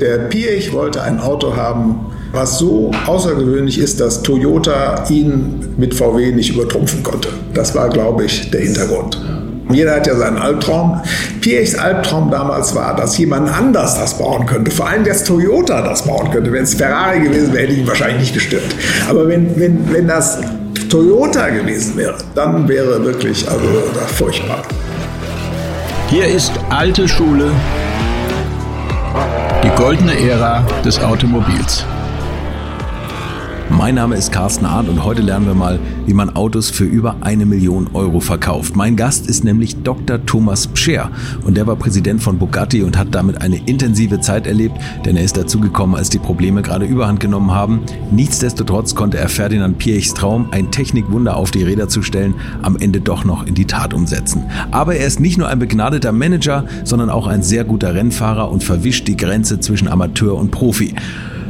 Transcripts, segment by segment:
Der Piech wollte ein Auto haben, was so außergewöhnlich ist, dass Toyota ihn mit VW nicht übertrumpfen konnte. Das war, glaube ich, der Hintergrund. Jeder hat ja seinen Albtraum. Piechs Albtraum damals war, dass jemand anders das bauen könnte. Vor allem, dass Toyota das bauen könnte. Wenn es Ferrari gewesen wäre, hätte ihn wahrscheinlich nicht gestört. Aber wenn, wenn, wenn das Toyota gewesen wäre, dann wäre wirklich also furchtbar. Hier ist alte Schule, die goldene Ära des Automobils. Mein Name ist Carsten Arndt und heute lernen wir mal, wie man Autos für über eine Million Euro verkauft. Mein Gast ist nämlich Dr. Thomas Pscher und der war Präsident von Bugatti und hat damit eine intensive Zeit erlebt, denn er ist dazugekommen, als die Probleme gerade überhand genommen haben. Nichtsdestotrotz konnte er Ferdinand Piechs Traum, ein Technikwunder auf die Räder zu stellen, am Ende doch noch in die Tat umsetzen. Aber er ist nicht nur ein begnadeter Manager, sondern auch ein sehr guter Rennfahrer und verwischt die Grenze zwischen Amateur und Profi.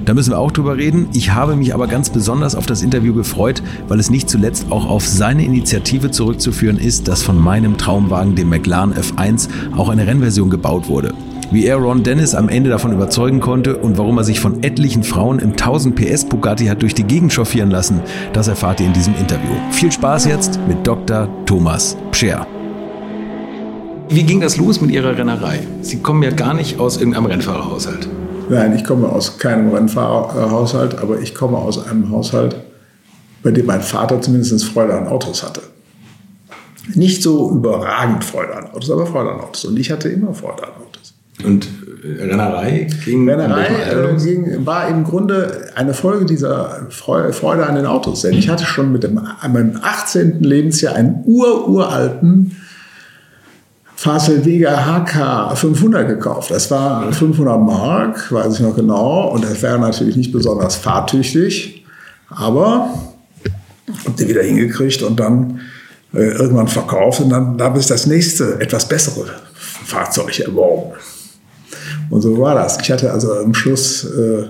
Da müssen wir auch drüber reden. Ich habe mich aber ganz besonders auf das Interview gefreut, weil es nicht zuletzt auch auf seine Initiative zurückzuführen ist, dass von meinem Traumwagen, dem McLaren F1, auch eine Rennversion gebaut wurde. Wie er Ron Dennis am Ende davon überzeugen konnte und warum er sich von etlichen Frauen im 1000 PS Bugatti hat durch die Gegend chauffieren lassen, das erfahrt ihr in diesem Interview. Viel Spaß jetzt mit Dr. Thomas Pscher. Wie ging das los mit Ihrer Rennerei? Sie kommen ja gar nicht aus irgendeinem Rennfahrerhaushalt. Nein, ich komme aus keinem Rennfahrerhaushalt, aber ich komme aus einem Haushalt, bei dem mein Vater zumindest Freude an Autos hatte. Nicht so überragend Freude an Autos, aber Freude an Autos. Und ich hatte immer Freude an Autos. Und äh, Rennerei ging Rennerei äh, ging, war im Grunde eine Folge dieser Freude an den Autos. Denn ich hatte schon mit dem, meinem 18. Lebensjahr einen ururalten Vega HK 500 gekauft. Das war 500 Mark, weiß ich noch genau. Und das wäre natürlich nicht besonders fahrtüchtig. Aber habe die wieder hingekriegt und dann äh, irgendwann verkauft. Und dann habe ich das nächste, etwas bessere Fahrzeug erworben. Und so war das. Ich hatte also am Schluss äh,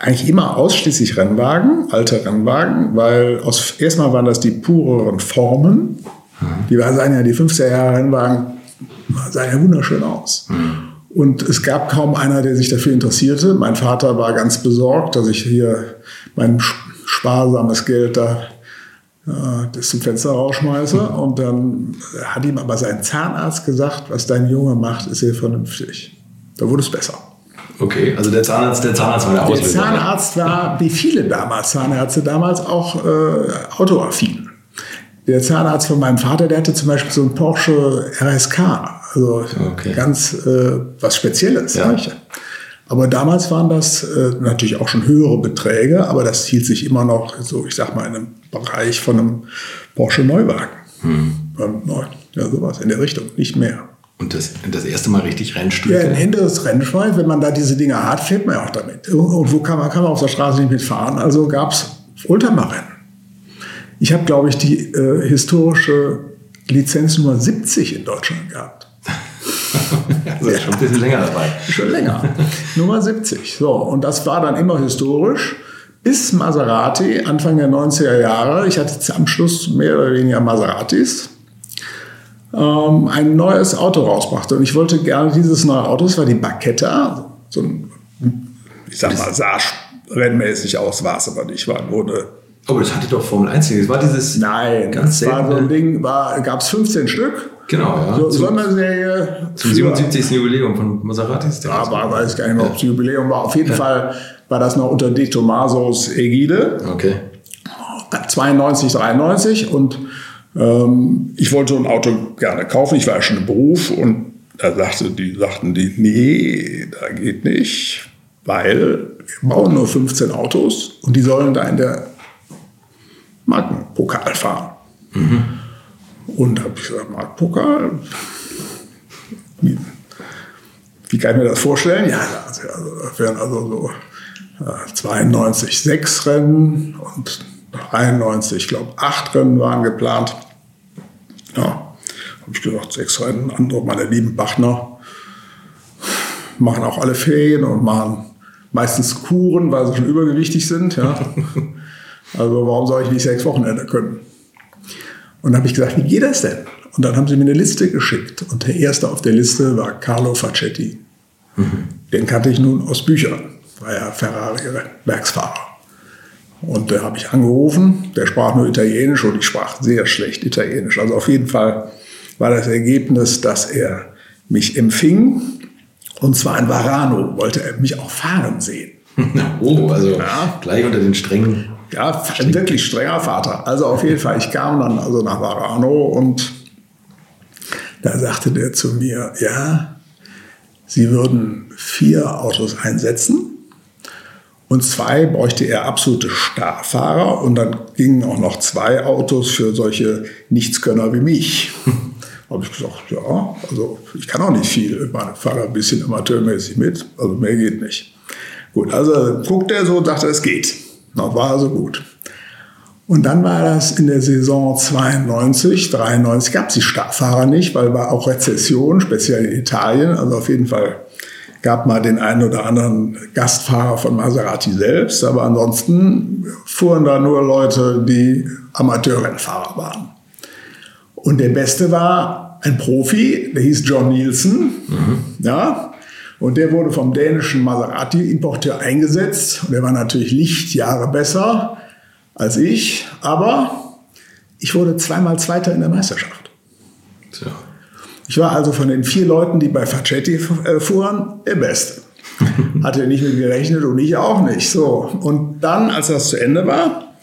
eigentlich immer ausschließlich Rennwagen, alte Rennwagen, weil aus, erstmal waren das die pureren Formen. Die sahen ja, die 50er Jahre Rennwagen sahen ja wunderschön aus. Und es gab kaum einer, der sich dafür interessierte. Mein Vater war ganz besorgt, dass ich hier mein sparsames Geld da äh, das zum Fenster rausschmeiße. Und dann hat ihm aber sein Zahnarzt gesagt, was dein Junge macht, ist sehr vernünftig. Da wurde es besser. Okay, also der Zahnarzt, der Zahnarzt war der Ausbilder. Der Zahnarzt war, wie viele damals, Zahnärzte damals, auch äh, autoaffin. Der Zahnarzt von meinem Vater, der hatte zum Beispiel so einen Porsche RSK. Also okay. ganz äh, was Spezielles. Ja. Aber damals waren das äh, natürlich auch schon höhere Beträge, aber das hielt sich immer noch so, ich sag mal, in einem Bereich von einem Porsche Neuwagen. Hm. Ja, sowas in der Richtung, nicht mehr. Und das, das erste Mal richtig Rennstücke? Ja, ein Ende des Rennschweins, wenn man da diese Dinge hat, fährt man ja auch damit. Und wo kann man, kann man auf der Straße nicht mitfahren? Also gab es Ultramarrennen. Ich habe, glaube ich, die äh, historische Lizenz Nummer 70 in Deutschland gehabt. also ja. schon ein bisschen länger dabei. Schon länger. Nummer 70. So, und das war dann immer historisch. Bis Maserati, Anfang der 90er Jahre, ich hatte am Schluss mehr oder weniger Maseratis, ähm, ein neues Auto rausbrachte. Und ich wollte gerne dieses neue Auto, das war die Bacchetta, so ein, ich sag mal, sah rennmäßig aus, war es aber nicht, war nur eine aber das hatte doch Formel 1 Das war dieses. Nein, ganz das war so ein Ding, gab es 15 Stück. Genau, ja. So, Sonderserie. Zum 77. Jubiläum von Maseratis. Ja, war, weiß gar nicht mehr, ob es Jubiläum war. Auf jeden ja. Fall war das noch unter De Tomasos Ägide. Okay. 92, 93 und ähm, ich wollte ein Auto gerne kaufen. Ich war ja schon im Beruf und da sagte die, sagten die, nee, da geht nicht, weil wir bauen nur 15 Autos und die sollen da in der Markenpokal fahren. Mhm. Und da habe ich gesagt, Markenpokal? Wie, wie, kann ich mir das vorstellen? Ja, also, das wären also so äh, 92 sechs Rennen und 93, ich glaube, acht Rennen waren geplant. Ja, habe ich gesagt, sechs Rennen. Andere, meine lieben Bachner, machen auch alle Ferien und machen meistens Kuren, weil sie schon übergewichtig sind. Ja. Also warum soll ich nicht sechs Wochenende können? Und dann habe ich gesagt, wie geht das denn? Und dann haben sie mir eine Liste geschickt. Und der erste auf der Liste war Carlo Facchetti. Mhm. Den kannte ich nun aus Büchern, war ja Ferrari-Werksfahrer. Und da habe ich angerufen, der sprach nur Italienisch und ich sprach sehr schlecht Italienisch. Also auf jeden Fall war das Ergebnis, dass er mich empfing. Und zwar ein Varano wollte er mich auch fahren sehen. Oh, also ja. gleich unter den strengen. Ja, ein wirklich strenger Vater. Also auf jeden Fall, ich kam dann also nach Varano und da sagte der zu mir, ja, Sie würden vier Autos einsetzen und zwei bräuchte er absolute Starfahrer und dann gingen auch noch zwei Autos für solche Nichtskönner wie mich. habe ich gesagt, ja, also ich kann auch nicht viel. Ich fahre ein bisschen amateurmäßig mit, also mehr geht nicht. Gut, also guckt er so und sagte, es geht. Noch war also gut. Und dann war das in der Saison 92, 93 gab es die Startfahrer nicht, weil war auch Rezession, speziell in Italien. Also auf jeden Fall gab mal den einen oder anderen Gastfahrer von Maserati selbst, aber ansonsten fuhren da nur Leute, die Amateurrennfahrer waren. Und der Beste war ein Profi, der hieß John Nielsen. Mhm. Ja, und der wurde vom dänischen Maserati-Importeur eingesetzt. Und der war natürlich Lichtjahre besser als ich, aber ich wurde zweimal Zweiter in der Meisterschaft. Tja. Ich war also von den vier Leuten, die bei Facetti äh, fuhren, der Beste. Hatte nicht mit gerechnet und ich auch nicht. So. Und dann, als das zu Ende war,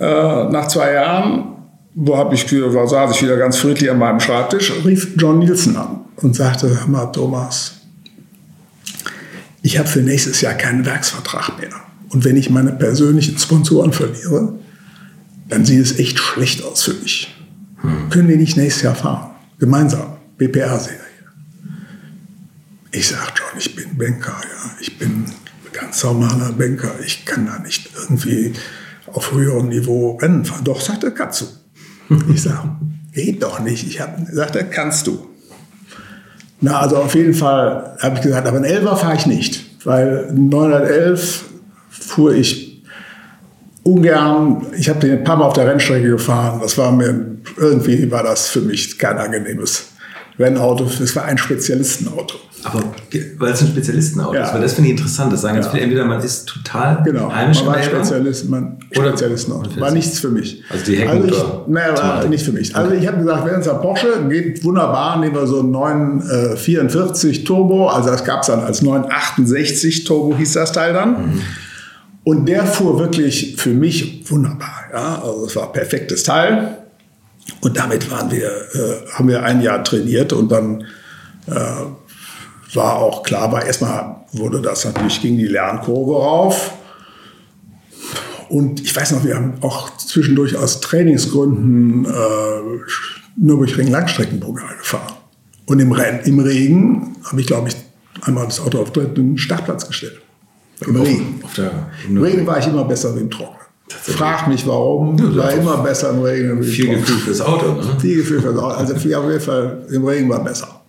äh, nach zwei Jahren, wo hab ich, war, saß ich wieder ganz friedlich an meinem Schreibtisch, rief John Nielsen an und sagte, hör mal, Thomas, ich habe für nächstes Jahr keinen Werksvertrag mehr. Und wenn ich meine persönlichen Sponsoren verliere, dann sieht es echt schlecht aus für mich. Hm. Können wir nicht nächstes Jahr fahren? Gemeinsam, BPR-Serie. Ich sage John, ich bin Banker, ja. Ich bin ganz normaler Banker. Ich kann da nicht irgendwie auf höherem Niveau Rennen fahren. Doch, sagt er, kannst du. Ich sage, geht doch nicht. Ich habe, sagt er, kannst du. Na, also auf jeden Fall habe ich gesagt, aber ein Elfer fahre ich nicht, weil 911 fuhr ich ungern. Ich habe den ein paar Mal auf der Rennstrecke gefahren. Das war mir irgendwie war das für mich kein angenehmes Rennauto. Es war ein Spezialistenauto. Aber weil es ein Spezialistenauto ja. ist, weil das finde ich interessant. Das sagen ja. viele, entweder man ist total genau. heimisch man war ein Spezialist, man Spezialistenauto. War nichts für mich. Also die Heckmotor. Also naja, war nicht für mich. Also ich habe gesagt, wenn es ein Porsche geht, wunderbar, nehmen wir so einen 944 äh, Turbo. Also das gab es dann als 968 Turbo hieß das Teil dann. Mhm. Und der fuhr wirklich für mich wunderbar. Ja? Also es war ein perfektes Teil. Und damit waren wir, äh, haben wir ein Jahr trainiert und dann äh, war auch klar, war erstmal wurde das natürlich, ging die Lernkurve rauf. Und ich weiß noch, wir haben auch zwischendurch aus Trainingsgründen äh, Nürburgring Langstreckenpokal gefahren. Und im, Renn, im Regen habe ich, glaube ich, einmal das Auto auf den Startplatz gestellt. Im Regen. Auf der, Im Regen war ich immer besser wie im Trocknen. Frag mich warum, ja, war immer besser im Regen. Viel Gefühl fürs Auto. Ne? Viel Gefühl fürs Auto. Also viel auf jeden Fall im Regen war besser.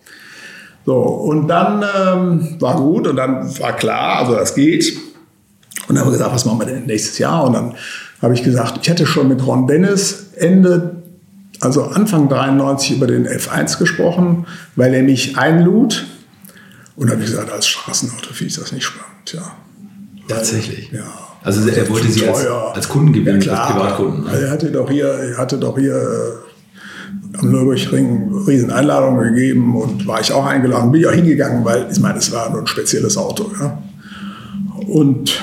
So, und dann ähm, war gut und dann war klar, also das geht. Und dann haben wir gesagt, was machen wir denn nächstes Jahr? Und dann habe ich gesagt, ich hätte schon mit Ron Dennis Ende, also Anfang 93 über den F1 gesprochen, weil er mich einlud. Und dann habe ich gesagt, als Straßenauto finde ich das nicht spannend. Ja. Tatsächlich. Ja. Also er wollte Sie als, als Kunden gewinnen, ja, als Privatkunden. Also er hatte doch hier, er hatte doch hier äh, am Nürburgring riesen Einladungen gegeben und war ich auch eingeladen, bin ich auch hingegangen, weil ich meine, es war nur ein spezielles Auto. Ja. Und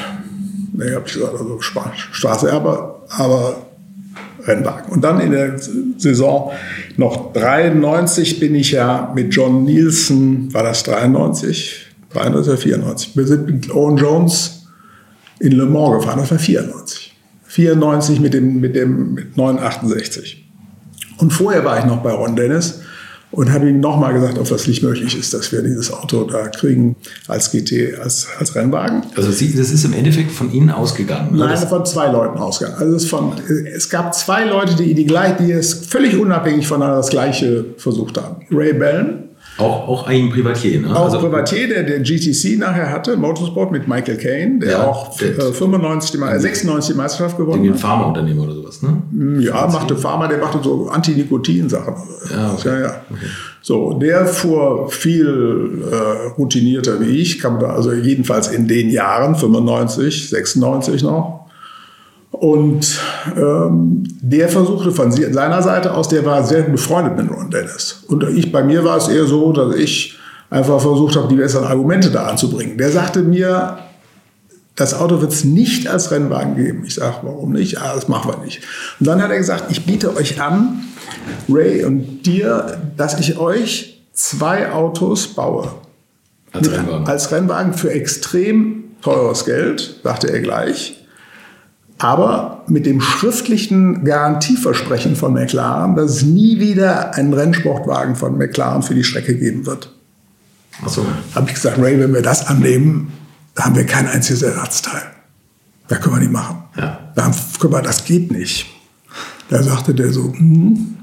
ne, habe ich gesagt, also Straße, aber, aber Rennwagen. Und dann in der Saison noch 93 bin ich ja mit John Nielsen, war das 93? 93 oder 94? Wir sind mit Owen Jones in Le Mans gefahren. Das war 94. 94 mit dem, mit dem mit 968. Und vorher war ich noch bei Ron Dennis und habe ihm nochmal gesagt, ob das nicht möglich ist, dass wir dieses Auto da kriegen als GT, als, als Rennwagen. Also Sie, das ist im Endeffekt von Ihnen ausgegangen? Nein, von zwei Leuten ausgegangen. Also es, von, es gab zwei Leute, die, die, die es völlig unabhängig voneinander das Gleiche versucht haben. Ray Bellen Auch, auch ein Privatier, ne? Auch also, Privatier, der den GTC nachher hatte, Motorsport mit Michael Caine, der ja, auch der, 95 die, 96 die Meisterschaft gewonnen hat. Den Pharmaunternehmer oder sowas, ne? Mm, ja, machte Pharma, der machte so Anti-Nikotin-Sachen. Ja, okay. ja, ja. Okay. So, der fuhr viel äh, routinierter wie ich, kam da also jedenfalls in den Jahren, 95, 96 noch. Und ähm, der versuchte von seiner Seite aus, der war sehr befreundet mit Ron Dennis. Und ich, bei mir war es eher so, dass ich einfach versucht habe, die besseren Argumente da anzubringen. Der sagte mir, das Auto wird es nicht als Rennwagen geben. Ich sage, warum nicht? Ah, das machen wir nicht. Und dann hat er gesagt, ich biete euch an, Ray und dir, dass ich euch zwei Autos baue. Als Rennwagen. Als Rennwagen für extrem teures Geld, sagte er gleich aber mit dem schriftlichen Garantieversprechen von McLaren, dass es nie wieder einen Rennsportwagen von McLaren für die Strecke geben wird. Ach so. Habe ich gesagt, Ray, wenn wir das annehmen, da haben wir kein einziges Ersatzteil. Da können wir nicht machen. Ja. Da können wir, das geht nicht. Da sagte der so, hm,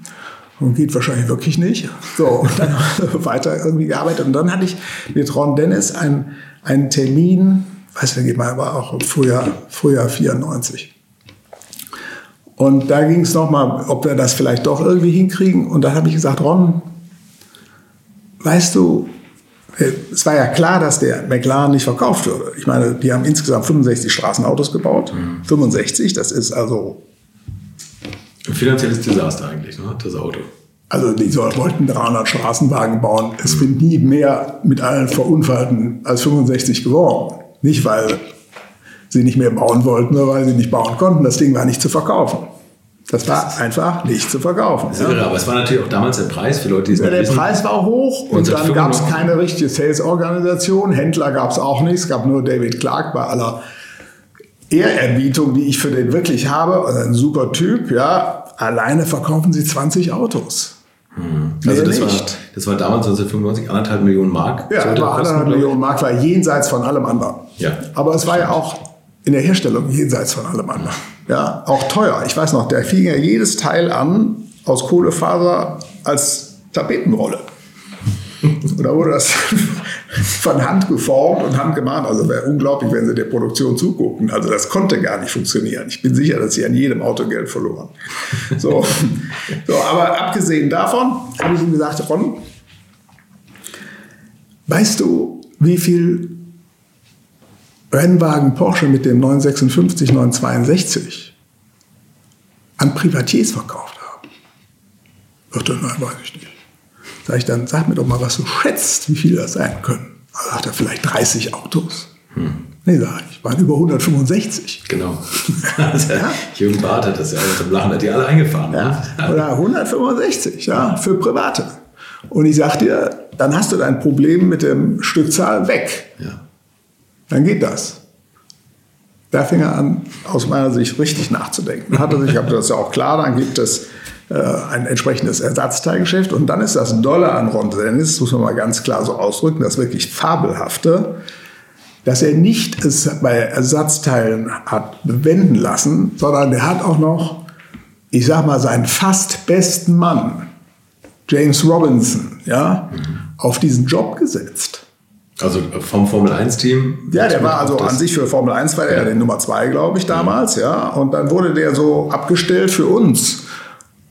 und geht wahrscheinlich wirklich nicht. So, und dann weiter irgendwie gearbeitet. Und dann hatte ich mit Ron Dennis einen, einen Termin weiß nicht, mal, war auch im Frühjahr, Frühjahr 94. Und da ging es nochmal, ob wir das vielleicht doch irgendwie hinkriegen. Und da habe ich gesagt, Ron, weißt du, es war ja klar, dass der McLaren nicht verkauft würde. Ich meine, die haben insgesamt 65 Straßenautos gebaut. Mhm. 65, das ist also. Ein finanzielles Desaster eigentlich, ne, das Auto. Also die wollten 300 Straßenwagen bauen. Es mhm. sind nie mehr mit allen Verunfallten als 65 geworden. Nicht, weil sie nicht mehr bauen wollten, sondern weil sie nicht bauen konnten. Das Ding war nicht zu verkaufen. Das war einfach nicht zu verkaufen. Ja. Irre, aber es war natürlich auch damals der Preis für Leute, die es ja, Der wissen. Preis war hoch und dann gab es keine richtige Sales-Organisation. Händler gab es auch nicht. Es gab nur David Clark bei aller Ehrerbietung, die ich für den wirklich habe. Also ein super Typ, ja. Alleine verkaufen sie 20 Autos. Mhm. Also das war, das war, damals 1995 anderthalb Millionen Mark. Ja, war anderthalb Millionen Mark, war jenseits von allem anderen. Ja. Aber es war ja auch in der Herstellung jenseits von allem anderen. Ja, auch teuer. Ich weiß noch, der fing ja jedes Teil an aus Kohlefaser als Tapetenrolle. Und da wurde das von Hand geformt und Hand gemacht. Also wäre unglaublich, wenn Sie der Produktion zugucken. Also das konnte gar nicht funktionieren. Ich bin sicher, dass Sie an jedem Auto Geld verloren. So, so aber abgesehen davon habe ich ihm gesagt, Ron, weißt du, wie viel Rennwagen Porsche mit dem 956, 962 an Privatiers verkauft haben? Ach, nein, weiß ich nicht. Sag ich dann, sag mir doch mal, was du schätzt, wie viele das sein können. Also sagt er, vielleicht 30 Autos. Hm. Nee, sag ich, waren über 165. Genau. ja? Jürgen Barth hat das ja zum Lachen, hat die alle eingefahren. Ja. Oder 165, ja, für Private. Und ich sag dir, dann hast du dein Problem mit dem Stückzahl weg. Ja. Dann geht das. Da fing er an, aus meiner Sicht richtig nachzudenken. Hatte ich habe das ja auch klar, dann gibt es ein entsprechendes Ersatzteilgeschäft. Und dann ist das Dolle an Ron Dennis, muss man mal ganz klar so ausdrücken, das wirklich fabelhafte, dass er nicht es bei Ersatzteilen hat bewenden lassen, sondern der hat auch noch, ich sag mal, seinen fast besten Mann, James Robinson, ja, mhm. auf diesen Job gesetzt. Also vom Formel 1-Team? Ja, der war also an sich für Formel 1 war er ja. den Nummer 2, glaube ich, damals, ja. Und dann wurde der so abgestellt für uns.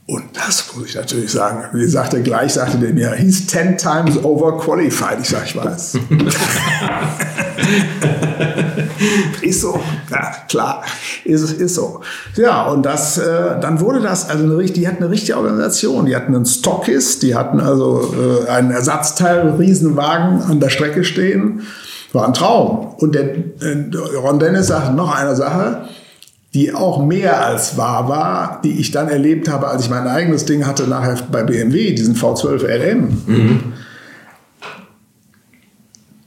Und das muss ich natürlich sagen. Wie sagte gleich, sagte der mir, he's ten times overqualified. Ich sage, ich weiß. ist so, ja, klar, ist, ist so. Ja, und das, äh, dann wurde das, also eine, die hatten eine richtige Organisation. Die hatten einen Stockist, die hatten also äh, einen Ersatzteil, Riesenwagen an der Strecke stehen. War ein Traum. Und der, äh, Ron Dennis sagte noch eine Sache die auch mehr als wahr war, die ich dann erlebt habe, als ich mein eigenes Ding hatte nachher bei BMW, diesen V12 RM. Mhm.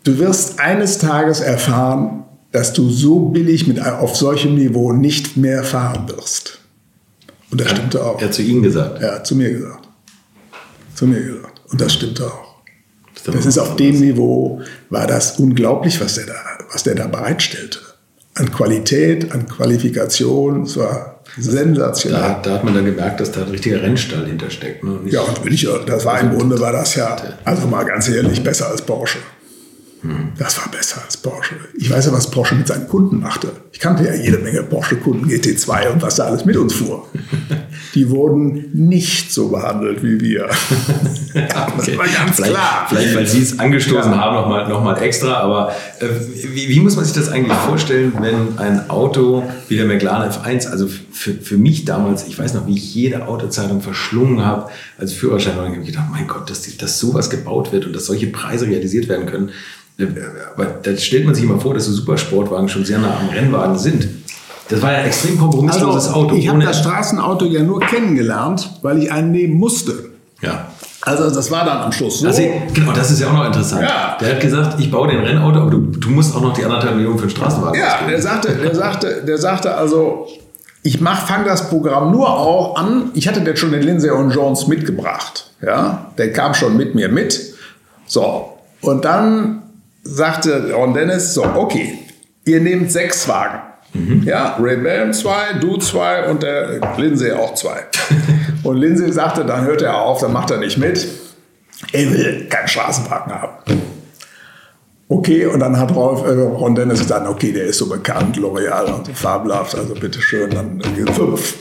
Du wirst eines Tages erfahren, dass du so billig mit, auf solchem Niveau nicht mehr fahren wirst. Und das ja, stimmte auch. Er hat zu Ihnen gesagt? Ja, zu mir gesagt. Zu mir gesagt. Und das stimmte auch. Das, das ist auf dem Niveau, war das unglaublich, was der da, was der da bereitstellte an Qualität, an Qualifikation. Es war Sensationell. Da, da, hat man dann gemerkt, dass da ein richtiger Rennstall hintersteckt. Ne? ja, und ich, das war im Grunde war das ja, also mal ganz ehrlich, besser als Porsche. Das war besser als Porsche. Ich weiß ja, was Porsche mit seinen Kunden machte. Ich kannte ja jede Menge Porsche-Kunden, GT2 und was da alles mit uns fuhr. Die wurden nicht so behandelt wie wir. ja, okay. Das war ganz vielleicht, klar. Vielleicht, weil Sie es angestoßen ja. haben, nochmal noch mal extra. Aber äh, wie, wie, muss man sich das eigentlich vorstellen, wenn ein Auto wie der McLaren F1, also für, für mich damals, ich weiß noch, wie ich jede Autozeitung verschlungen habe als Führerschein, und ich habe gedacht, mein Gott, dass, dass sowas gebaut wird und dass solche Preise realisiert werden können aber da stellt man sich immer vor, dass so Supersportwagen schon sehr nah am Rennwagen sind. Das war ja ein extrem kompromissloses also, Auto. Ich habe das Straßenauto ja nur kennengelernt, weil ich einen nehmen musste. Ja. Also das war dann am Schluss so. Also, genau, das ist ja auch noch interessant. Ja. Der hat gesagt, ich baue den Rennauto, aber du, du musst auch noch die anderthalb Millionen für den Straßenwagen Ja, der sagte, der sagte, der sagte also, ich fange das Programm nur auch an. Ich hatte jetzt schon den Lindsay und Jones mitgebracht. Ja, der kam schon mit mir mit. So, und dann sagte Ron Dennis, so, okay, ihr nehmt sechs Wagen. Mhm. Ja, Ray Bellum zwei, du zwei und der Lindsay auch zwei. und Lindsay sagte, dann hört er auf, dann macht er nicht mit. Er will keinen Straßenwagen haben. Okay, und dann hat Rolf, äh, Ron Dennis gesagt, okay, der ist so bekannt, L'Oreal und so fabelhaft, also bitteschön, dann fünf.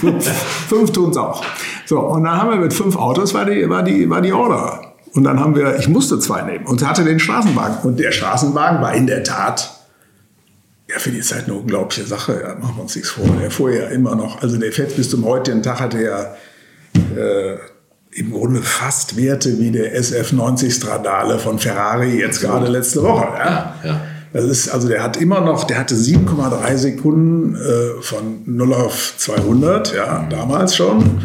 fünf. Fünf tun es auch. So, und dann haben wir mit fünf Autos, war die, war die, war die Order. Und dann haben wir, ich musste zwei nehmen und hatte den Straßenwagen. Und der Straßenwagen war in der Tat, ja, für die Zeit eine unglaubliche Sache. Ja, machen wir uns nichts vor. Der fuhr ja immer noch, also der fährt bis zum heutigen Tag hatte er äh, im Grunde fast Werte wie der SF90 Stradale von Ferrari jetzt gerade letzte Woche. Ja. ja, ja. Das ist, also der hat immer noch, der hatte 7,3 Sekunden äh, von 0 auf 200, ja, damals schon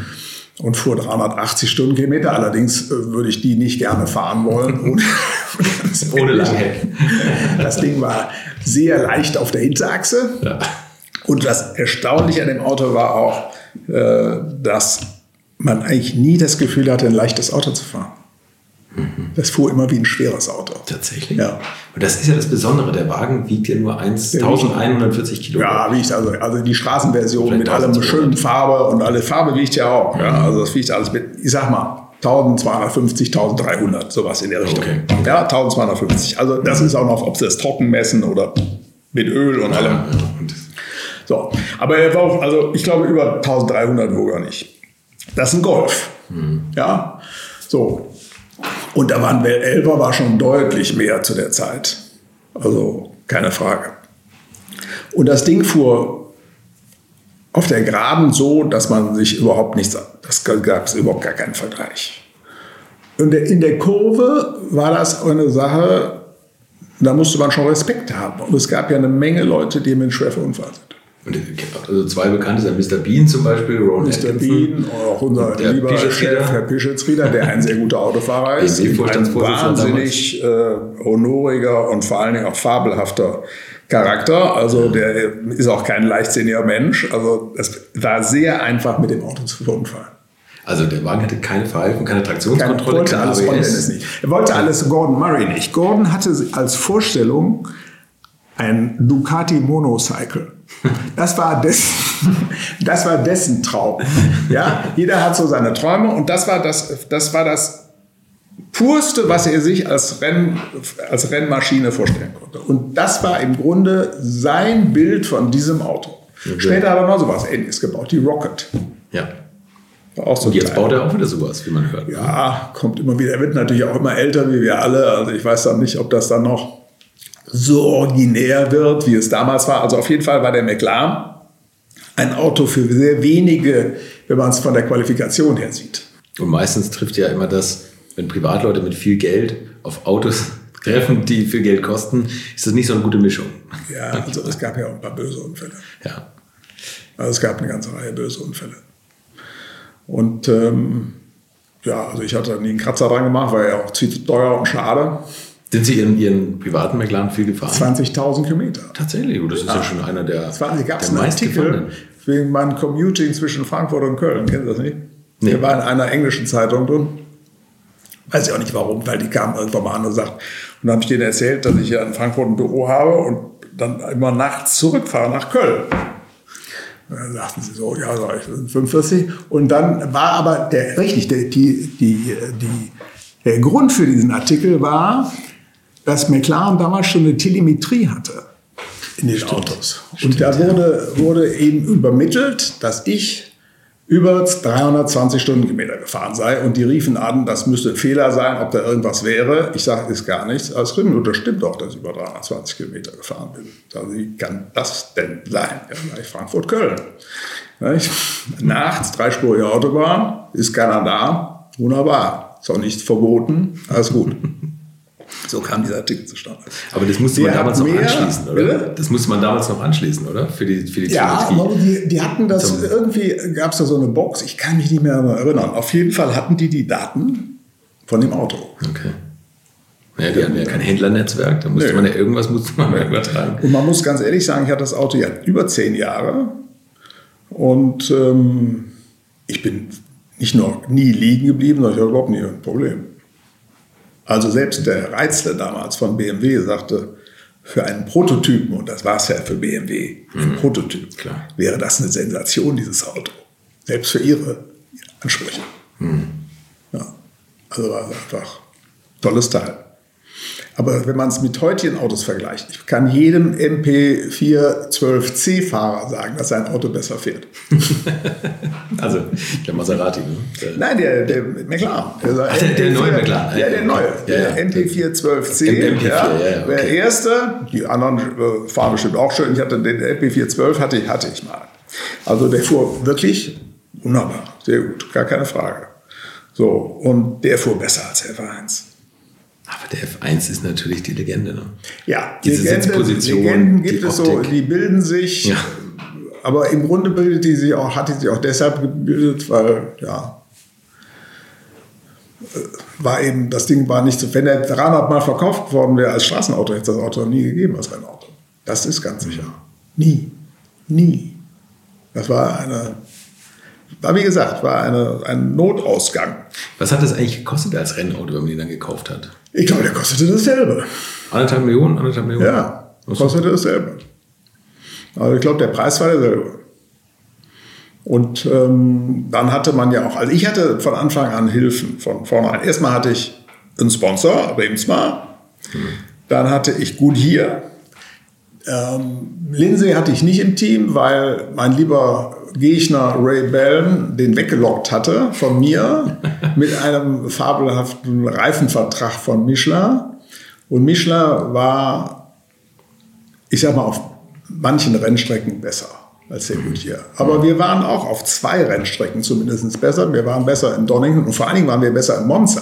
und fuhr 380 Stundenkilometer. Allerdings äh, würde ich die nicht gerne fahren wollen. Ohne, ohne Langheck. Das Ding war sehr leicht auf der Hinterachse. Ja. Und das Erstaunliche an dem Auto war auch, äh, dass man eigentlich nie das Gefühl hatte, ein leichtes Auto zu fahren. Das fuhr immer wie ein schweres Auto. Tatsächlich? Ja. Und das ist ja das Besondere. Der Wagen wiegt ja nur 1140 Kilo. Ja, wiegt also, also die Straßenversion Vielleicht mit allem schönen Farbe und alle Farbe wiegt ja auch. Ja, mhm. also das wiegt alles mit, ich sag mal, 1250, 1300, sowas in der Richtung. Okay. Ja, 1250. Also das ist auch noch, ob sie das trocken messen oder mit Öl und allem. So, aber er war auch, also ich glaube über 1300 wog er nicht. Das ist ein Golf. Mhm. Ja, so. Und da waren Elber war schon deutlich mehr zu der Zeit. Also keine Frage. Und das Ding fuhr auf der Geraden so, dass man sich überhaupt nichts, das gab es überhaupt gar keinen Vergleich. Und in der Kurve war das eine Sache, da musste man schon Respekt haben. Und es gab ja eine Menge Leute, die mit schwer verunfallt sind. Und also zwei bekannte sind Mr. Bean zum Beispiel, Ron Mr. Atkinson, Bean, auch unser lieber Chef, Herr Pischetsrieder, der ein sehr guter Autofahrer ist. Ein wahnsinnig äh, honoriger und vor allen Dingen auch fabelhafter Charakter. Also der ist auch kein leichtsinniger Mensch. Also es war sehr einfach, mit dem Auto zu verunfallen. Also der Wagen hatte keine Verhalten, keine Traktionskontrolle, keine alles ABS. Nicht. Er wollte alles Gordon Murray nicht. Gordon hatte als Vorstellung ein Ducati Monocycle. Das war, dessen, das war dessen Traum. Ja, jeder hat so seine Träume und das war das, das war das purste, was er sich als, Renn, als Rennmaschine vorstellen konnte. Und das war im Grunde sein Bild von diesem Auto. Okay. Später hat er noch sowas Ähnliches gebaut, die Rocket. Ja. auch so und jetzt baut er auch wieder sowas, wie man hört. Ja, kommt immer wieder. Er wird natürlich auch immer älter, wie wir alle. Also ich weiß dann nicht, ob das dann noch so originär wird, wie es damals war. Also auf jeden Fall war der McLaren ein Auto für sehr wenige, wenn man es von der Qualifikation her sieht. Und meistens trifft ja immer das, wenn Privatleute mit viel Geld auf Autos treffen, die viel Geld kosten, ist das nicht so eine gute Mischung. Ja, also es gab ja auch ein paar böse Unfälle. Ja. Also es gab eine ganze Reihe böse Unfälle. Und ähm, ja, also ich hatte nie einen Kratzer dran gemacht, war ja auch zu teuer und schade. Sind Sie Ihren, Ihren privaten McLaren viel gefahren? 20.000 Kilometer. Tatsächlich, das ist ja, ja schon einer der, das war, der Artikel wegen meinem Commuting zwischen Frankfurt und Köln. Kennen Sie das nicht? Nee. Der war in einer englischen Zeitung drin. Weiß ich auch nicht warum, weil die kamen irgendwann mal an und sagt, und dann habe ich denen erzählt, dass ich ja in Frankfurt ein Büro habe und dann immer nachts zurückfahre nach Köln. dann sagten sie so, ja, sag ich, 45. Und dann war aber der, richtig, der, die, die, die, der Grund für diesen Artikel war, dass McLaren damals schon eine Telemetrie hatte in den Stimmt. Autos. Und Stimmt, da wurde, wurde eben übermittelt, dass ich über 320 Stundenkilometer gefahren sei. Und die riefen an, das müsste ein Fehler sein, ob da irgendwas wäre. Ich sage, ist gar nichts. Als Rümmel, das stimmt doch, dass ich über 320 Kilometer gefahren bin. Wie kann das denn sein? Ja, ich Frankfurt-Köln. Nachts, dreispurige Autobahn, ist keiner da. Wunderbar. Ist auch nichts verboten. Alles gut. So kam dieser Artikel zustande. Aber das musste man damals noch anschließen, oder? Bitte? Das musste man damals noch anschließen, oder? Für die, für die Ja, aber die, die hatten das, Zum irgendwie gab es da so eine Box, ich kann mich nicht mehr erinnern. Auf jeden Fall hatten die die Daten von dem Auto. Okay. Ja, die hatten ja kein Händlernetzwerk, da musste nee. man ja irgendwas musste man übertragen. Und man muss ganz ehrlich sagen, ich hatte das Auto ja über zehn Jahre und ähm, ich bin nicht nur nie liegen geblieben, sondern ich hatte überhaupt nie ein Problem. Also selbst der Reizler damals von BMW sagte, für einen Prototypen, und das war es ja für BMW, für mhm. Prototyp, Klar. wäre das eine Sensation, dieses Auto. Selbst für ihre Ansprüche. Mhm. Ja, also war es einfach ein tolles Teil. Aber wenn man es mit heutigen Autos vergleicht, ich kann jedem MP412C-Fahrer sagen, dass sein Auto besser fährt. also der Maserati, ne? Nein, der, der McLaren. Der, Ach, der, der neue McLaren. Ja, der neue. Ja, ja. Der MP412C. MP4, ja, okay. Der erste, die anderen äh, fahren bestimmt auch schön. Ich hatte den MP412 hatte ich, hatte ich mal. Also der fuhr wirklich wunderbar, sehr gut, gar keine Frage. So, und der fuhr besser als der F1. Aber der F1 ist natürlich die Legende. Ne? Ja, diese Legende, Sitzposition. Legenden gibt es so, die bilden sich. Ja. Aber im Grunde bildet die sich auch, hat die sich auch deshalb gebildet, weil, ja, äh, war eben, das Ding war nicht so, wenn der 300 Mal verkauft worden wäre als Straßenauto, hätte es das Auto nie gegeben als Rennauto. Das ist ganz sicher. Nie. Nie. Das war eine war wie gesagt, war eine, ein Notausgang. Was hat das eigentlich gekostet als Rennauto, wenn man ihn dann gekauft hat? Ich glaube, der kostete dasselbe. Anderthalb Millionen? Anderthalb Millionen? Ja, kostete dasselbe. Also ich glaube, der Preis war derselbe. Und ähm, dann hatte man ja auch, also ich hatte von Anfang an Hilfen von vornherein. Erstmal hatte ich einen Sponsor, Remsmar. Hm. Dann hatte ich Gut hier. Ähm, Lindsay hatte ich nicht im Team, weil mein lieber Gegner Ray Bell den weggelockt hatte von mir mit einem fabelhaften Reifenvertrag von Michelin. Und Michelin war, ich sag mal, auf manchen Rennstrecken besser als der Goodyear. Aber wir waren auch auf zwei Rennstrecken zumindest besser. Wir waren besser in Donington und vor allen Dingen waren wir besser in Monza.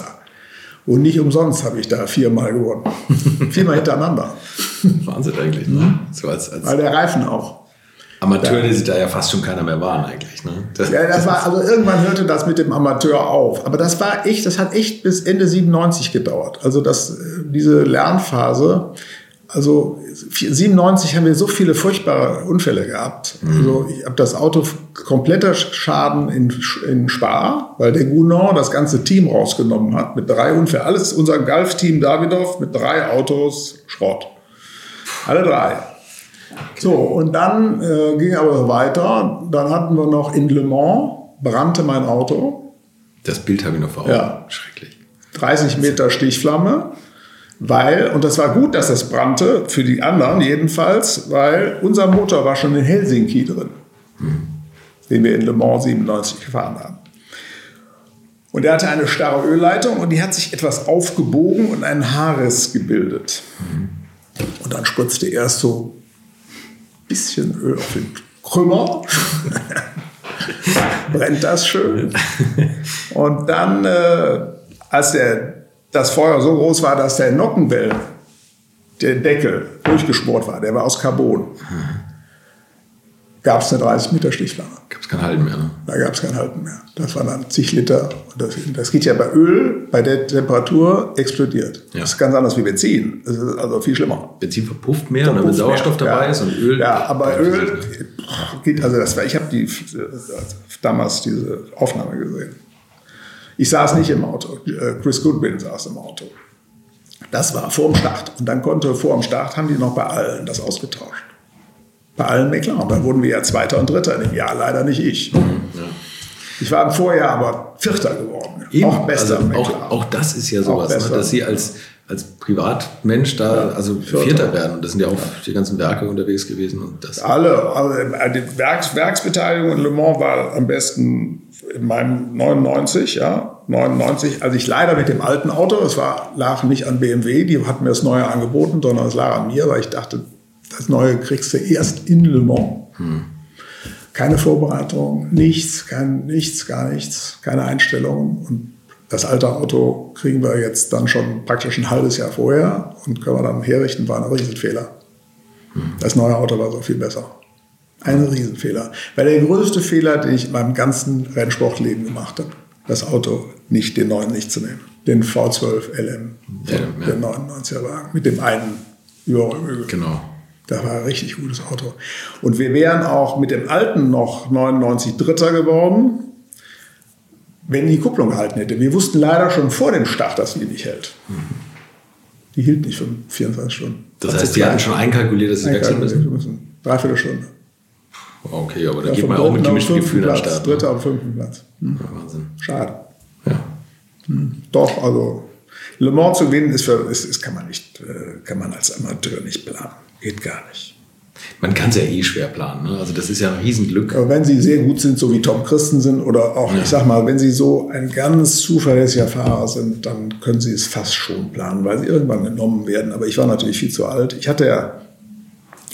Und nicht umsonst habe ich da viermal gewonnen. viermal hintereinander. Wahnsinn eigentlich, ne? So als, als Weil der Reifen auch. Amateur, die sich da ja fast schon keiner mehr waren eigentlich. Ne? Das, ja, das war, also irgendwann hörte das mit dem Amateur auf. Aber das war echt, das hat echt bis Ende 97 gedauert. Also das, äh, diese Lernphase, also 97 haben wir so viele furchtbare Unfälle gehabt. Mhm. Also ich habe das Auto kompletter Schaden in, in Spa, weil der Gounon das ganze Team rausgenommen hat mit drei Unfällen. Alles unser Golf-Team Davidoff mit drei Autos Schrott. Alle drei. So, und dann äh, ging aber weiter. Dann hatten wir noch in Le Mans, brannte mein Auto. Das Bild habe ich noch vor Augen. Ja. Schrecklich. 30 Meter Stichflamme. Weil, und das war gut, dass das brannte, für die anderen jedenfalls, weil unser Motor war schon in Helsinki drin, hm. den wir in Le Mans 97 gefahren haben. Und er hatte eine starre Ölleitung und die hat sich etwas aufgebogen und einen Haarriss gebildet. Hm. Und dann spritzte erst so bisschen Öl auf den Krümmer. Brennt das schön. Und dann, äh, als der, das Feuer so groß war, dass der Nockenwell, der Deckel, durchgesport war, der war aus Carbon, gab es eine 30 Meter Stichflamme. Gab es kein Halten mehr. Ne? Da gab es kein Halten mehr. Das waren dann zig Liter. Das, das, geht ja bei Öl, bei der Temperatur explodiert. Ja. Das ist ganz anders wie Benzin. Das ist also viel schlimmer. Benzin verpufft mehr, verpufft wenn Sauerstoff mehr. dabei ja. ist und Öl. Ja, aber Öl geht, also das war, ich habe die, damals diese Aufnahme gesehen. Ich saß nicht im Auto. Chris Goodwin saß im Auto. Das war vor dem Start. Und dann konnte vor dem Start haben die noch bei allen das ausgetauscht Bei allen McLaren. Da wurden wir ja Zweiter und Dritter im Jahr, leider nicht ich. Ja. Ich war im Vorjahr aber Vierter geworden. Eben, auch besser. Also auch, auch, das ist ja sowas, ne, dass Sie als, als Privatmensch da ja, also Vierter. Vierter werden. Und das sind ja auch die ganzen Werke unterwegs gewesen. Und das Alle. Also die Werks, Werksbeteiligung in Le Mans war am besten in meinem 99, ja. 99, als ich leider mit dem alten Auto, es war, lag nicht an BMW, die hatten mir das Neue angeboten, sondern es lag an mir, weil ich dachte, das Neue kriegst du erst in Le Mans. Hm. Keine Vorbereitung, nichts, kein, nichts, gar nichts, keine Einstellung. Und das alte Auto kriegen wir jetzt dann schon praktisch ein halbes Jahr vorher und können wir dann herrichten, war ein Riesenfehler. Hm. Das neue Auto war so viel besser. Ein Riesenfehler. Weil der größte Fehler, den ich in meinem ganzen Rennsportleben gemacht habe, das Auto nicht, den neuen nicht zu nehmen. Den V12 LM, ja, ja. der 99er Wagen, mit dem einen Überrollmöbel. Genau. Das war ein richtig gutes Auto. Und wir wären auch mit dem alten noch 99 Dritter geworden, wenn die Kupplung gehalten hätte. Wir wussten leider schon vor dem Start, dass die nicht hält. Mhm. Die hielt nicht für 24 Stunden. Das heißt, die hatten schon einkalkuliert, dass sie wechseln müssen? müssen. Dreiviertel Stunde. Okay, aber da ja, geht man auch mit gemischten Gefühlen an den Start. Ne? Dritter und fünften Platz. Hm. Wahnsinn. Schade. Ja. Hm. Doch, also Le Mans zu gewinnen ist, für, ist, ist kann man nicht, äh, kann man als Amateur nicht planen. Geht gar nicht. Man kann es ja eh schwer planen. Ne? Also das ist ja ein Riesenglück. Aber wenn Sie sehr gut sind, so wie Tom Christensen oder auch, ja. ich sag mal, wenn Sie so ein ganz zuverlässiger Fahrer sind, dann können Sie es fast schon planen, weil Sie irgendwann genommen werden. Aber ich war natürlich viel zu alt. Ich hatte ja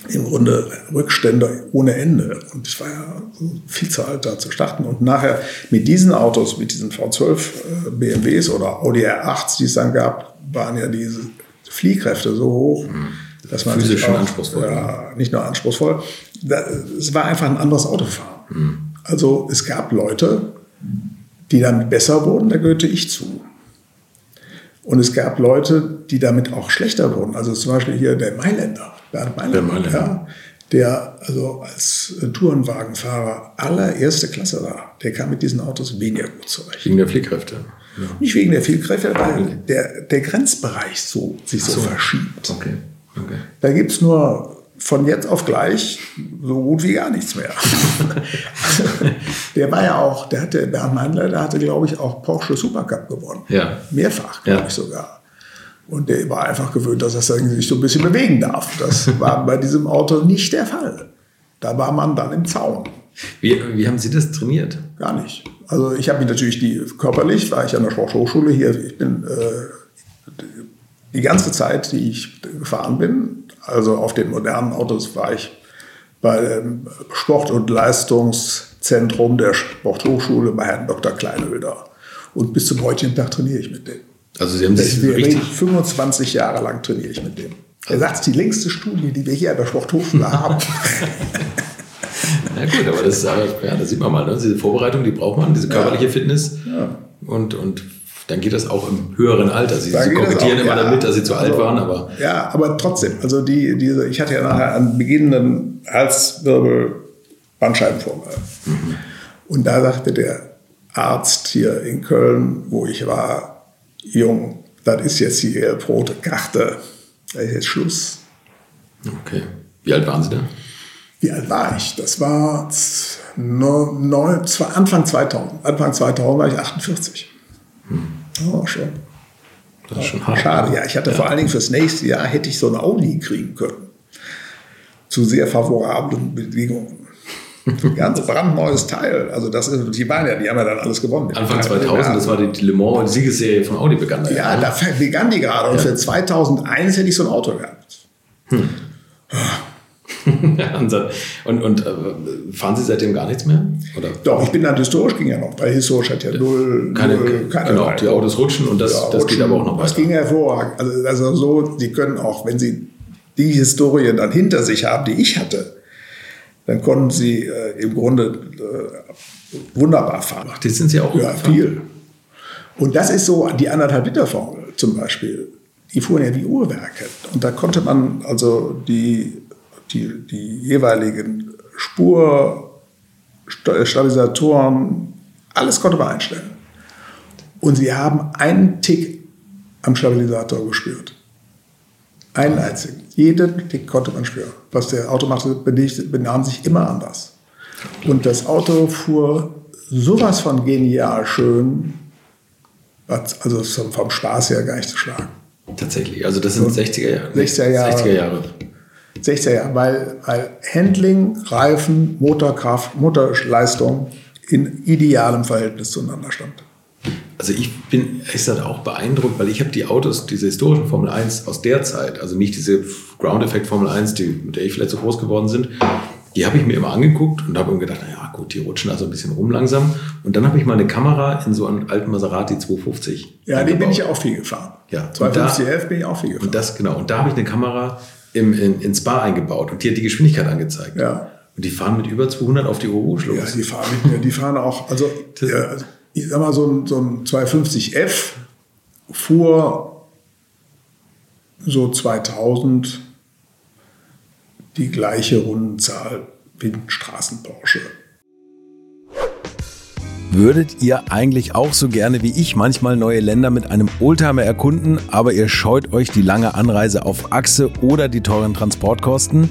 im Grunde Rückstände ohne Ende. Und ich war ja viel zu alt, da zu starten. Und nachher mit diesen Autos, mit diesen V12 äh, BMWs oder Audi R8s, die es dann gab, waren ja diese Fliehkräfte so hoch. Mhm dass man Physisch schon anspruchsvoll. Ja, nicht nur anspruchsvoll. Es war einfach ein anderes Autofahren. Mhm. Also es gab Leute, die damit besser wurden, da gehörte ich zu. Und es gab Leute, die damit auch schlechter wurden. Also zum Beispiel hier der Mailänder, Bernd Mailänder. Ja, der also als Tourenwagenfahrer allererste Klasse war. Der kam mit diesen Autos weniger gut zurecht. Wegen der Fliehkräfte. Ja. Nicht wegen der Fliehkräfte, weil der, der Grenzbereich so, sich so, so verschiebt. Okay. Okay. Da gibt es nur von jetzt auf gleich so gut wie gar nichts mehr. der war ja auch, der hatte, Bernd Meindler, der hatte, glaube ich, auch Porsche Supercup gewonnen. Ja. Mehrfach, glaube ja. ich sogar. Und der war einfach gewöhnt, dass er sich so ein bisschen bewegen darf. Das war bei diesem Auto nicht der Fall. Da war man dann im Zaun. Wie, wie haben Sie das trainiert? Gar nicht. Also ich habe mich natürlich die körperlich, war ich an der Sporthochschule hier, ich bin äh, die ganze Zeit, die ich gefahren bin, also auf den modernen Autos, war ich bei dem Sport- und Leistungszentrum der Sporthochschule bei Herrn Dr. Kleinöder. Und bis zum heutigen Tag trainiere ich mit dem. Also Sie haben sich richtig 25 Jahre lang trainiere ich mit dem. Er sagt, es ist die längste Studie, die wir hier an der Sporthochschule haben. Na gut, aber das ist, ja, das sieht man mal, ne? diese Vorbereitung, die braucht man, diese körperliche ja. Fitness. Ja. Und, und dann geht das auch im höheren Alter. Sie, sie kokettieren immer ja, damit, dass sie zu also, alt waren, aber. Ja, aber trotzdem. Also die, diese, ich hatte ja nachher einen beginnenden Halswirbel Bandscheibenvorfall. Mhm. Und da sagte der Arzt hier in Köln, wo ich war, Jung, das ist jetzt die rote Karte. Da ist jetzt Schluss. Okay. Wie alt waren Sie da? Wie alt war ich? Das war neun, Anfang 2000. Anfang 2000 war ich 48. Oh, schon. Das ist schon hart. Schade, ja. Ich hatte ja. vor allen Dingen fürs nächste Jahr hätte ich so ein Audi kriegen können. Zu sehr favorablen Bedingungen. Ein ganz brandneues Teil. Also das ist, die waren ja, die haben ja dann alles gewonnen. Anfang 2000, das war die, Le Mans Siegesserie von Audi begann. Ja, ja, da begann die gerade. Und ja. für 2001 hätte ich so ein Auto gehabt. Hm. und, und äh, fahren Sie seitdem gar nichts mehr? Oder? Doch, ich bin dann historisch ging ja noch, weil historisch hat ja null, keine, null, keine genau, die Autos rutschen und das, ja, das rutschen, geht aber auch noch weiter. Das ging hervorragend. Also, also so, Sie können auch, wenn Sie die Historie dann hinter sich haben, die ich hatte, dann konnten Sie äh, im Grunde äh, wunderbar fahren. Ach, die sind Sie auch Ja, viel. Und das ist so die anderthalb Liter Formel zum Beispiel. Die fuhren ja wie Uhrwerke. Und da konnte man also die die, die jeweiligen Spurstabilisatoren, alles konnte man einstellen. Und sie haben einen Tick am Stabilisator gespürt. Einen einzigen. Jeden Tick konnte man spüren. Was der Auto machte, benahm sich immer anders. Und das Auto fuhr sowas von genial schön, also vom Spaß her gar nicht zu schlagen. Tatsächlich, also das sind 60er Jahre. 60er Jahre. 60er Jahre. 60er Jahre, weil, weil Handling, Reifen, Motorkraft, Motorleistung in idealem Verhältnis zueinander stand. Also ich bin ehrlich gesagt auch beeindruckt, weil ich habe die Autos, diese historischen Formel 1 aus der Zeit, also nicht diese Ground-Effekt Formel 1, die, mit der ich vielleicht so groß geworden sind, die habe ich mir immer angeguckt und habe mir gedacht, naja gut, die rutschen also ein bisschen rum langsam. Und dann habe ich mal eine Kamera in so einen alten Maserati 250. Ja, die bin ich auch viel gefahren. Ja, 250 F bin ich auch viel gefahren. Und das, genau. Und da habe ich eine Kamera im, in, ins Bar eingebaut und die hat die Geschwindigkeit angezeigt. Ja. Und die fahren mit über 200 auf die Uhr los. Ja, die fahren mit die fahren auch, also ja, ich sag mal, so ein, so ein 250F fuhr so 2000 die gleiche Rundenzahl wie ein Straßenporsche. Würdet ihr eigentlich auch so gerne wie ich manchmal neue Länder mit einem Oldtimer erkunden, aber ihr scheut euch die lange Anreise auf Achse oder die teuren Transportkosten?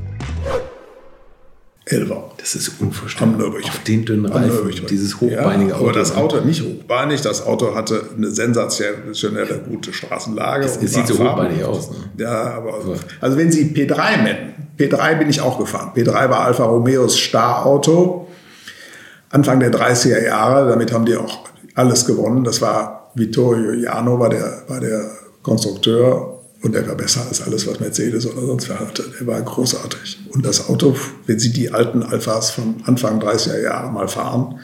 Elfer. Das ist unvorstellbar. Auf den dünnen Reifen, dieses hochbeinige ja, Auto. Aber das Auto nicht hochbeinig, das Auto hatte eine sensationelle gute Straßenlage. Es, es sieht so hochbeinig aus. Ne? Ja, aber also wenn Sie P3 nennen, P3 bin ich auch gefahren. P3 war Alfa Romeos Starauto, Anfang der 30er Jahre. Damit haben die auch alles gewonnen. Das war Vittorio Jano, war der, war der Konstrukteur und er war besser als alles, was Mercedes oder sonst wer hatte. Er war großartig. Und das Auto, wenn Sie die alten Alphas von Anfang 30er Jahre mal fahren,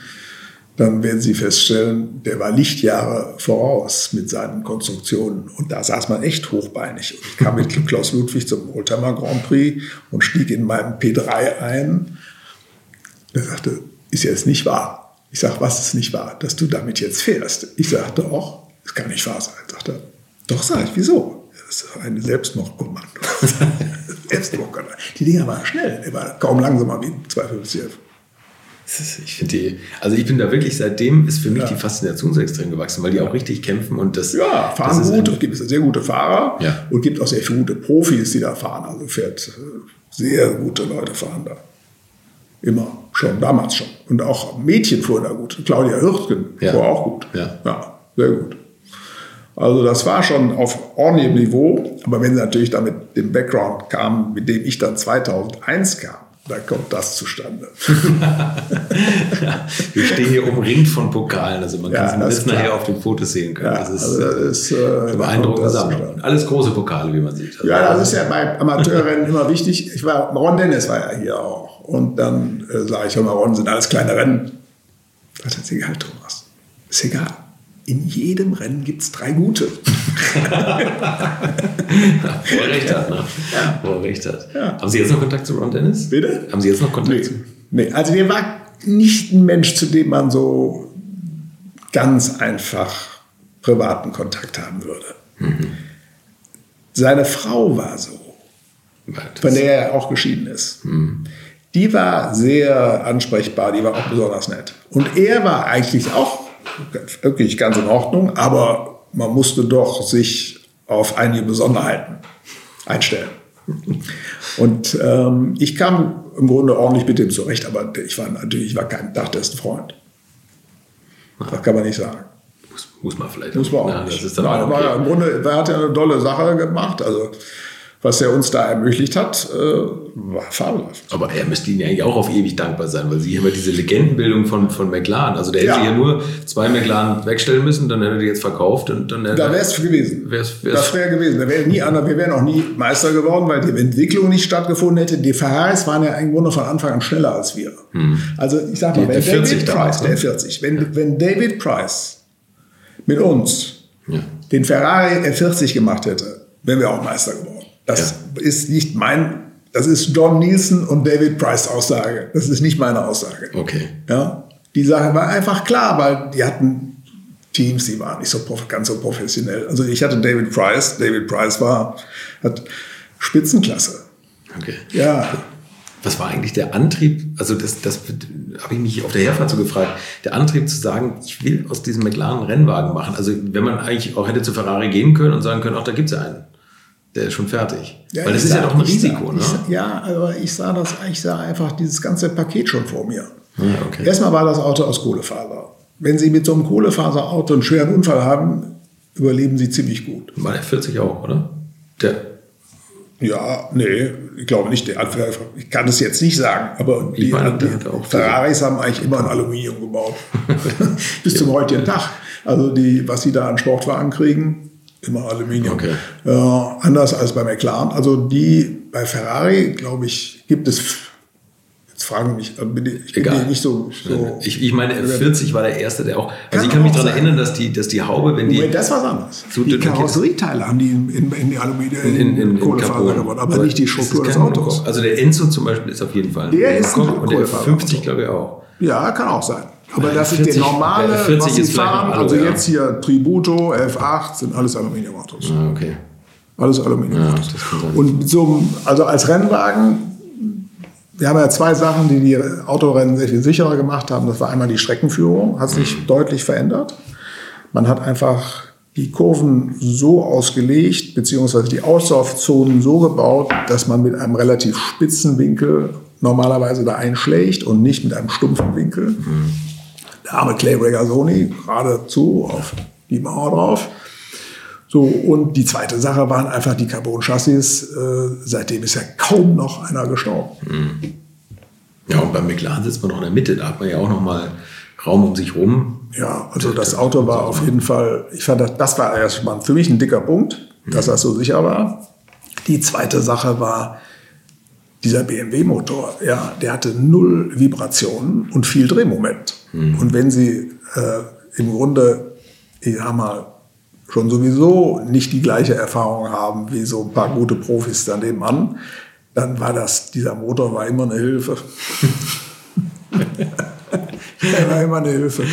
dann werden Sie feststellen, der war Lichtjahre voraus mit seinen Konstruktionen. Und da saß man echt hochbeinig. Und ich kam mit Klaus Ludwig zum Oldtimer Grand Prix und stieg in meinem P3 ein. Er sagte, ist jetzt nicht wahr. Ich sage, was ist nicht wahr? Dass du damit jetzt fährst. Ich sagte, auch, es kann nicht wahr sein. Sagt er, doch, sag ich, wieso? Das ist ein Selbstmordkommando. Selbstmordkommando. Die Dinger waren schnell. Der war kaum langsamer wie ein 250 ich die, also ich bin da wirklich seitdem ist für mich ja. die Faszination so extrem gewachsen, weil die auch richtig kämpfen und das. Ja, fahren das gut. Es gibt sehr gute Fahrer ja. und gibt auch sehr viele gute Profis, die da fahren. Also fährt äh, sehr gute Leute fahren da. Immer schon, damals schon. Und auch Mädchen fuhren da gut. Claudia Hürtgen ja. fuhr auch gut. Ja. ja, sehr gut. Also das war schon auf ordentlichem Niveau, aber wenn sie natürlich dann mit dem Background kamen, mit dem ich dann 2001 kam, da kommt das zustande. Wir stehen hier umringt von Pokalen, also man kann es nachher auf den Fotos sehen können. Ja, das ist, also das ist äh, beeindruckende Sammlung. Alles große Pokale, wie man sieht. Also ja, das ist ja bei Amateurrennen immer wichtig. Ich war, Ron Dennis war ja hier auch. Und dann äh, sage ich, immer, Ron sind alles kleine Rennen. Das ist egal, Thomas. Ist egal in jedem Rennen gibt es drei gute. Wo er recht hat, ne? Ja. Wo er recht hat. Ja. Haben Sie jetzt noch Kontakt zu Ron Dennis? Bitte? Haben Sie jetzt noch Kontakt nee. zu? Nee, also der war nicht ein Mensch, zu dem man so ganz einfach privaten Kontakt haben würde. Mhm. Seine Frau war so, von der er auch geschieden ist. Mhm. Die war sehr ansprechbar, die war auch besonders nett. Und er war eigentlich auch wirklich ganz in Ordnung, aber man musste doch sich auf einige Besonderheiten einstellen. Und ähm, ich kam im Grunde ordentlich mit dem zurecht, aber ich war natürlich ich war kein Freund. Das kann man nicht sagen. Muss, muss man vielleicht. Muss man auch. Ja, nicht. Das ist dann Nein, okay. war, Im Grunde, er hat ja eine tolle Sache gemacht. Also was er uns da ermöglicht hat, äh, war fabelhaft. Aber er müsste Ihnen eigentlich auch auf ewig dankbar sein, weil Sie ja diese Legendenbildung von, von McLaren. Also der hätte ja. ja nur zwei McLaren wegstellen müssen, dann hätte er die jetzt verkauft und dann Da wäre es gewesen. Wär's, wär's das wäre gewesen. Da wäre nie anders. Wir wären auch nie Meister geworden, weil die Entwicklung nicht stattgefunden hätte. Die Ferraris waren ja im Grunde von Anfang an schneller als wir. Hm. Also ich sag mal, wenn David Price, der 40, wenn, ja. wenn David Price mit uns ja. den Ferrari R40 gemacht hätte, wären wir auch Meister geworden. Das ja. ist nicht mein, das ist John Nielsen und David Price Aussage. Das ist nicht meine Aussage. Okay. Ja, die Sache war einfach klar, weil die hatten Teams, die waren nicht so ganz so professionell. Also ich hatte David Price. David Price war, hat Spitzenklasse. Okay. Ja. Was war eigentlich der Antrieb? Also das, das habe ich mich auf der Herfahrt so gefragt. Der Antrieb zu sagen, ich will aus diesem McLaren Rennwagen machen. Also wenn man eigentlich auch hätte zu Ferrari gehen können und sagen können, ach, da gibt es ja einen der ist schon fertig. Ja, Weil das ist sah, ja doch ein Risiko, sah, ne? Ich, ja, aber ich sah das, ich sah einfach dieses ganze Paket schon vor mir. Ja, okay. Erstmal war das Auto aus Kohlefaser. Wenn Sie mit so einem Kohlefaserauto einen schweren Unfall haben, überleben Sie ziemlich gut. War der 40 auch, oder? Der. Ja, nee, ich glaube nicht. Ich kann es jetzt nicht sagen, aber die, meine, die Ferraris haben eigentlich immer ein Aluminium gebaut. Bis zum heutigen Tag. Also die, was sie da an Sportwagen kriegen, immer Aluminium. Okay. Äh, anders als bei McLaren. Also die bei Ferrari, glaube ich, gibt es. Jetzt fragen mich, äh, bin ich, bin nicht so. so ich, ich meine, 40 war der erste, der auch. Also ich kann mich daran erinnern, dass die, dass die Haube, wenn die. Das war anders. So, die Karosserieteile haben die in, in, die Aluminium, in, in, in, in Kohlefaser aber, aber nicht die Struktur des Autos. Also der Enzo zum Beispiel ist auf jeden Fall. Der ist ein und der 50, glaube ich, auch. Ja, kann auch sein. Aber das 40, ist der normale, 40 was sie fahren. Also jetzt hier Tributo, F8 sind alles Aluminiumautos. Ah, okay. Alles Aluminiumautos. Ja, und so, also als Rennwagen, wir haben ja zwei Sachen, die die Autorennen sehr viel sicherer gemacht haben. Das war einmal die Streckenführung, hat sich mhm. deutlich verändert. Man hat einfach die Kurven so ausgelegt, beziehungsweise die Auslaufzonen so gebaut, dass man mit einem relativ spitzen Winkel normalerweise da einschlägt und nicht mit einem stumpfen Winkel. Mhm der arme Clay Regazzoni geradezu auf die Mauer drauf. So, und die zweite Sache waren einfach die Carbon-Chassis. Äh, seitdem ist ja kaum noch einer gestorben. Mhm. Ja, und beim McLaren sitzt man noch in der Mitte. Da hat man ja auch noch mal Raum um sich rum. Ja, also das Auto war auf jeden Fall, ich fand, das, das war erstmal für mich ein dicker Punkt, dass mhm. das so sicher war. Die zweite Sache war, dieser BMW-Motor, ja, der hatte null Vibrationen und viel Drehmoment. Mhm. Und wenn Sie äh, im Grunde, ich sag mal, schon sowieso nicht die gleiche Erfahrung haben wie so ein paar gute Profis daneben an, dann war das, dieser Motor war immer eine Hilfe. Der war immer eine Hilfe.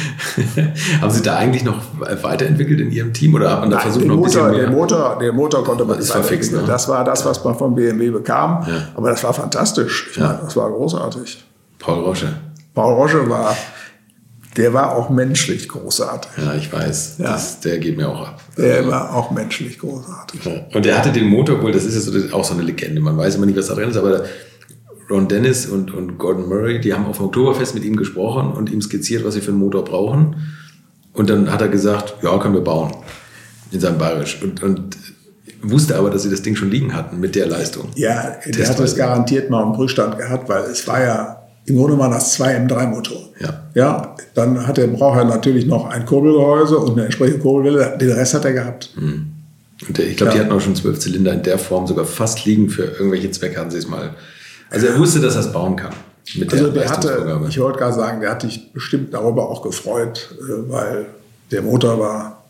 Haben Sie da eigentlich noch weiterentwickelt in Ihrem Team oder hat man da Nein, versucht, noch ein Motor, bisschen mehr? Der Motor, der Motor konnte man das, war fix, ne? das war das, was man von BMW bekam. Ja. Aber das war fantastisch. Ja. meine, das war großartig. Paul Rosche. Paul Rosche war, der war auch menschlich großartig. Ja, ich weiß. Ja. Das, der geht mir auch ab. Der war auch menschlich großartig. Ja. Und der hatte den Motor wohl, das ist ja so, auch so eine Legende. Man weiß immer nicht, was da drin ist, aber Ron Dennis und, und Gordon Murray, die haben auf dem Oktoberfest mit ihm gesprochen und ihm skizziert, was sie für einen Motor brauchen. Und dann hat er gesagt, ja, können wir bauen. In seinem Bayerisch. Und, und, wusste aber, dass sie das Ding schon liegen hatten mit der Leistung. Ja, der hat es garantiert mal im Prüfstand gehabt, weil es war ja, im Grunde waren das zwei M3-Motoren. Ja. Ja, dann hat er, braucht er natürlich noch ein Kurbelgehäuse und eine entsprechende Kurbelwelle. Den Rest hat er gehabt. Mhm. Und ich glaube, Ja. die hatten auch schon zwölf Zylinder in der Form, sogar fast liegen für irgendwelche Zwecke hatten sie es mal. Also er wusste, dass er es bauen kann. Mit Also der hatte, Leistungsvorgabe. ich wollte gerade sagen, der hat sich bestimmt darüber auch gefreut, äh, weil der Motor war,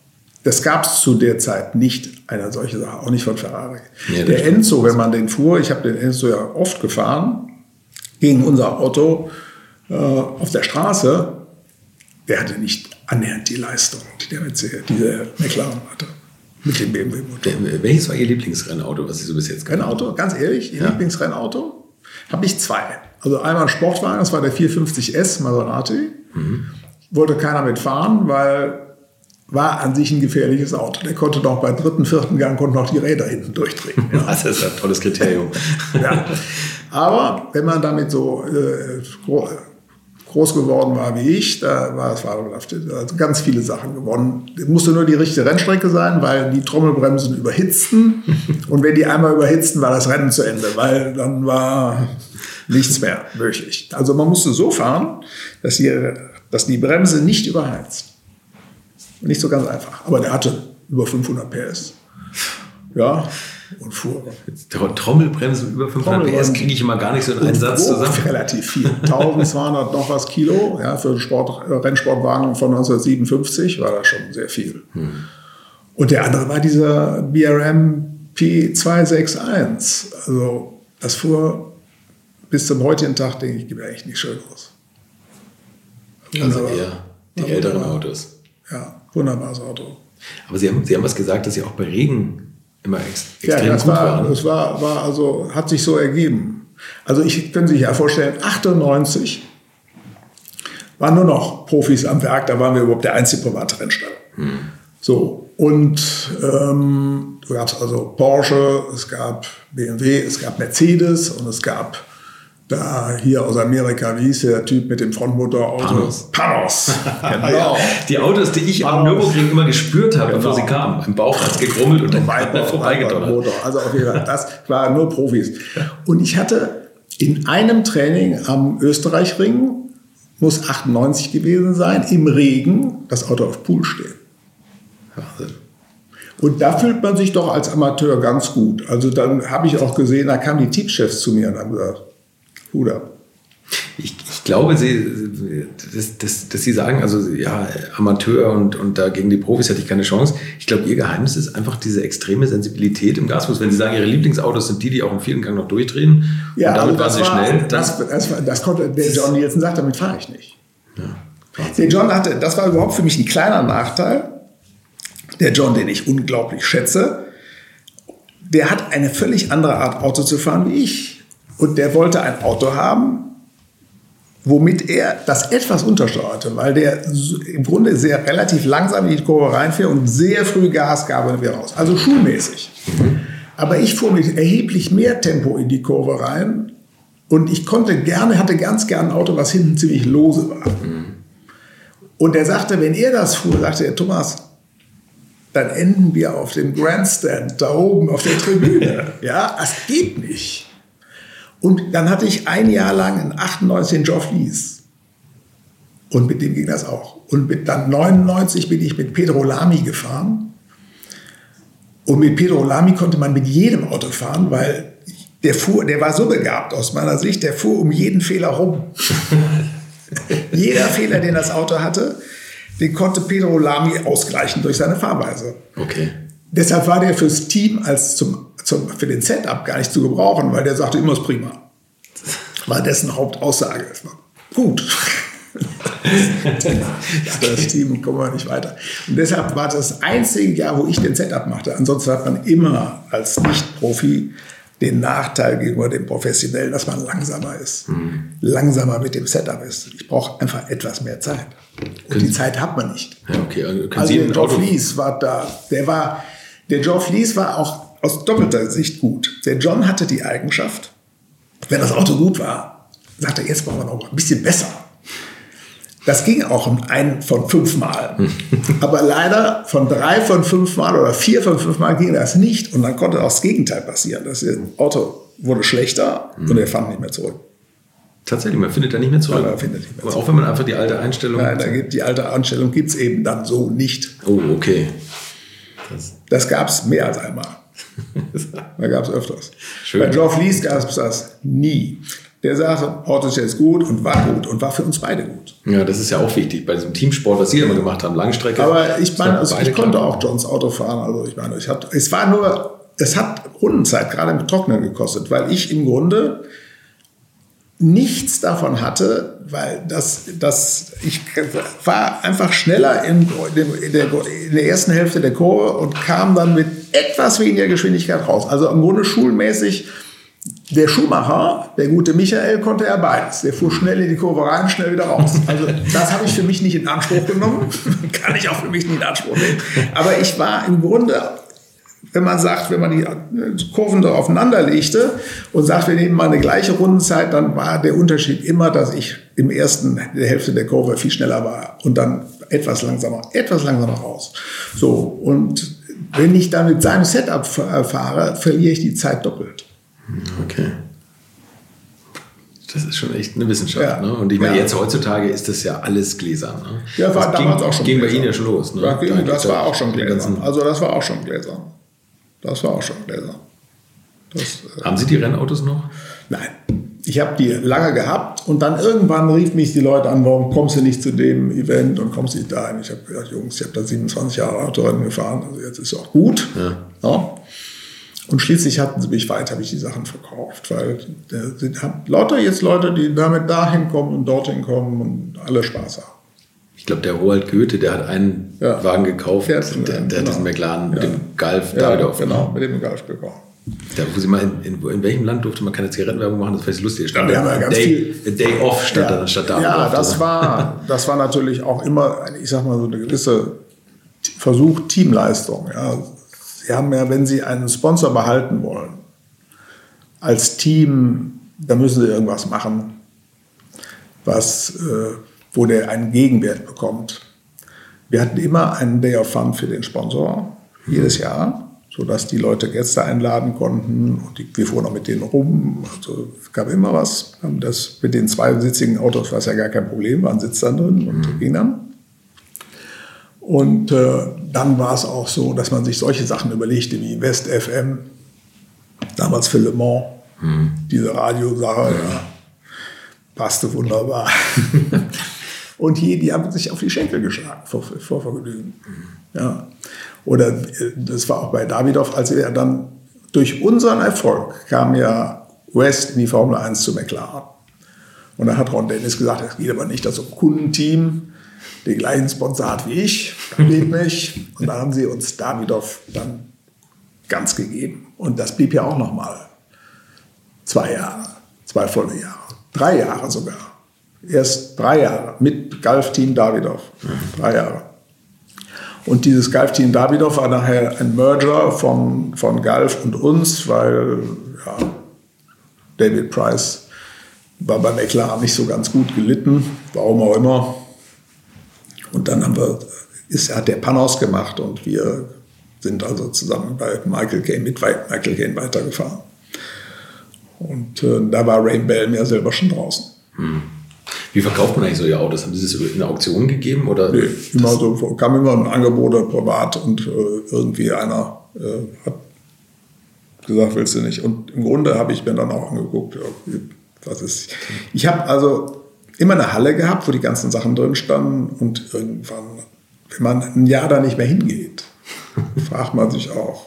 das gab es zu der Zeit nicht, eine solche Sache, auch nicht von Ferrari. Das der. Enzo, wenn man den fuhr, ich habe den Enzo ja oft gefahren, gegen unser Auto äh, auf der Straße, der hatte nicht annähernd die Leistung, die der, die der McLaren hatte, mit dem BMW-Motor. Wel- Welches war Ihr Lieblingsrennauto, was Sie so bis jetzt gehabt Rennauto, ganz ehrlich, Ihr Ja. Lieblingsrennauto? Habe ich zwei. Also einmal ein Sportwagen, das war der 450S Maserati. Wollte keiner mitfahren, weil war an sich ein gefährliches Auto. Der konnte noch bei dritten, vierten Gang konnte noch die Räder hinten durchdrehen. haben? Das ist ein tolles Kriterium. ja. Aber wenn man damit so äh, gro groß geworden war wie ich, da war es. Also ganz viele Sachen gewonnen. Es musste nur die richtige Rennstrecke sein, weil die Trommelbremsen überhitzten. Und wenn die einmal überhitzten, war das Rennen zu Ende, weil dann war nichts mehr möglich. Also man musste so fahren, dass die, dass die Bremse nicht überheizt. Nicht so ganz einfach. Aber der hatte über 500 PS. Ja, und fuhr. Tro- Trommelbremsen über 500 PS kriege ich immer gar nicht so in einen Satz zusammen. Relativ viel. 1200 noch was Kilo. Ja, für einen Sport, äh, Rennsportwagen von 1957 war das schon sehr viel. Und der andere war dieser BRM P261. Also das fuhr bis zum heutigen Tag, denke ich, gibt echt nicht schön aus. Also eher die älteren wunderbar. Autos. Ja, wunderbares Auto. Aber Sie haben, Sie haben was gesagt, dass Sie auch bei Regen immer ex Ja, extrem das gut war, waren. das war, war also, hat sich so ergeben. Also ich können sich ja vorstellen, 98 waren nur noch Profis am Werk, da waren wir überhaupt der einzige private Rennstall. So, und ähm, da gab es also Porsche, es gab BMW, es gab Mercedes und es gab da hier aus Amerika, wie hieß der Typ mit dem Frontmotorauto? Panos. Panos. Genau. Die Autos, die ich am Panos. Nürburgring immer gespürt habe, bevor Genau. sie kamen. Im Bauch hat es gegrummelt und dann Weit- weit- vorbeigedonnert. Motor. Also auf jeden Fall, das war nur Profis. Und ich hatte in einem Training am Österreichring, muss 98 gewesen sein, im Regen das Auto auf Pool stehen. Wahnsinn. Und da fühlt man sich doch als Amateur ganz gut. Also dann habe ich auch gesehen, da kamen die Teamchefs zu mir und haben gesagt, Ab. Ich, ich glaube, Sie, dass, dass, dass Sie sagen, also ja, Amateur und, und da gegen die Profis hätte ich keine Chance. Ich glaube, Ihr Geheimnis ist einfach diese extreme Sensibilität im Gasfuß. Wenn Sie sagen, Ihre Lieblingsautos sind die, die auch im vierten Gang noch durchdrehen und damit also Sie das war, schnell, Das, das, war- das konnte, der John Nielsen sagt, damit fahre ich nicht. Ja. Der John hatte, das war überhaupt für mich ein kleiner Nachteil. Der John, den ich unglaublich schätze, der hat eine völlig andere Art Auto zu fahren wie ich. Und der wollte ein Auto haben, womit er das etwas untersteuerte, weil der im Grunde sehr relativ langsam in die Kurve reinfährt und sehr früh Gas gab und wieder raus. Also schulmäßig. Aber ich fuhr mit erheblich mehr Tempo in die Kurve rein und ich konnte gerne, hatte ganz gern ein Auto, was hinten ziemlich lose war. Und er sagte, wenn er das fuhr, sagte er, Thomas, dann enden wir auf dem Grandstand da oben auf der Tribüne. Ja, das geht nicht. Und dann hatte ich ein Jahr lang in 98 den Geoff Lees. Und mit dem ging das auch. Und mit dann 99 bin ich mit Pedro Lamy gefahren. Und mit Pedro Lamy konnte man mit jedem Auto fahren, weil der fuhr, der war so begabt aus meiner Sicht, der fuhr um jeden Fehler rum. Jeder Fehler, den das Auto hatte, den konnte Pedro Lamy ausgleichen durch seine Fahrweise. okay. Deshalb war der fürs Team als zum, zum, für den Setup gar nicht zu gebrauchen, weil der sagte, immer ist prima. War dessen Hauptaussage. Es war gut. das Team kommen wir nicht weiter. Und deshalb war das einzige Jahr, wo ich den Setup machte. Ansonsten hat man immer als Nicht-Profi den Nachteil gegenüber dem Professionellen, dass man langsamer ist. Langsamer mit dem Setup ist. Ich brauche einfach etwas mehr Zeit. Und die Zeit hat man nicht. Ja, okay. Also können Also Sie der Auto, Lees war da. Der war, der Geoff Lees war auch aus doppelter Sicht gut. Der John hatte die Eigenschaft, wenn das Auto gut war, sagte er, jetzt machen wir noch ein bisschen besser. Das ging auch ein von fünf Mal. Aber leider von drei von fünf Mal oder vier von fünf Mal ging das nicht. Und dann konnte auch das Gegenteil passieren. Das Auto wurde schlechter mhm. und er fand nicht mehr zurück. Tatsächlich, man findet da nicht mehr zurück. Ja, nicht mehr zurück. Auch wenn man einfach die alte Einstellung. Nein, da gibt, die alte Einstellung gibt es eben dann so nicht. Oh, okay. Das, das gab es mehr als einmal. Da gab es öfters. Schön. Bei Geoff Lees gab es das nie. Der sagte, Auto ist jetzt gut und war gut und war für uns beide gut. Ja, das ist ja auch wichtig bei diesem Teamsport, was Sie immer gemacht haben, Langstrecke. Aber ich meine, also ich konnte auch Johns Auto fahren. Also ich meine, ich hatte, es war nur, es hat Rundenzeit gerade im Trocknen gekostet, weil ich im Grunde nichts davon hatte, weil das, das, ich war einfach schneller in, in, der, in der ersten Hälfte der Kurve und kam dann mit etwas weniger Geschwindigkeit raus. Also im Grunde schulmäßig der Schumacher, der gute Michael, konnte er beides. Der fuhr schnell in die Kurve rein, schnell wieder raus. Also das habe ich für mich nicht in Anspruch genommen. Kann ich auch für mich nicht in Anspruch nehmen. Aber ich war im Grunde wenn man sagt, wenn man die Kurven da aufeinander legte und sagt, wir nehmen mal eine gleiche Rundenzeit, dann war der Unterschied immer, dass ich im ersten der Hälfte der Kurve viel schneller war und dann etwas langsamer, etwas langsamer raus. So und wenn ich dann mit seinem Setup fahre, verliere ich die Zeit doppelt. Okay. Das ist schon echt eine Wissenschaft. Ja. Ne? Und ich meine, ja. jetzt heutzutage ist das ja alles gläsern. Ne? Ja, war das damals ging, auch schon ging bei Ihnen ja schon los. Ne? Ja, das war auch schon gläsern. Also das war auch schon gläsern. Das war auch schon Gläser. Das, äh, Haben Sie die Rennautos noch? Nein. Ich habe die lange gehabt und dann irgendwann rief mich die Leute an, warum kommst du nicht zu dem Event und kommst nicht dahin? Ich habe gesagt, Jungs, ich habe da 27 Jahre Autorennen gefahren, also jetzt ist es auch gut. Ja. Ja. Und schließlich hatten sie mich weit, habe ich die Sachen verkauft, weil sind lauter jetzt Leute, die damit dahin kommen und dorthin kommen und alle Spaß haben. Ich glaube, der Roald Goethe, der hat einen ja. Wagen gekauft, der, der, der genau. hat diesen McLaren mit dem Golf ja, Davidoff. Genau, mit dem Golf gekauft. Da, wo sie mal in, in, in, welchem Land durfte man keine Zigarettenwerbung machen? Das war jetzt lustig. Stand ja, da ganz Day, viel. Day Off stand ja. da statt Davidoff. Ja, das war, das war natürlich auch immer, ich sag mal, so eine gewisse Versuch, Teamleistung. Ja. Sie haben ja, wenn Sie einen Sponsor behalten wollen, als Team, da müssen Sie irgendwas machen, was äh, wo der einen Gegenwert bekommt. Wir hatten immer einen Day of Fun für den Sponsor, jedes Jahr, sodass die Leute Gäste einladen konnten und die, wir fuhren auch mit denen rum. Also es gab immer was. Das mit den zweisitzigen Autos war es ja gar kein Problem, war ein Sitz dann drin und mhm. ging dann. Und äh, dann war es auch so, dass man sich solche Sachen überlegte wie West FM, damals für Le Mans, mhm. diese Radiosache, ja, passte wunderbar. Und hier, die haben sich auf die Schenkel geschlagen vor, vor Vergnügen. Ja. Oder äh, das war auch bei Davidoff, als er dann durch unseren Erfolg kam ja West in die Formel 1 zu McLaren. Und da hat Ron Dennis gesagt, es geht aber nicht, dass so ein Kundenteam den gleichen Sponsor hat wie ich, geht nicht. Und da haben sie uns Davidoff dann ganz gegeben. Und das blieb ja auch noch mal zwei Jahre, zwei volle Jahre, drei Jahre sogar erst drei Jahre mit Golf-Team Davidoff. Drei Jahre. Und dieses Golf-Team Davidoff war nachher ein Merger von, von Golf und uns, weil ja, David Price war bei McLaren nicht so ganz gut gelitten, warum auch immer. Und dann haben wir, ist, hat der Panos gemacht und wir sind also zusammen bei Michael Caine mit Michael Caine weitergefahren. Und äh, da war Rain Bell mir selber schon draußen. Hm. Wie verkauft man eigentlich solche Autos? Haben Sie das in eine Auktion gegeben? Oder nee, immer so, kam immer ein Angebot privat und äh, irgendwie einer äh, hat gesagt, willst du nicht. Und im Grunde habe ich mir dann auch angeguckt, was ist. Ich habe also immer eine Halle gehabt, wo die ganzen Sachen drin standen und irgendwann, wenn man ein Jahr da nicht mehr hingeht, fragt man sich auch.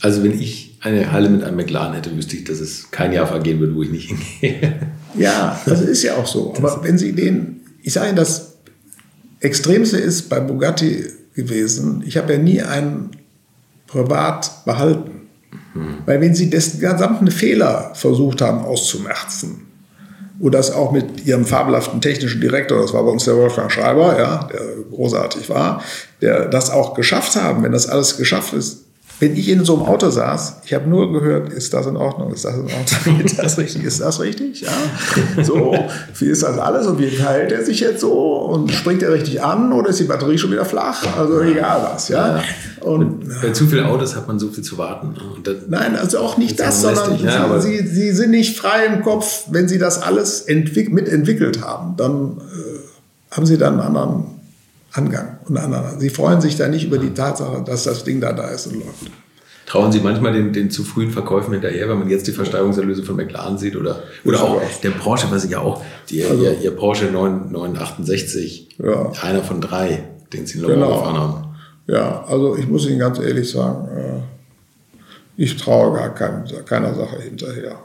Also wenn ich eine Halle mit einem McLaren hätte, wüsste ich, dass es kein Jahr vergehen würde, wo ich nicht hingehe. Ja, das ist ja auch so. Aber wenn Sie den, ich sage Ihnen, das Extremste ist bei Bugatti gewesen, ich habe ja nie einen privat behalten. Mhm. Weil wenn Sie dessen gesamten Fehler versucht haben auszumerzen, oder das auch mit ihrem fabelhaften technischen Direktor, das war bei uns der Wolfgang Schreiber, ja, der großartig war, der das auch geschafft haben, wenn das alles geschafft ist, wenn ich in so einem Auto saß, ich habe nur gehört, ist das in Ordnung, ist das in Ordnung, ist das richtig, ist das richtig? Ja. So, wie ist das alles und wie verhält er sich jetzt so und springt er richtig an oder ist die Batterie schon wieder flach? Also egal was, ja. Und, Bei zu vielen Autos hat man so viel zu warten. Ne? nein, also auch nicht das, sondern ja, sie, sie, sie, sind nicht frei im Kopf, wenn sie das alles mitentwickelt haben, dann äh, haben sie dann einen anderen Angang und anderen. Sie freuen sich da nicht über die Tatsache, dass das Ding da da ist und läuft. Trauen Sie manchmal den, den zu frühen Verkäufen hinterher, wenn man jetzt die Versteigerungserlöse von McLaren sieht oder, oder auch der Porsche, was ich ja auch, die, also, ihr, ihr, Porsche 9, 968, ja. einer von drei, den Sie in genau. gefahren haben. Ja, also ich muss Ihnen ganz ehrlich sagen, äh, ich traue gar kein, keiner Sache hinterher.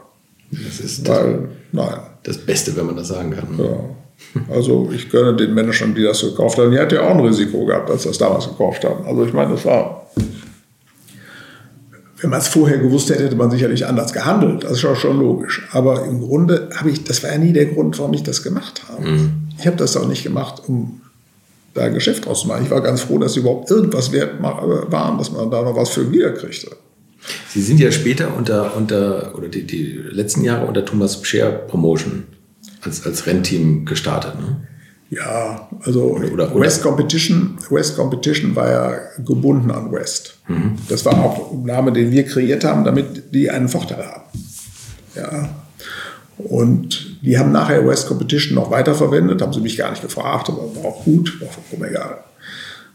Das ist Weil, das, nein. das Beste, wenn man das sagen kann. Ja. Also ich gönne den Menschen, die das gekauft haben. Die hat ja auch ein Risiko gehabt, als sie das damals gekauft haben. Also ich meine, das war, wenn man es vorher gewusst hätte, hätte man sicherlich anders gehandelt. Das ist auch schon logisch. Aber im Grunde habe ich, das war ja nie der Grund, warum ich das gemacht habe. Mhm. Ich habe das auch nicht gemacht, um da ein Geschäft draus zu machen. Ich war ganz froh, dass sie überhaupt irgendwas wert waren, dass man da noch was für wiederkriegte. Sie sind ja später unter, unter oder die, die letzten Jahre unter Thomas Pscher Promotion als, als Rennteam gestartet. Ne? Ja, also oder, oder, West Competition, West Competition war ja gebunden an West. Mhm. Das war auch ein Name, den wir kreiert haben, damit die einen Vorteil haben. Ja. Und die haben nachher West Competition noch weiterverwendet, haben sie mich gar nicht gefragt, aber war auch gut, war vollkommen egal.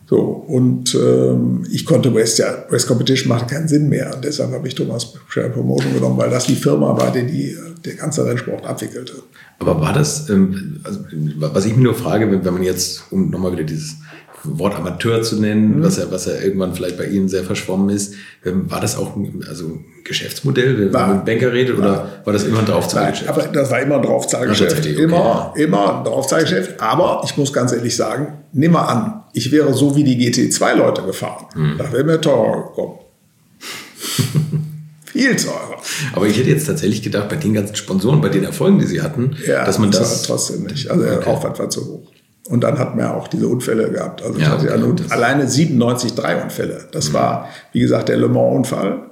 So, und ähm, ich konnte West ja, West Competition machte keinen Sinn mehr. Und deshalb habe ich Thomas Share Promotion genommen, weil das die Firma war, die, die der ganze Rennsport abwickelte. Aber war das, ähm, also, was ich mir nur frage, wenn, wenn man jetzt, um nochmal wieder dieses Wort Amateur zu nennen, mhm. was, ja, was ja irgendwann vielleicht bei Ihnen sehr verschwommen ist, ähm, war das auch ein, also ein Geschäftsmodell, wenn man mit Banker redet, war, oder war das immer ein Draufzahlgeschäft? aber das war immer ein Draufzahlgeschäft. Okay. Immer, immer ein Draufzahlgeschäft. Aber ich muss ganz ehrlich sagen, nimm mal an, ich wäre so wie die GT2-Leute gefahren. Mhm. Da wäre mir teurer gekommen. Viel teurer. Aber ich hätte jetzt tatsächlich gedacht, bei den ganzen Sponsoren, bei den Erfolgen, die sie hatten, ja, dass man das. das trotzdem nicht. Also der Aufwand war zu hoch. Und dann hat man ja auch diese Unfälle gehabt. Also ja, okay, ja alleine 97 drei Unfälle. Das mhm. war, wie gesagt, der Le Mans-Unfall.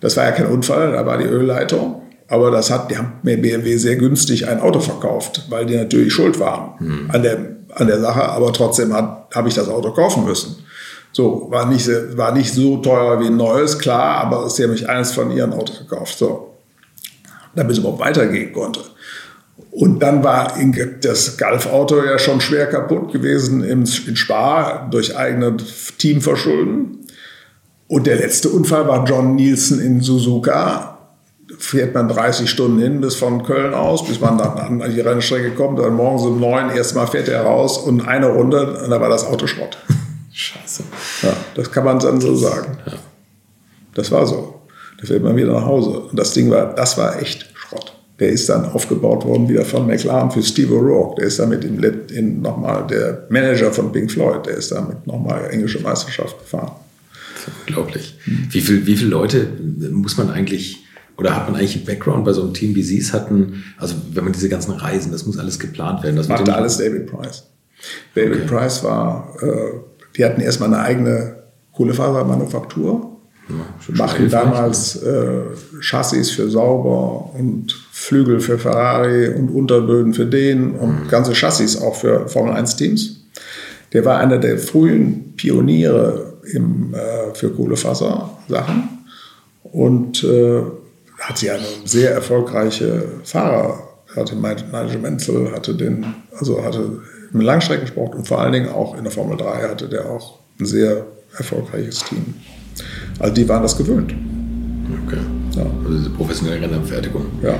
Das war ja kein Unfall, da war die Ölleitung. Aber das hat, die haben mir BMW sehr günstig ein Auto verkauft, weil die natürlich schuld waren mhm. an, der, an der Sache. Aber trotzdem habe ich das Auto kaufen müssen. So, war nicht, war nicht so teuer wie ein neues, klar, aber sie haben mich eines von ihren Autos gekauft. So, damit es überhaupt weitergehen konnte. Und dann war das Golfauto ja schon schwer kaputt gewesen in Spa durch eigene Teamverschulden. Und der letzte Unfall war John Nielsen in Suzuka. Fährt man 30 Stunden hin bis von Köln aus, bis man dann an die Rennstrecke kommt. Dann morgens um neun erstmal fährt er raus und eine Runde, und da war das Auto Schrott. Scheiße. Ja, das kann man dann so sagen. Ja. Das war so. Da fährt man wieder nach Hause. Und das Ding war, das war echt der ist dann aufgebaut worden wieder von McLaren für Steve O'Rourke. Der ist damit in, in nochmal der Manager von Pink Floyd. Der ist damit nochmal englische Meisterschaft gefahren. unglaublich. Hm. Wie, viel, wie viele Leute muss man eigentlich oder hat man eigentlich einen Background bei so einem Team, wie Sie es hatten? Also wenn man diese ganzen Reisen, das muss alles geplant werden. Das machte alles David Price. David okay. Price war, äh, die hatten erstmal eine eigene Kohlefasermanufaktur ja, machten damals äh, Chassis für Sauber und Flügel für Ferrari und Unterböden für den und mhm. ganze Chassis auch für Formel 1 Teams. Der war einer der frühen Pioniere im, äh, für Kohlefaser-Sachen und äh, hat sie eine sehr erfolgreiche Fahrer, hatte Managemental, hatte den, also hatte im Langstreckensport und vor allen Dingen auch in der Formel 3 hatte der auch ein sehr erfolgreiches Team. Also die waren das gewöhnt. Okay. Ja. Also diese professionelle Rennabfertigung. Ja.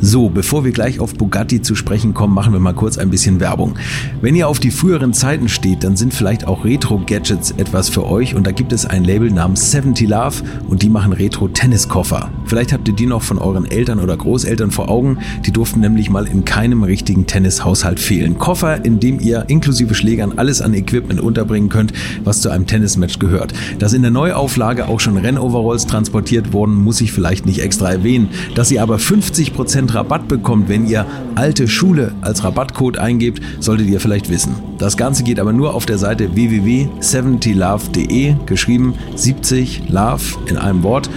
So, bevor wir gleich auf Bugatti zu sprechen kommen, machen wir mal kurz ein bisschen Werbung. Wenn ihr auf die früheren Zeiten steht, dann sind vielleicht auch Retro-Gadgets etwas für euch und da gibt es ein Label namens 70 Love und die machen Retro-Tenniskoffer. Vielleicht habt ihr die noch von euren Eltern oder Großeltern vor Augen. Die durften nämlich mal in keinem richtigen Tennishaushalt fehlen. Koffer, in dem ihr inklusive Schlägern alles an Equipment unterbringen könnt, was zu einem Tennismatch gehört. Dass in der Neuauflage auch schon Rennoveralls transportiert wurden, muss ich vielleicht nicht extra erwähnen. Dass ihr aber 50% Rabatt bekommt, wenn ihr alte Schule als Rabattcode eingebt, solltet ihr vielleicht wissen. Das Ganze geht aber nur auf der Seite www.70love.de, geschrieben 70 Love in einem Wort.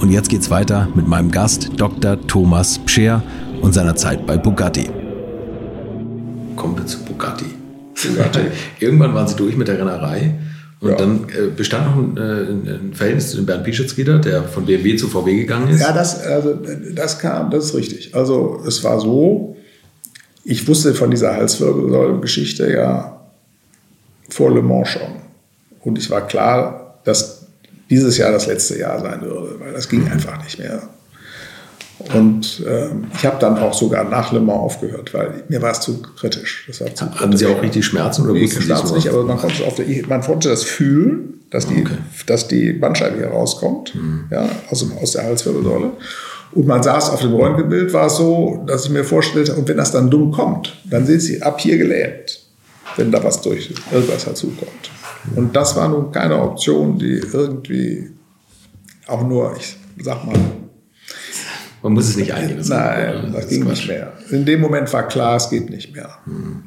Und jetzt geht's weiter mit meinem Gast Dr. Thomas Pscher und seiner Zeit bei Bugatti. Kommen wir zu Bugatti. Bugatti. Irgendwann waren sie durch mit der Rennerei. Und ja. dann äh, bestand noch ein, äh, ein, Verhältnis zu dem Bernd Pischitz-Rieder, der von BMW zu VW gegangen ist. Ja, das, also, das kam, das ist richtig. Also es war so, ich wusste von dieser Halswirbelsäulen-Geschichte ja vor Le Mans schon. Und es war klar, dass dieses Jahr das letzte Jahr sein würde, weil das ging einfach nicht mehr. Und ähm, ich habe dann auch sogar nach Le Mans aufgehört, weil mir war es zu kritisch. Das war zu Hatten kritisch. Sie auch richtig Schmerzen oder nee, Schmerzen nicht, aber man konnte, auf der, man konnte das fühlen, dass die, okay. dass die Bandscheibe hier rauskommt, mhm. ja, aus, aus der Halswirbelsäule. Und man saß auf dem Röntgenbild, war es so, dass ich mir vorstellte, und wenn das dann dumm kommt, dann sind sie ab hier gelähmt, wenn da was durch irgendwas dazukommt. Und das war nun keine Option, die irgendwie auch nur, ich sag mal, man muss es nicht einigen. Nein, das, das ging nicht mehr. In dem Moment war klar, es geht nicht mehr. Hm.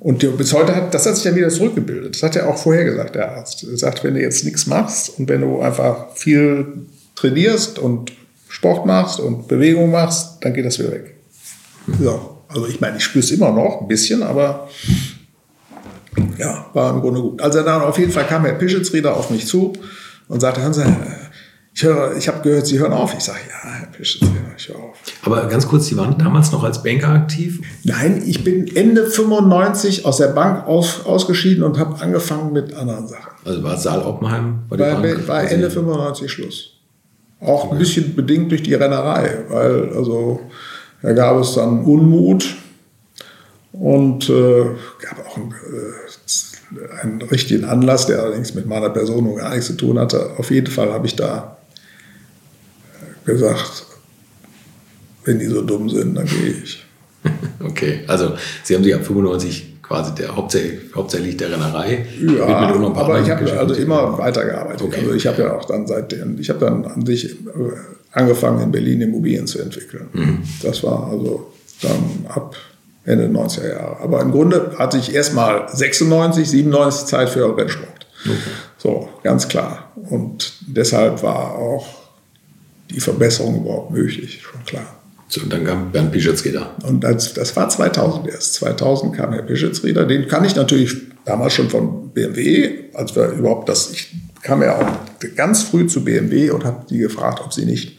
Und bis heute hat, das hat sich ja wieder zurückgebildet. Das hat er auch vorher gesagt, der Arzt. Er sagt, wenn du jetzt nichts machst und wenn du einfach viel trainierst und Sport machst und Bewegung machst, dann geht das wieder weg. Ja, also ich meine, ich spüre es immer noch ein bisschen, aber ja, war im Grunde gut. Also dann auf jeden Fall kam Herr Pischitzrieder auf mich zu und sagte, Hans, ich, ich habe gehört, Sie hören auf. Ich sage, ja, Herr Pischitzrieder, ich höre auf. Aber ganz kurz, Sie waren damals noch als Banker aktiv? Nein, ich bin Ende 95 aus der Bank aus, ausgeschieden und habe angefangen mit anderen Sachen. Also war Saal Oppenheim? War, war, war Ende 95 Schluss. Auch ein bisschen bedingt durch die Rennerei, weil also da gab es dann Unmut und äh, gab auch einen, äh, einen richtigen Anlass, der allerdings mit meiner Person gar nichts zu tun hatte. Auf jeden Fall habe ich da gesagt, wenn die so dumm sind, dann gehe ich. Okay, also Sie haben sich ab 95 quasi der hauptsächlich, hauptsächlich der Rennerei. Ja, aber ich habe also immer weitergearbeitet. Okay. Also ich habe ja auch dann seitdem, ich habe dann an sich äh, angefangen in Berlin Immobilien zu entwickeln. Mhm. Das war also dann ab Ende 90er Jahre. Aber im Grunde hatte ich erstmal 96, 97 Zeit für Rennsport. Okay. So, ganz klar. Und deshalb war auch die Verbesserung überhaupt möglich, schon klar. So, und dann kam Bernd Pischetsrieder. Und das, das war 2000 erst. 2000 kam Herr Pischetsrieder. Den kann ich natürlich damals schon von BMW, als wir überhaupt das, ich kam ja auch ganz früh zu BMW und habe die gefragt, ob sie nicht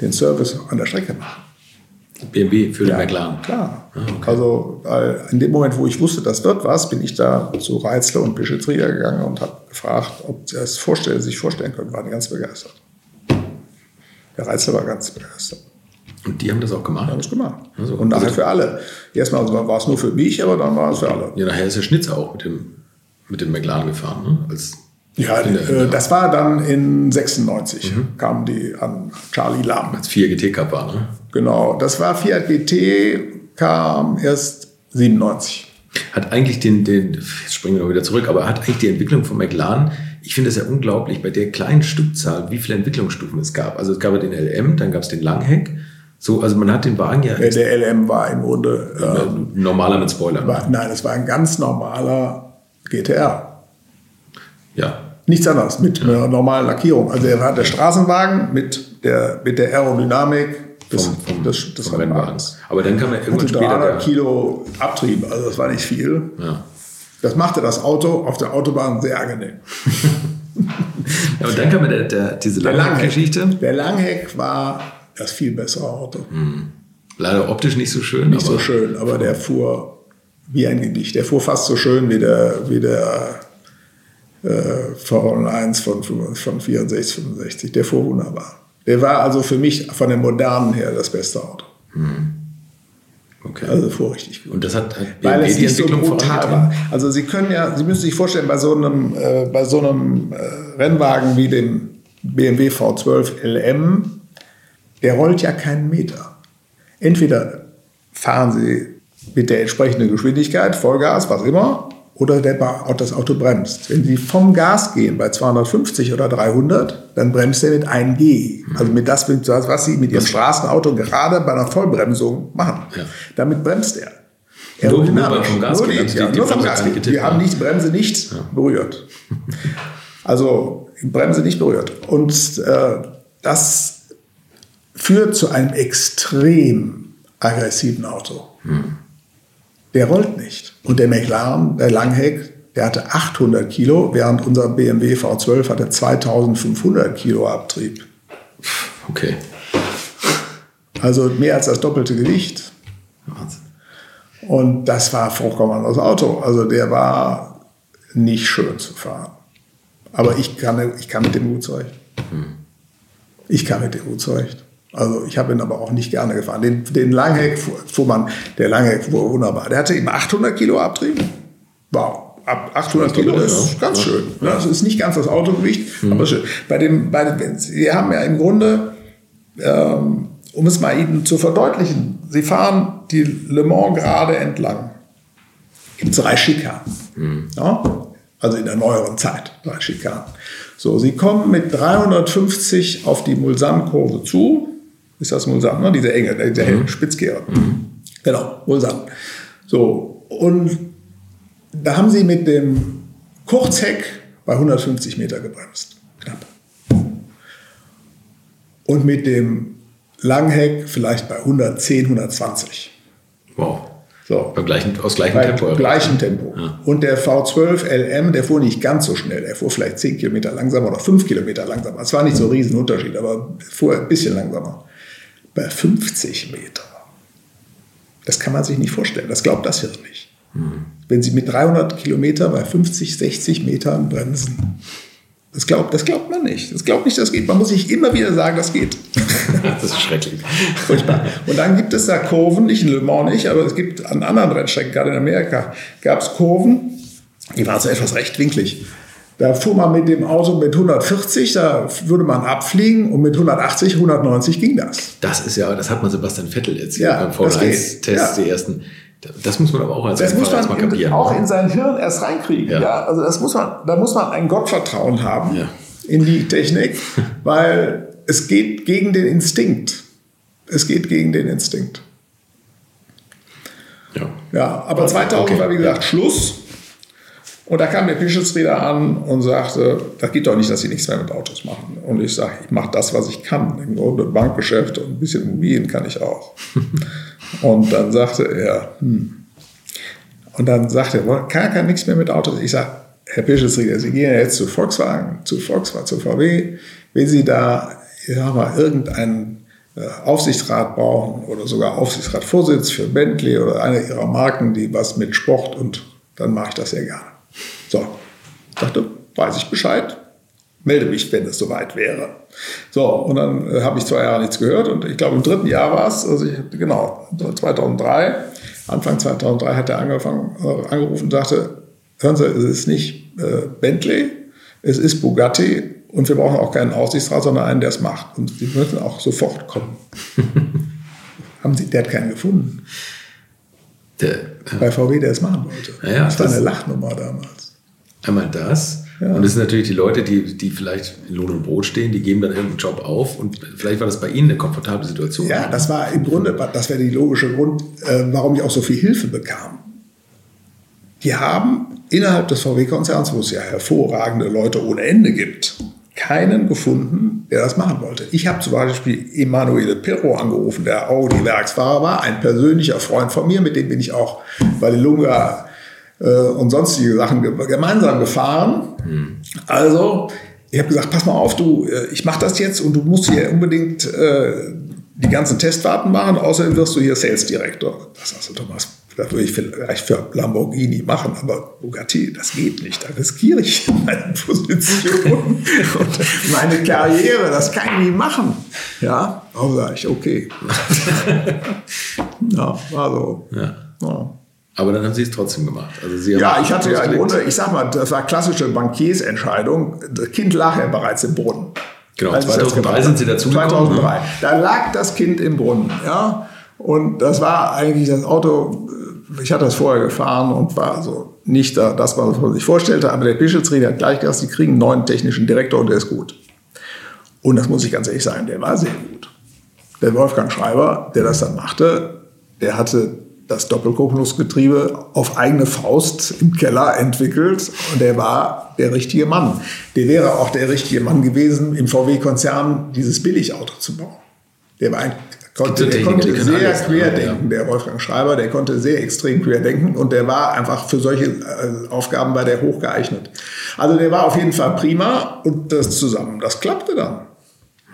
den Service an der Strecke machen. BMW für den ja, McLaren. Klar. Ah, okay. Also in dem Moment, wo ich wusste, das wird was, bin ich da zu Reitzler und Pischetsrieder gegangen und habe gefragt, ob sie das vorstellen, sich vorstellen können. Waren ganz begeistert. Der Reitzler war ganz begeistert. Und die haben das auch gemacht? Haben das gemacht. Also, und nachher also für alle. Erstmal also war es nur für mich, aber dann war es für alle. Ja, nachher ist der Schnitzer auch mit dem, mit dem McLaren gefahren, ne? Als ja, äh, das war dann in 96, mhm. kamen die an Charlie Lam. Als Fiat GT Cup war, ne? Genau, das war Fiat GT, kam erst 97. Hat eigentlich den, den jetzt springen wir wieder zurück, aber hat eigentlich die Entwicklung von McLaren, ich finde es ja unglaublich, bei der kleinen Stückzahl, wie viele Entwicklungsstufen es gab. Also es gab ja den LM, dann gab es den Langheck, so, also man hat den Wagen ja. Der, der LM war im Grunde. Ähm, normaler mit Spoilern. War, nein, es war ein ganz normaler GTR. Ja. Nichts anderes, mit ja. einer normalen Lackierung. Also er war der Straßenwagen mit der, mit der Aerodynamik des, vom, vom, des, des vom Rennwagens. Aber dann kam er irgendwann später. 300 Kilo Abtrieb, also das war nicht viel. Ja. Das machte das Auto auf der Autobahn sehr angenehm. und dann kam der, der, diese Langheck-Geschichte. Der Langheck war das viel bessere Auto. Mhm. Leider optisch nicht so schön. Nicht so schön, aber der fuhr wie ein Gedicht. Der fuhr fast so schön wie der, wie der äh, Formel 1 von, von 64, 65. Der fuhr wunderbar. Der war also für mich von den modernen her das beste Auto. Mhm. Okay. Also fuhr richtig gut. Und das hat, hat Weil es nicht so brutal war. Also Sie können ja, Sie müssen sich vorstellen, bei so einem, äh, bei so einem äh, Rennwagen wie dem BMW V12 LM der rollt ja keinen Meter. Entweder fahren Sie mit der entsprechenden Geschwindigkeit, Vollgas, was immer, oder der, das Auto bremst. Wenn Sie vom Gas gehen bei 250 oder 300, dann bremst er mit 1G. Also mit das, was Sie mit Ihrem Straßenauto gerade bei einer Vollbremsung machen. Ja. Damit bremst er. Er nur, nur vom Gas nur, die, ja, die, nur vom Gas geht. Wir haben die Bremse nicht ja. berührt. Also Bremse nicht berührt. Und äh, das führt zu einem extrem aggressiven Auto. Hm. Der rollt nicht. Und der McLaren, der Langheck, der hatte 800 Kilo, während unser BMW V12 hatte 2500 Kilo Abtrieb. Okay. Also mehr als das doppelte Gewicht. Wahnsinn. Und das war vollkommen anderes Auto. Also der war nicht schön zu fahren. Aber ich kann, ich kann mit dem gut zurecht. Hm. Ich kann mit dem gut zurecht. Also ich habe ihn aber auch nicht gerne gefahren. Den, den Langheck fuhr man, der Langheck fuhr wunderbar. Der hatte eben 800 Kilo Abtrieb. Wow. Ab 800 Kilo ist ja. ganz schön. Ja. Das ist nicht ganz das Autogewicht, mhm. aber schön. Bei dem, bei dem, Sie haben ja im Grunde, ähm, um es mal Ihnen zu verdeutlichen, Sie fahren die Le Mans gerade entlang. Gibt drei Schikanen. Mhm. Ja? Also in der neueren Zeit, drei Schikanen. So, Sie kommen mit 350 auf die Mulsanne-Kurve zu ist das Mulsanne, ne? diese enge, der mhm. Spitzkehrer. Mhm. Genau, Mulsanne. So, und da haben sie mit dem Kurzheck bei 150 Meter gebremst, knapp. Und mit dem Langheck vielleicht bei 110, 120. Wow. So. Beim gleichen, aus gleichem Bei Tempo. gleichem Tempo. Ja. Und der V12 LM, der fuhr nicht ganz so schnell. Der fuhr vielleicht 10 Kilometer langsamer oder 5 Kilometer langsamer. Es war nicht so ein Riesenunterschied, aber fuhr ein bisschen langsamer bei 50 Meter. Das kann man sich nicht vorstellen. Das glaubt das Hirn nicht. Mhm. Wenn Sie mit 300 Kilometer bei 50, 60 Metern bremsen, das glaubt, das glaubt man nicht. Das glaubt nicht, das geht. Man muss sich immer wieder sagen, das geht. das ist schrecklich. Furchtbar. Und dann gibt es da Kurven, nicht in Le Mans nicht, aber es gibt an anderen Rennstrecken, gerade in Amerika, gab es Kurven, die waren so etwas rechtwinklig. Da fuhr man mit dem Auto mit 140, da würde man abfliegen und mit 180, 190 ging das. Das ist ja, das hat man Sebastian Vettel erzählt ja, beim Formel-1-Test, ja. die ersten. Das muss man aber auch als Das muss man in, auch in sein Hirn erst reinkriegen. Ja. ja. Also das muss man, da muss man ein Gottvertrauen haben ja. in die Technik, weil es geht gegen den Instinkt. Es geht gegen den Instinkt. Ja, ja aber 2000 okay. war wie gesagt Schluss. Und da kam der Pischelsrieder an und sagte, das geht doch nicht, dass Sie nichts mehr mit Autos machen. Und ich sage, ich mache das, was ich kann. Im Grunde Bankgeschäft und ein bisschen Immobilien kann ich auch. und dann sagte er, hm. Und dann sagte er, kann, kann nichts mehr mit Autos. Ich sage, Herr Pischelsrieder, Sie gehen ja jetzt zu Volkswagen, zu Volkswagen, zu VW. Wenn Sie da, ich sag mal, irgendeinen äh, Aufsichtsrat brauchen oder sogar Aufsichtsratvorsitz für Bentley oder eine Ihrer Marken, die was mit Sport und dann mache ich das sehr gerne. So, dachte, weiß ich Bescheid, melde mich, wenn es soweit wäre. So, und dann äh, habe ich zwei Jahre nichts gehört und ich glaube im dritten Jahr war es, also ich, genau, 2003, Anfang 2003 hat er angefangen, äh, angerufen und sagte, hören Sie, es ist nicht äh, Bentley, es ist Bugatti und wir brauchen auch keinen Aussichtsrat, sondern einen, der es macht. Und Sie müssen auch sofort kommen. Haben Sie, der hat keinen gefunden. Der, ja. Bei VW, der es machen wollte. Ja, das war eine Lachnummer damals. Einmal das. Ja. Und es sind natürlich die Leute, die, die vielleicht in Lohn und Brot stehen, die geben dann irgendeinen Job auf und vielleicht war das bei Ihnen eine komfortable Situation. Ja, das war im Grunde, das wäre der logische Grund, äh, warum ich auch so viel Hilfe bekam. Die haben innerhalb des VW-Konzerns, wo es ja hervorragende Leute ohne Ende gibt, keinen gefunden, der das machen wollte. Ich habe zum Beispiel Emanuele Pirro angerufen, der Audi-Werksfahrer war, ein persönlicher Freund von mir, mit dem bin ich auch bei Lunga und sonstige Sachen gemeinsam gefahren. Mhm. Also, ich habe gesagt, pass mal auf, du, äh, ich mache das jetzt und du musst hier unbedingt äh, die ganzen Testfahrten machen, außerdem wirst du hier Sales Director. Das sagst du, Thomas, das würde ich vielleicht für Lamborghini machen, aber Bugatti, das geht nicht. Da riskiere ich meine Position und meine Karriere. Das kann ich nicht machen. Ja, auch sage ich, okay. ja, war so. Ja. ja. Aber dann haben Sie es trotzdem gemacht. Also Sie ja, ich hatte ja im Grunde, ich sag mal, das war klassische Bankiersentscheidung. Das Kind lag ja bereits im Boden. Genau, 2003 sind Sie dazu 2003. Da lag das Kind im Brunnen, ja. Und das war eigentlich das Auto, ich hatte das vorher gefahren und war so nicht da, das, was man sich vorstellte. Aber der Bischofsrieder hat gleich gesagt, sie kriegen einen neuen technischen Direktor und der ist gut. Und das muss ich ganz ehrlich sagen, der war sehr gut. Der Wolfgang Schreiber, der das dann machte, der hatte das Doppelkupplungsgetriebe auf eigene Faust im Keller entwickelt und der war der richtige Mann. Der wäre auch der richtige Mann gewesen, im VW-Konzern dieses Billigauto zu bauen. Der war ein, konnte, der konnte sehr quer denken, der Wolfgang Schreiber, der konnte sehr extrem quer denken und der war einfach für solche äh, Aufgaben war der hoch geeignet. Also der war auf jeden Fall prima und das zusammen, das klappte dann.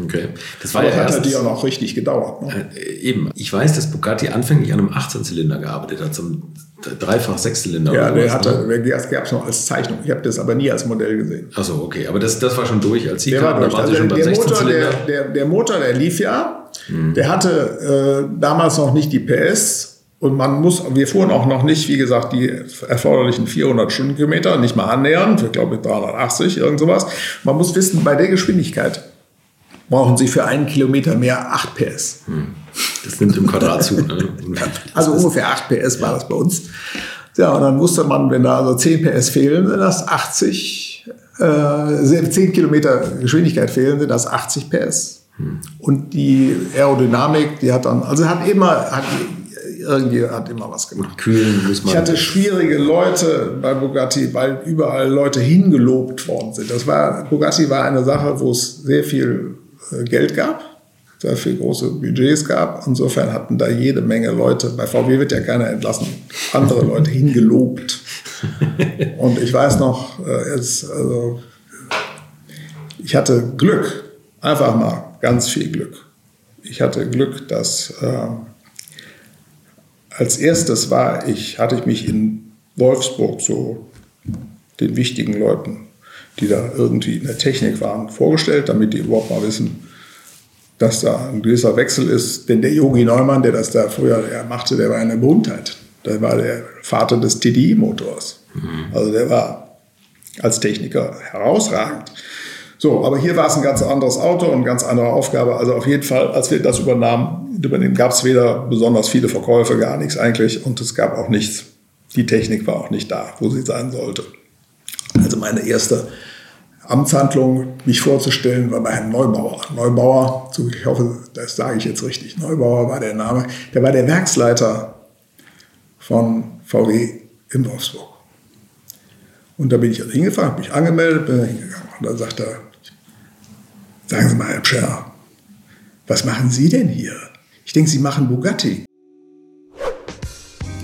Okay. Das war Aber ja hat natürlich auch noch richtig gedauert. Ne? Äh, eben. Ich weiß, dass Bugatti anfänglich an einem 18-Zylinder gearbeitet hat, zum dreifach Sechszylinder. Ja, der hatte, ne? das gab es noch als Zeichnung. Ich habe das aber nie als Modell gesehen. Achso, okay. Aber das, das war schon durch, als Sie der war durch. Also der, Motor, der, der, der, Motor, der lief ja. Hm. Der hatte äh, damals noch nicht die PS. Und man muss, wir fuhren auch noch nicht, wie gesagt, die erforderlichen 400 Stundenkilometer, nicht mal annähernd, ich glaube 380, irgend sowas. Man muss wissen, bei der Geschwindigkeit, brauchen Sie für einen Kilometer mehr 8 PS. Hm. Das nimmt im Quadrat zu. Ne? also ungefähr 8 PS war das bei uns. Ja, und dann wusste man, wenn da also 10 PS fehlen, sind das 80, äh, 10 Kilometer Geschwindigkeit fehlen, sind das 80 PS. Hm. Und die Aerodynamik, die hat dann, also hat immer, hat, irgendwie hat immer was gemacht. kühlen muss man. Ich hatte schwierige Leute bei Bugatti, weil überall Leute hingelobt worden sind. Das war, Bugatti war eine Sache, wo es sehr viel Geld gab, sehr viel große Budgets gab. Insofern hatten da jede Menge Leute, bei VW wird ja keiner entlassen, andere Leute hingelobt. Und ich weiß noch, äh, also, ich hatte Glück, einfach mal ganz viel Glück. Ich hatte Glück, dass äh, als erstes war ich, hatte ich mich in Wolfsburg so den wichtigen Leuten die da irgendwie in der Technik waren, vorgestellt, damit die überhaupt mal wissen, dass da ein gewisser Wechsel ist. Denn der Yogi Neumann, der das da früher machte, der war eine Berühmtheit. Der war der Vater des TDI-Motors. Mhm. Also der war als Techniker herausragend. So, aber hier war es ein ganz anderes Auto und eine ganz andere Aufgabe. Also auf jeden Fall, als wir das übernahmen, übernehmen, gab es weder besonders viele Verkäufe, gar nichts eigentlich. Und es gab auch nichts. Die Technik war auch nicht da, wo sie sein sollte. Also meine erste Amtshandlung, mich vorzustellen, war bei Herrn Neubauer. Neubauer, ich hoffe, das sage ich jetzt richtig, Neubauer war der Name, der war der Werksleiter von VW in Wolfsburg. Und da bin ich also hingefahren, habe mich angemeldet, bin hingegangen. Und dann sagt er, sagen Sie mal, Herr Pscher, was machen Sie denn hier? Ich denke, Sie machen Bugatti.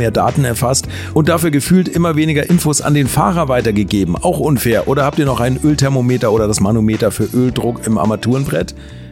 mehr Daten erfasst und dafür gefühlt immer weniger Infos an den Fahrer weitergegeben. Auch unfair. Oder habt ihr noch ein Ölthermometer oder das Manometer für Öldruck im Armaturenbrett?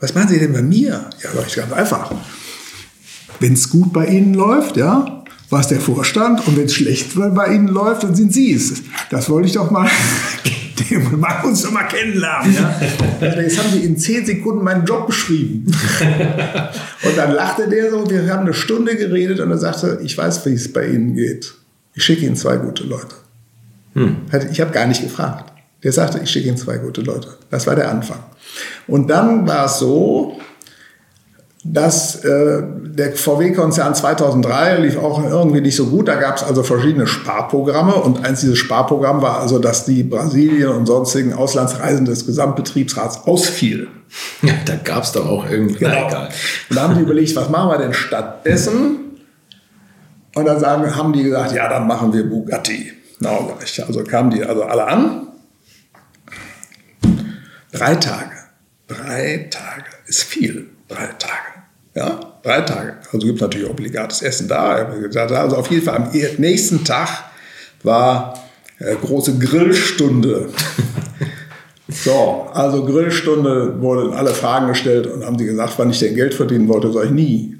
Was machen Sie denn bei mir? Ja, sag ich ganz einfach. Wenn es gut bei Ihnen läuft, ja, war es der Vorstand. Und wenn es schlecht bei Ihnen läuft, dann sind Sie es. Das wollte ich doch mal, mal uns doch mal kennenlernen. Ja? Jetzt haben Sie in zehn Sekunden meinen Job beschrieben. Und dann lachte der so, wir haben eine Stunde geredet und er sagte, ich weiß, wie es bei Ihnen geht. Ich schicke Ihnen zwei gute Leute. Hm. Ich habe gar nicht gefragt. Der sagte, ich schicke Ihnen zwei gute Leute. Das war der Anfang. Und dann war es so, dass äh, der VW-Konzern 2003 lief auch irgendwie nicht so gut. Da gab es also verschiedene Sparprogramme und eins dieses Sparprogramm war also, dass die Brasilien und sonstigen Auslandsreisen des Gesamtbetriebsrats ausfiel. Ja, da gab es doch auch irgendwie. Genau. Egal. Und da haben die überlegt, was machen wir denn stattdessen? Und dann sagen, haben die gesagt, ja, dann machen wir Bugatti. Na, also kamen die also alle an. Drei Tage. Drei Tage ist viel. Drei Tage. Ja, drei Tage. Also gibt es natürlich obligates Essen da. Also auf jeden Fall am nächsten Tag war äh, große Grillstunde. so, also Grillstunde wurden alle Fragen gestellt und haben sie gesagt, wann ich denn Geld verdienen wollte, sage ich nie.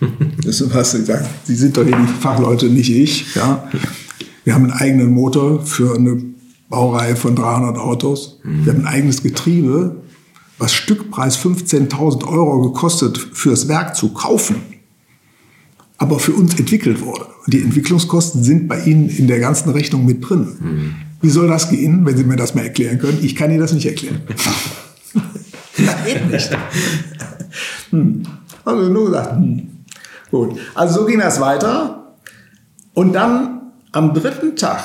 Das ist was sie sagen. Sie sind doch hier die Fachleute, nicht ich. Ja. Wir haben einen eigenen Motor für eine Baureihe von 300 Autos. Wir haben ein eigenes Getriebe was Stückpreis 15.000 Euro gekostet fürs Werk zu kaufen, aber für uns entwickelt wurde. Und die Entwicklungskosten sind bei Ihnen in der ganzen Rechnung mit drin. Mhm. Wie soll das gehen, wenn Sie mir das mal erklären können? Ich kann Ihnen das nicht erklären. das geht nicht. Hm. Also nur gesagt, hm. gut. Also so ging das weiter. Und dann am dritten Tag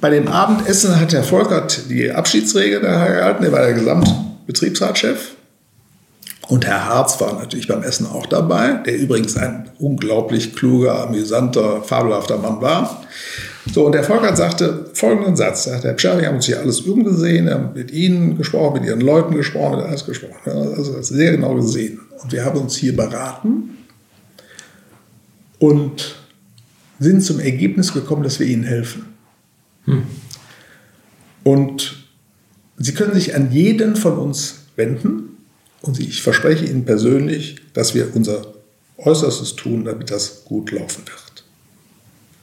bei dem Abendessen hat Herr Volkert die Abschiedsrede gehalten. Er war der Gesamt Betriebsratschef. Und Herr Harz war natürlich beim Essen auch dabei, der übrigens ein unglaublich kluger, amüsanter, fabelhafter Mann war. So, und der Volkert sagte folgenden Satz. Er sagte, Herr Pscher, wir haben uns hier alles umgesehen, wir haben mit Ihnen gesprochen, mit Ihren Leuten gesprochen, mit alles gesprochen. Also sehr genau gesehen. Und wir haben uns hier beraten und sind zum Ergebnis gekommen, dass wir Ihnen helfen. Hm. Und Sie können sich an jeden von uns wenden und ich verspreche Ihnen persönlich, dass wir unser Äußerstes tun, damit das gut laufen wird.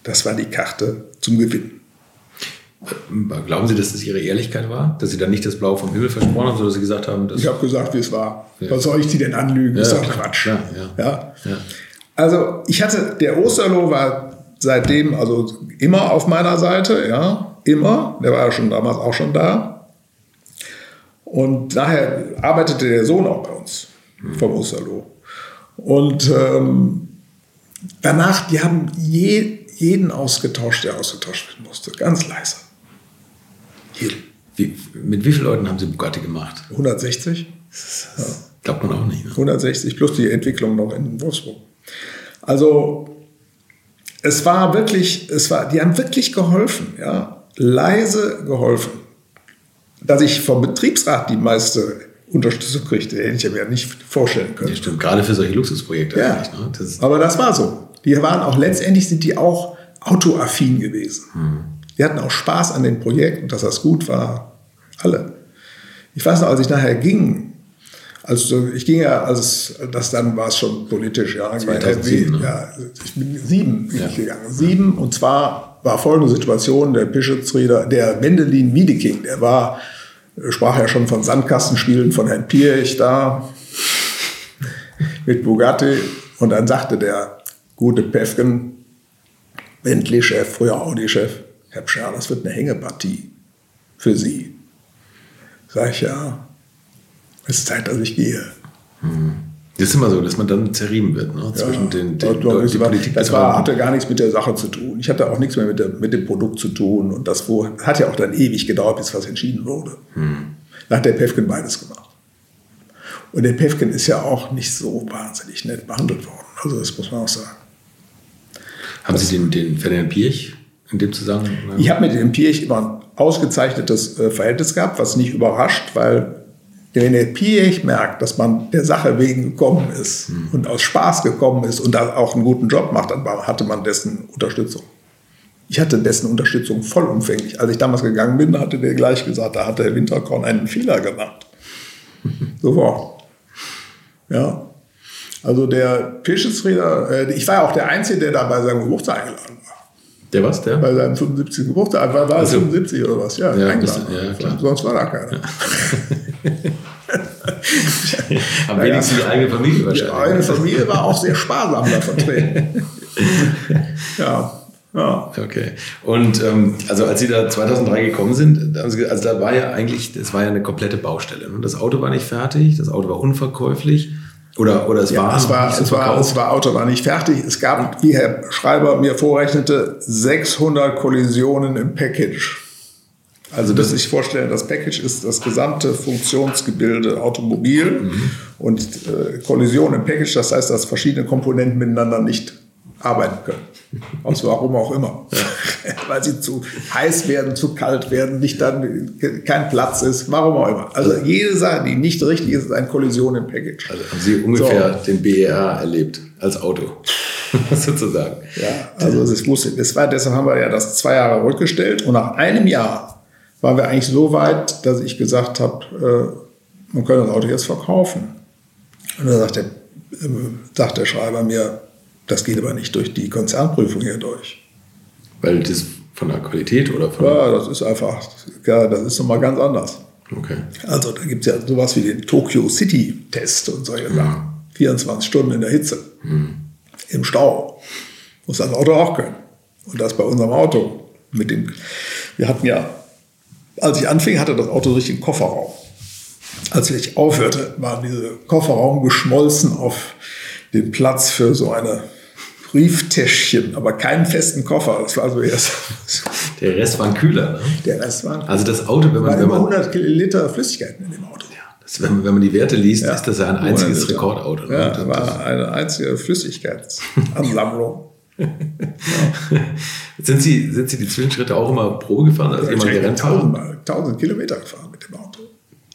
Das war die Karte zum Gewinn. Glauben Sie, dass das Ihre Ehrlichkeit war? Dass Sie dann nicht das Blau vom Himmel versprochen haben, sondern Sie gesagt haben, dass Ich habe gesagt, wie es war. Ja. Was soll ich Sie denn anlügen? Ja, das ist doch Quatsch. Ja. ja, Also ich hatte, der Osterloh war seitdem also immer auf meiner Seite, ja, immer. Der war ja schon damals auch schon da. Und daher arbeitete der Sohn auch bei uns vom Osterloh. Und ähm, danach, die haben je, jeden ausgetauscht, der ausgetauscht werden musste. Ganz leise. Wie, mit wie vielen Leuten haben Sie Bugatti gemacht? 160. Ja. Glaubt man auch nicht. Ne? 160 plus die Entwicklung noch in Wolfsburg. Also es war wirklich, es war, die haben wirklich geholfen, ja, leise geholfen dass ich vom Betriebsrat die meiste Unterstützung kriegte, hätte ich mir nicht vorstellen können. Ja, stimmt, gerade für solche Luxusprojekte. Ja, ne? das aber das war so. Die waren auch, letztendlich sind die auch autoaffin gewesen. Hm. Die hatten auch Spaß an dem Projekt und dass das gut war. Alle. Ich weiß noch, als ich nachher ging, also ich ging ja, als das dann war es schon politisch, ja. 2007, ne? ja ich bin sieben bin ja. gegangen. Sieben und zwar war folgende Situation, der Bischofsrieder, der Wendelin Wiedeking, der war, sprach ja schon von Sandkastenspielen von Herrn Pierich da mit Bugatti und dann sagte der gute Pefken, Bentley-Chef, früher Audi-Chef, Herr Pscher, das wird eine Hängepartie für Sie. Sag ich, ja, es ist Zeit, dass ich gehe. Mhm. Das ist immer so, dass man dann zerrieben wird ne? zwischen ja, den, den doch, die Politik. Das war, hatte gar nichts mit der Sache zu tun. Ich hatte auch nichts mehr mit, der, mit dem Produkt zu tun. Und das wo, hat ja auch dann ewig gedauert, bis was entschieden wurde. Hm. Da hat der Pefken beides gemacht. Und der Pevkin ist ja auch nicht so wahnsinnig nett behandelt worden. Also das muss man auch sagen. Haben Sie den, den Ferdinand Pirch in dem Zusammenhang? Ich habe mit dem Pirch immer ein ausgezeichnetes äh, Verhältnis gehabt, was nicht überrascht, weil wenn der Pirch merkt, dass man der Sache wegen gekommen ist mhm. und aus Spaß gekommen ist und da auch einen guten Job macht, dann hatte man dessen Unterstützung. Ich hatte dessen Unterstützung vollumfänglich. Als ich damals gegangen bin, hatte der gleich gesagt, da hat der Winterkorn einen Fehler gemacht. Sofort. Ja. Also der Pischetsrieder, äh, ich war ja auch der Einzige, der da bei seinem Geburtstag eingeladen war. Der was, der? Bei seinem 75. Geburtstag. War, war also, 75 oder was? Ja, ja, eingeladen. ja. Sonst war da keiner. Ja. Am naja, wenigsten die eigene Familie wahrscheinlich. Die eigene Familie war auch sehr sparsam da vertreten. ja. Ja. Okay. Und ähm, also als Sie da 2003 gekommen sind, also da war ja eigentlich, das war ja eine komplette Baustelle. Ne? Das Auto war nicht fertig, das Auto war unverkäuflich. Oder, oder es ja, war, es war, es war, es war Auto war nicht fertig. Es gab, wie Herr Schreiber mir vorrechnete, 600 Kollisionen im Package. Also, dass ich vorstelle, das Package ist das gesamte Funktionsgebilde Automobil mhm. und äh, Kollision im Package, das heißt, dass verschiedene Komponenten miteinander nicht arbeiten können. Aus warum auch immer. Ja. Weil sie zu heiß werden, zu kalt werden, nicht dann kein Platz ist, warum auch immer. Also jede Sache, die nicht richtig ist, ist eine Kollision im Package. Also haben Sie ungefähr so. den BER erlebt als Auto, sozusagen. Ja, also das, wusste, das war, deshalb haben wir ja das zwei Jahre rückgestellt und nach einem Jahr waren wir eigentlich so weit, dass ich gesagt habe, äh, man könnte das Auto jetzt verkaufen. Und dann sagt der, äh, sagt der Schreiber mir, das geht aber nicht durch die Konzernprüfung hier durch. Weil das von der Qualität oder von. Ja, das ist einfach, ja, das ist nochmal ganz anders. Okay. Also da gibt es ja sowas wie den Tokyo City Test und solche mhm. Sachen. 24 Stunden in der Hitze, mhm. im Stau. Muss das Auto auch können. Und das bei unserem Auto. Mit dem, wir hatten ja, als ich anfing, hatte das Auto richtig einen Kofferraum. Als ich aufhörte, war dieser Kofferraum geschmolzen auf den Platz für so eine Brieftäschchen, aber keinen festen Koffer. Das war so erst. Der Rest war ein Kühler, ne? Der Rest war ein Also das Auto, wenn man. Wenn man 100 Liter Flüssigkeit in dem Auto. Ja, das, wenn, wenn, man die Werte liest, ja, ist das ja ein einziges Rekordauto. Ne? Ja, das war eine einzige Flüssigkeitsansammlung. Ja. sind, Sie, sind Sie die Zwischenschritte auch immer Probe gefahren? Also immer gerannt tausend, tausend Kilometer gefahren mit dem Auto.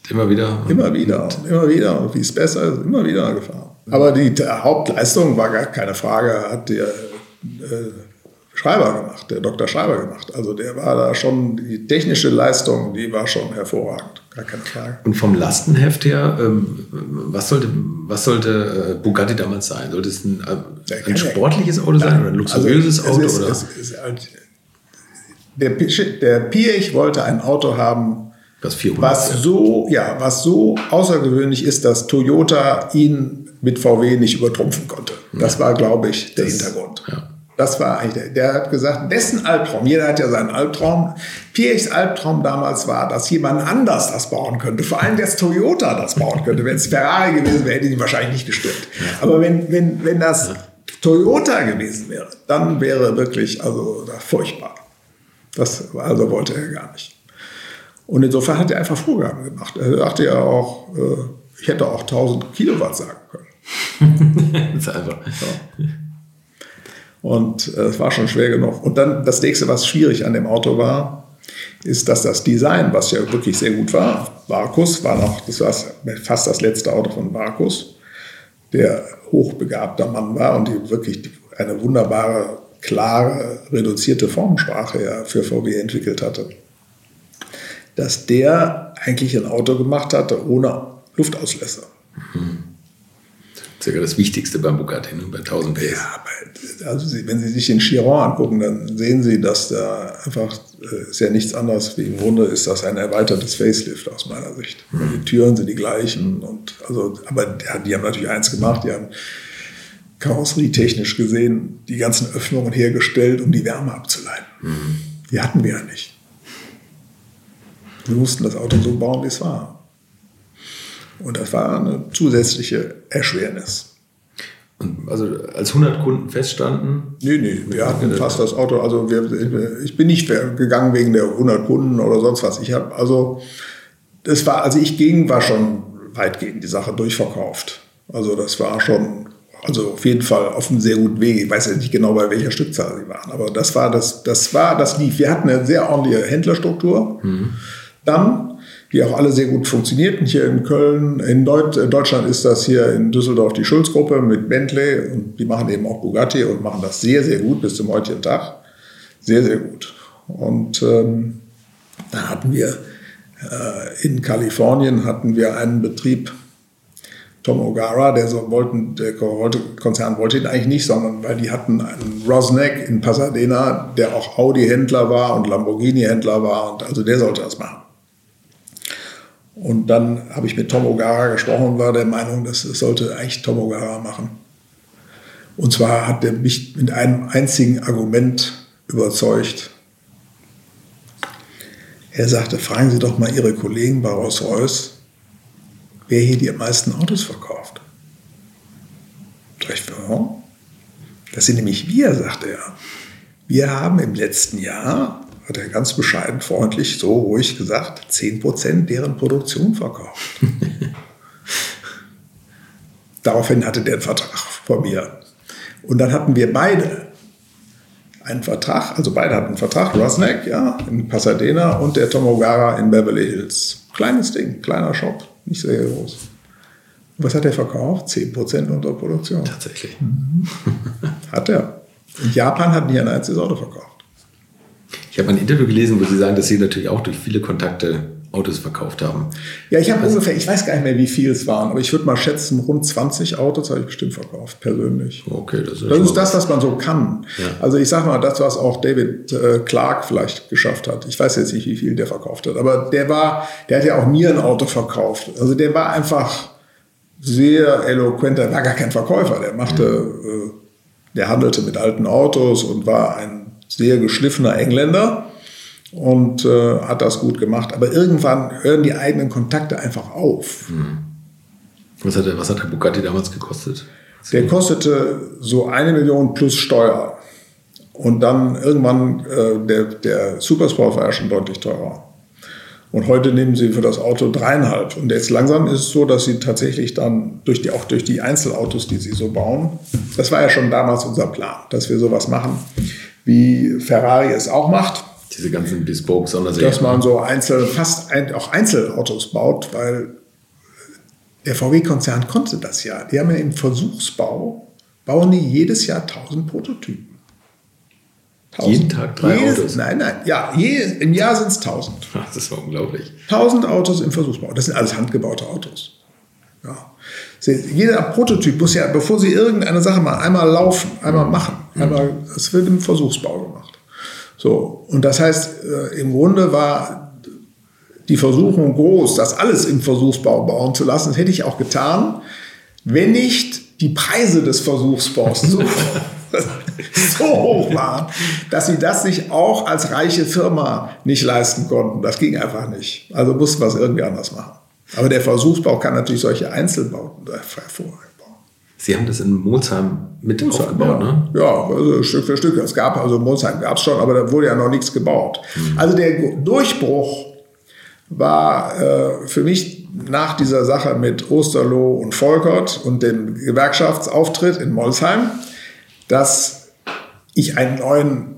Immer wieder? Immer wieder, und immer wieder. Und wie es besser ist, immer wieder gefahren. Aber die Hauptleistung war gar keine Frage, hat der äh, Schreiber gemacht, der Dr. Schreiber gemacht. Also der war da schon, die technische Leistung, die war schon hervorragend, keine Frage. Und vom Lastenheft her, ähm, was sollte, was sollte äh, Bugatti damals sein? Sollte es ein, äh, ein sportliches Auto sein oder ein luxuriöses also Auto? Ist, oder? Es ist halt, der, der Pirch wollte ein Auto haben, was, 400, was so, ja, was so außergewöhnlich ist, dass Toyota ihn mit VW nicht übertrumpfen konnte. Das war, glaube ich, der das, Hintergrund. Ja. Das war eigentlich, der, der hat gesagt, dessen Albtraum, jeder hat ja seinen Albtraum. Piechs Albtraum damals war, dass jemand anders das bauen könnte. Vor allem, dass Toyota das bauen könnte. Wenn es Ferrari gewesen wäre, hätte ihn wahrscheinlich nicht gestört. Aber wenn, wenn, wenn das Toyota gewesen wäre, dann wäre wirklich, also furchtbar. Das also wollte er gar nicht. Und insofern hat er einfach Vorgaben gemacht. Er sagte ja auch, äh, ich hätte auch 1000 Kilowatt sagen können. das ist einfach. Ja. Und äh, es äh, war schon schwer genug. Und dann das nächste, was schwierig an dem Auto war, ist, dass das Design, was ja wirklich sehr gut war, Varkus war noch, das war fast das letzte Auto von Varkus, der hochbegabter Mann war und die wirklich eine wunderbare, klare, reduzierte Formensprache ja für VW entwickelt hatte. Dass der eigentlich ein Auto gemacht hatte ohne Luftauslässer. Mhm circa das Wichtigste beim Bugatti, ne? bei 1000 PS. Ja, also wenn Sie sich den Chiron angucken, dann sehen Sie, dass da einfach äh, ist ja nichts anderes wie im Grunde ist das ein erweitertes Facelift aus meiner Sicht. Mhm. Die Türen sind die gleichen und also, aber ja, die haben natürlich eins gemacht, die haben karosserietechnisch gesehen die ganzen Öffnungen hergestellt, um die Wärme abzuleiten. Mhm. Die hatten wir ja nicht. Wir mussten das Auto so bauen, wie es war. Und das war eine zusätzliche Erschwernis. Also als 100 Kunden feststanden? Nee, nee, wir hatten fast das Auto. Also wir, ich bin nicht gegangen wegen der 100 Kunden oder sonst was. Ich habe also, das war, also ich ging, war schon, weitgehend die Sache durchverkauft. Also das war schon, also auf jeden Fall auf einem sehr guten Weg. Ich weiß ja nicht genau, bei welcher Stückzahl sie waren, aber das war das, das war, das lief. Wir hatten eine sehr ordentliche Händlerstruktur. Mhm. Dann, die auch alle sehr gut funktionierten. Hier in Köln, in Deutschland ist das hier in Düsseldorf die Schulz-Gruppe mit Bentley und die machen eben auch Bugatti und machen das sehr, sehr gut bis zum heutigen Tag. Sehr, sehr gut. Und ähm, dann hatten wir äh, in Kalifornien hatten wir einen Betrieb, Tom O'Gara, der so wollten, der Konzern wollte ihn eigentlich nicht, sondern weil die hatten einen Rosneck in Pasadena, der auch Audi-Händler war und Lamborghini-Händler war und also der sollte das machen. Und dann habe ich mit Tom O'Gara gesprochen und war der Meinung, dass es sollte eigentlich Tom O'Gara machen. Und zwar hat er mich mit einem einzigen Argument überzeugt. Er sagte, fragen Sie doch mal Ihre Kollegen bei Rolls-Royce, wer hier die meisten Autos verkauft. Das sind nämlich wir, sagte er. Wir haben im letzten Jahr, hat er ganz bescheiden, freundlich, so ruhig gesagt, 10% deren Produktion verkauft. Daraufhin hatte der einen Vertrag von mir. Und dann hatten wir beide einen Vertrag, also beide hatten einen Vertrag, Rosneck, ja, in Pasadena und der Tomogara in Beverly Hills. Kleines Ding, kleiner Shop, nicht sehr groß. Was hat er verkauft? 10% unter Produktion. Tatsächlich. Mhm. Hat er. In Japan hat nie ein einziges Auto verkauft. Ich habe ein Interview gelesen, wo Sie sagen, dass Sie natürlich auch durch viele Kontakte Autos verkauft haben. Ja, ich habe also, ungefähr, ich weiß gar nicht mehr, wie viel es waren, aber ich würde mal schätzen, rund 20 Autos habe ich bestimmt verkauft, persönlich. Okay, das ist, das, ist das, was man so kann. Ja. Also ich sage mal, das, was auch David äh, Clark vielleicht geschafft hat. Ich weiß jetzt nicht, wie viel der verkauft hat, aber der war, der hat ja auch mir ein Auto verkauft. Also der war einfach sehr eloquent, der war gar kein Verkäufer, der machte, mhm. äh, der handelte mit alten Autos und war ein sehr geschliffener Engländer und äh, hat das gut gemacht. Aber irgendwann hören die eigenen Kontakte einfach auf. Hm. Was, hat der, was hat der Bugatti damals gekostet? Der kostete so eine Million plus Steuer. Und dann irgendwann, äh, der, der Supersport war ja schon deutlich teurer. Und heute nehmen sie für das Auto dreieinhalb. Und jetzt langsam ist es so, dass sie tatsächlich dann durch die, auch durch die Einzelautos, die sie so bauen, das war ja schon damals unser Plan, dass wir sowas machen, wie Ferrari es auch macht diese ganzen Bespoke Sonderserien. Dass man so einzel, fast ein, auch Einzelautos baut, weil der VW-Konzern konnte das ja. Die haben ja im Versuchsbau, bauen die jedes Jahr 1000 Prototypen. 1000. Jeden Tag drei jedes, Autos? Nein, nein, ja, je, im Jahr sind es 1000. Das ist unglaublich. 1000 Autos im Versuchsbau. Das sind alles handgebaute Autos. Jeder Prototyp muss ja, bevor sie irgendeine Sache mal einmal laufen, einmal machen, einmal, das wird im Versuchsbau gemacht. So, und das heißt, äh, im Grunde war die Versuchung groß, das alles im Versuchsbau bauen zu lassen. Das hätte ich auch getan, wenn nicht die Preise des Versuchsbaus so, so hoch waren, dass sie das sich auch als reiche Firma nicht leisten konnten. Das ging einfach nicht. Also mussten wir es irgendwie anders machen. Aber der Versuchsbau kann natürlich solche Einzelbauten hervorragend. Sie haben das in Molsheim mit Molsheim, aufgebaut, ja. ne? Ja, also Stück für Stück. Es gab, also Molsheim gab es schon, aber da wurde ja noch nichts gebaut. Mhm. Also der Durchbruch war äh, für mich nach dieser Sache mit Osterloh und Volkert und dem Gewerkschaftsauftritt in Molsheim, dass ich einen neuen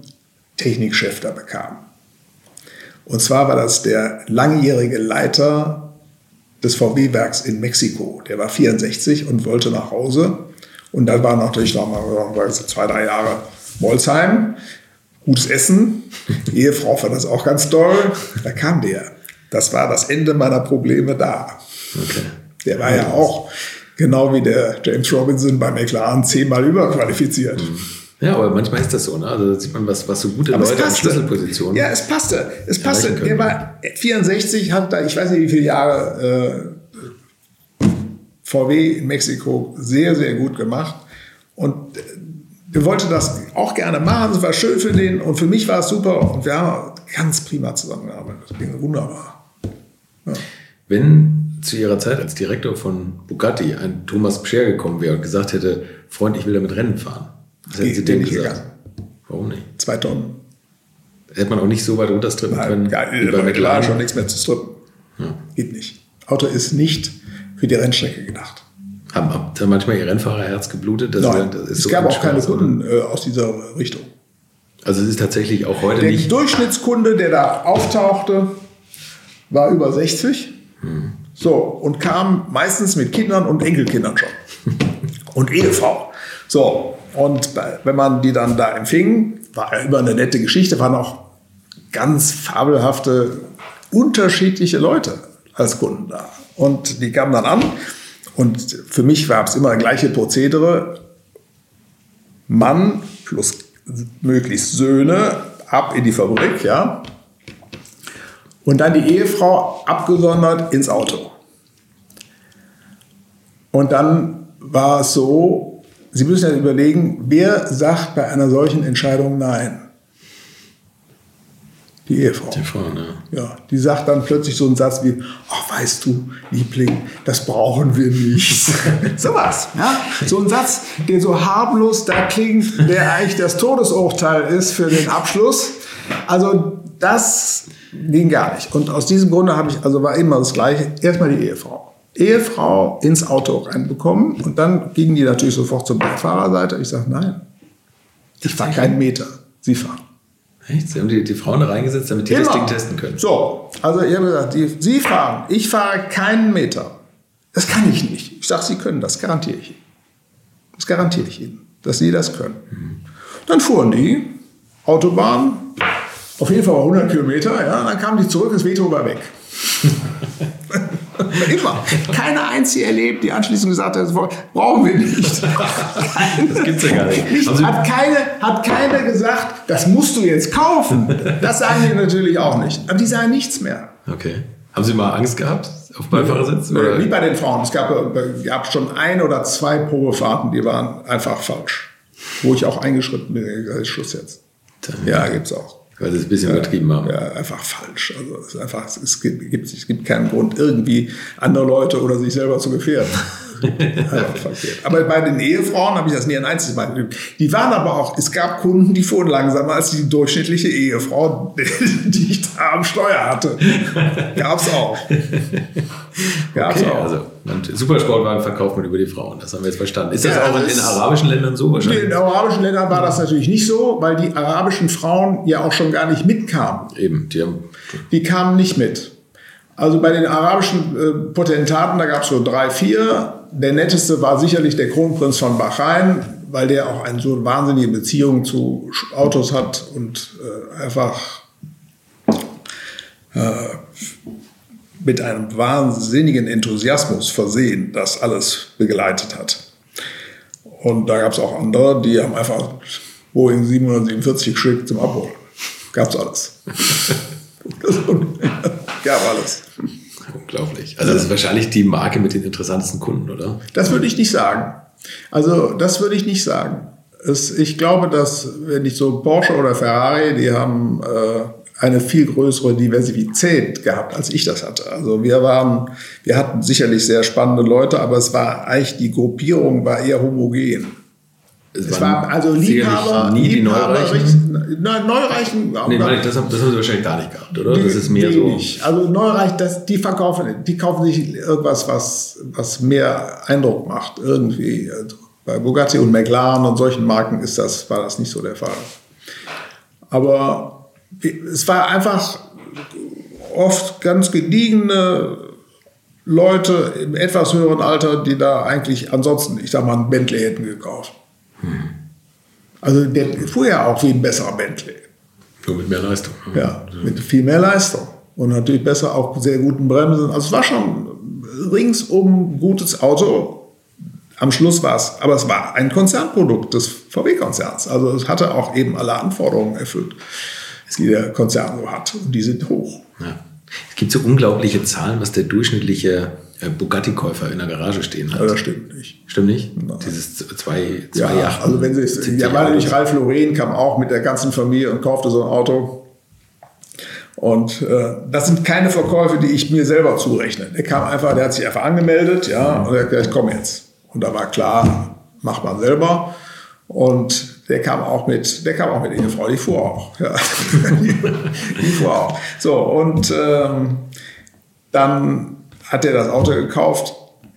Technikchef da bekam. Und zwar war das der langjährige Leiter des VW-Werks in Mexiko. Der war 64 und wollte nach Hause. Und dann war natürlich noch mal zwei, drei Jahre Molsheim. Gutes Essen. Die Ehefrau fand das auch ganz toll. Da kam der. Das war das Ende meiner Probleme da. Okay. Der war ja auch, genau wie der James Robinson bei McLaren, zehnmal überqualifiziert. Mhm. Ja, aber manchmal ist das so, ne? Also da sieht man, was, was so gute aber Leute in Schlüsselpositionen. Ja, es passte. Es passte. Der war 64, hat da, ich weiß nicht, wie viele Jahre äh, VW in Mexiko sehr, sehr gut gemacht. Und äh, wir wollten das auch gerne machen. Es war schön für den und für mich war es super. Und wir haben ganz prima zusammengearbeitet. Das ging wunderbar. Ja. Wenn zu Ihrer Zeit als Direktor von Bugatti ein Thomas Pscher gekommen wäre und gesagt hätte, Freund, ich will damit Rennen fahren, was hätten Sie dem gesagt? Gegangen. Warum nicht? Zwei Tonnen. Hätte man auch nicht so weit runterstrippen können? Ja, bei McLaren schon nichts mehr zu strippen. Ja. Geht nicht. Auto ist nicht für die Rennstrecke gedacht. Haben, ihr manchmal Ihr Rennfahrerherz geblutet? Das Nein, das es so gab auch keine Kunden äh, aus dieser Richtung. Also es ist tatsächlich auch heute der nicht... Der Durchschnittskunde, der da auftauchte, war über 60. Hm. So, und kam meistens mit Kindern und Enkelkindern schon. und Ehefrau. So, und wenn man die dann da empfing, war immer eine nette Geschichte, waren auch ganz fabelhafte, unterschiedliche Leute als Kunden da. Und die kamen dann an und für mich war es immer das gleiche Prozedere. Mann plus möglichst Söhne ab in die Fabrik, ja. Und dann die Ehefrau abgesondert ins Auto. Und dann war es so, Sie müssen ja überlegen, wer sagt bei einer solchen Entscheidung Nein? Die Ehefrau. Die Frau, ne? Ja, die sagt dann plötzlich so einen Satz wie, ach, weißt du, Liebling, das brauchen wir nicht. Sowas, ja. So ein Satz, der so harmlos da klingt, der eigentlich das Todesurteil ist für den Abschluss. Also das ging gar nicht. Und aus diesem Grunde habe ich, also war immer das Gleiche, erstmal die Ehefrau. Ehefrau ins Auto reinbekommen und dann gingen die natürlich sofort zur Beifahrer Ich sage, nein, ich fahre keinen Meter, Sie fahren. Echt? Sie haben die, die Frauen da reingesetzt, damit die Immer. das Ding testen können. So, also ihr habt gesagt, die, Sie fahren, ich fahre keinen Meter. Das kann ich nicht. Ich sage, Sie können das, garantiere ich Ihnen. Das garantiere ich Ihnen, dass Sie das können. Mhm. Dann fuhren die Autobahn, auf jeden Fall 100 Kilometer, ja, dann kamen die zurück, das Veto war weg. Immer. Keine einzige erlebt, die anschließend gesagt hat, das brauchen wir nicht. das gibt's ja gar nicht. nicht also hat, keine, hat keine gesagt, das musst du jetzt kaufen. Das sagen die natürlich auch nicht. Aber die sagen nichts mehr. Okay. Haben Sie mal Angst gehabt auf Beifahrersitz? Oder? Wie bei den Frauen. Es gab, äh, gab schon ein oder zwei Probefahrten, die waren einfach falsch. Wo ich auch eingeschritten bin, Schluss jetzt. Ja, gibt's auch. Weil sie es ein bisschen übertrieben haben. Ja, einfach falsch. Also es, ist einfach, es, gibt, es gibt keinen Grund, irgendwie andere Leute oder sich selber zu gefährden. aber bei den Ehefrauen habe ich das nie ein einziges Mal geübt. Die waren aber auch, es gab Kunden, die fuhren langsamer als die durchschnittliche Ehefrau, die ich da am Steuer hatte. Gab's auch. Gab's okay, auch. Also, Supersportwagen verkauft man über die Frauen, das haben wir jetzt verstanden. Ist das ja, auch in, in arabischen Ländern so wahrscheinlich? In arabischen Ländern war das natürlich nicht so, weil die arabischen Frauen ja auch schon gar nicht mitkamen. Eben, die haben. Die kamen nicht mit. Also bei den arabischen äh, Potentaten, da gab es so drei, vier. Der netteste war sicherlich der Kronprinz von Bahrain, weil der auch eine so wahnsinnige Beziehung zu Autos hat und äh, einfach äh, mit einem wahnsinnigen Enthusiasmus versehen das alles begleitet hat. Und da gab es auch andere, die haben einfach Boeing 747 geschickt zum Abholen. Gab's alles. Gab alles. Unglaublich. Also das ist wahrscheinlich die Marke mit den interessantesten Kunden, oder? Das würde ich nicht sagen. Also das würde ich nicht sagen. Es, ich glaube, dass wenn ich so Porsche oder Ferrari, die haben äh, eine viel größere Diversität gehabt, als ich das hatte. Also wir waren, wir hatten sicherlich sehr spannende Leute, aber es war eigentlich die Gruppierung war eher homogen. Es, es war also Liebhaber, nie Liebhaber, die Neureichen. Nein, Neureichen. Nee, das, das, haben, das haben sie wahrscheinlich gar nicht gehabt, oder? Das ist mehr so. Also Neureich, das, die verkaufen, die kaufen sich irgendwas, was, was mehr Eindruck macht. Irgendwie. Also bei Bugatti und McLaren und solchen Marken ist das, war das nicht so der Fall. Aber es war einfach oft ganz gediegene Leute im etwas höheren Alter, die da eigentlich ansonsten, ich sag mal, ein Bentley hätten gekauft. Also der fuhr ja auch wie ein besserer Bentley. Nur mit mehr Leistung. Ja, mit viel mehr Leistung. Und natürlich besser auch sehr guten Bremsen. Also es war schon ringsum gutes Auto. Am Schluss war es, aber es war ein Konzernprodukt des VW-Konzerns. Also es hatte auch eben alle Anforderungen erfüllt, die der Konzern so hat. Und die sind hoch. Ja. Es gibt so unglaubliche Zahlen, was der durchschnittliche äh, Bugatti-Käufer in der Garage stehen hat. Ja, das stimmt nicht. Stimmt nicht? Nein. Dieses zwei, zwei ja. Also wenn Sie es, ja, weil nicht Ralf Lauren kam auch mit der ganzen Familie und kaufte so ein Auto. Und äh, das sind keine Verkäufe, die ich mir selber zurechne. Der kam einfach, der hat sich einfach angemeldet, ja, und er hat gesagt, ich komme jetzt. Und da war klar, macht man selber. Und der kam auch mit, der kam auch mit Ehefrau, die fuhr auch. Ja. die, die fuhr auch. So, und ähm, dann hat er das Auto gekauft.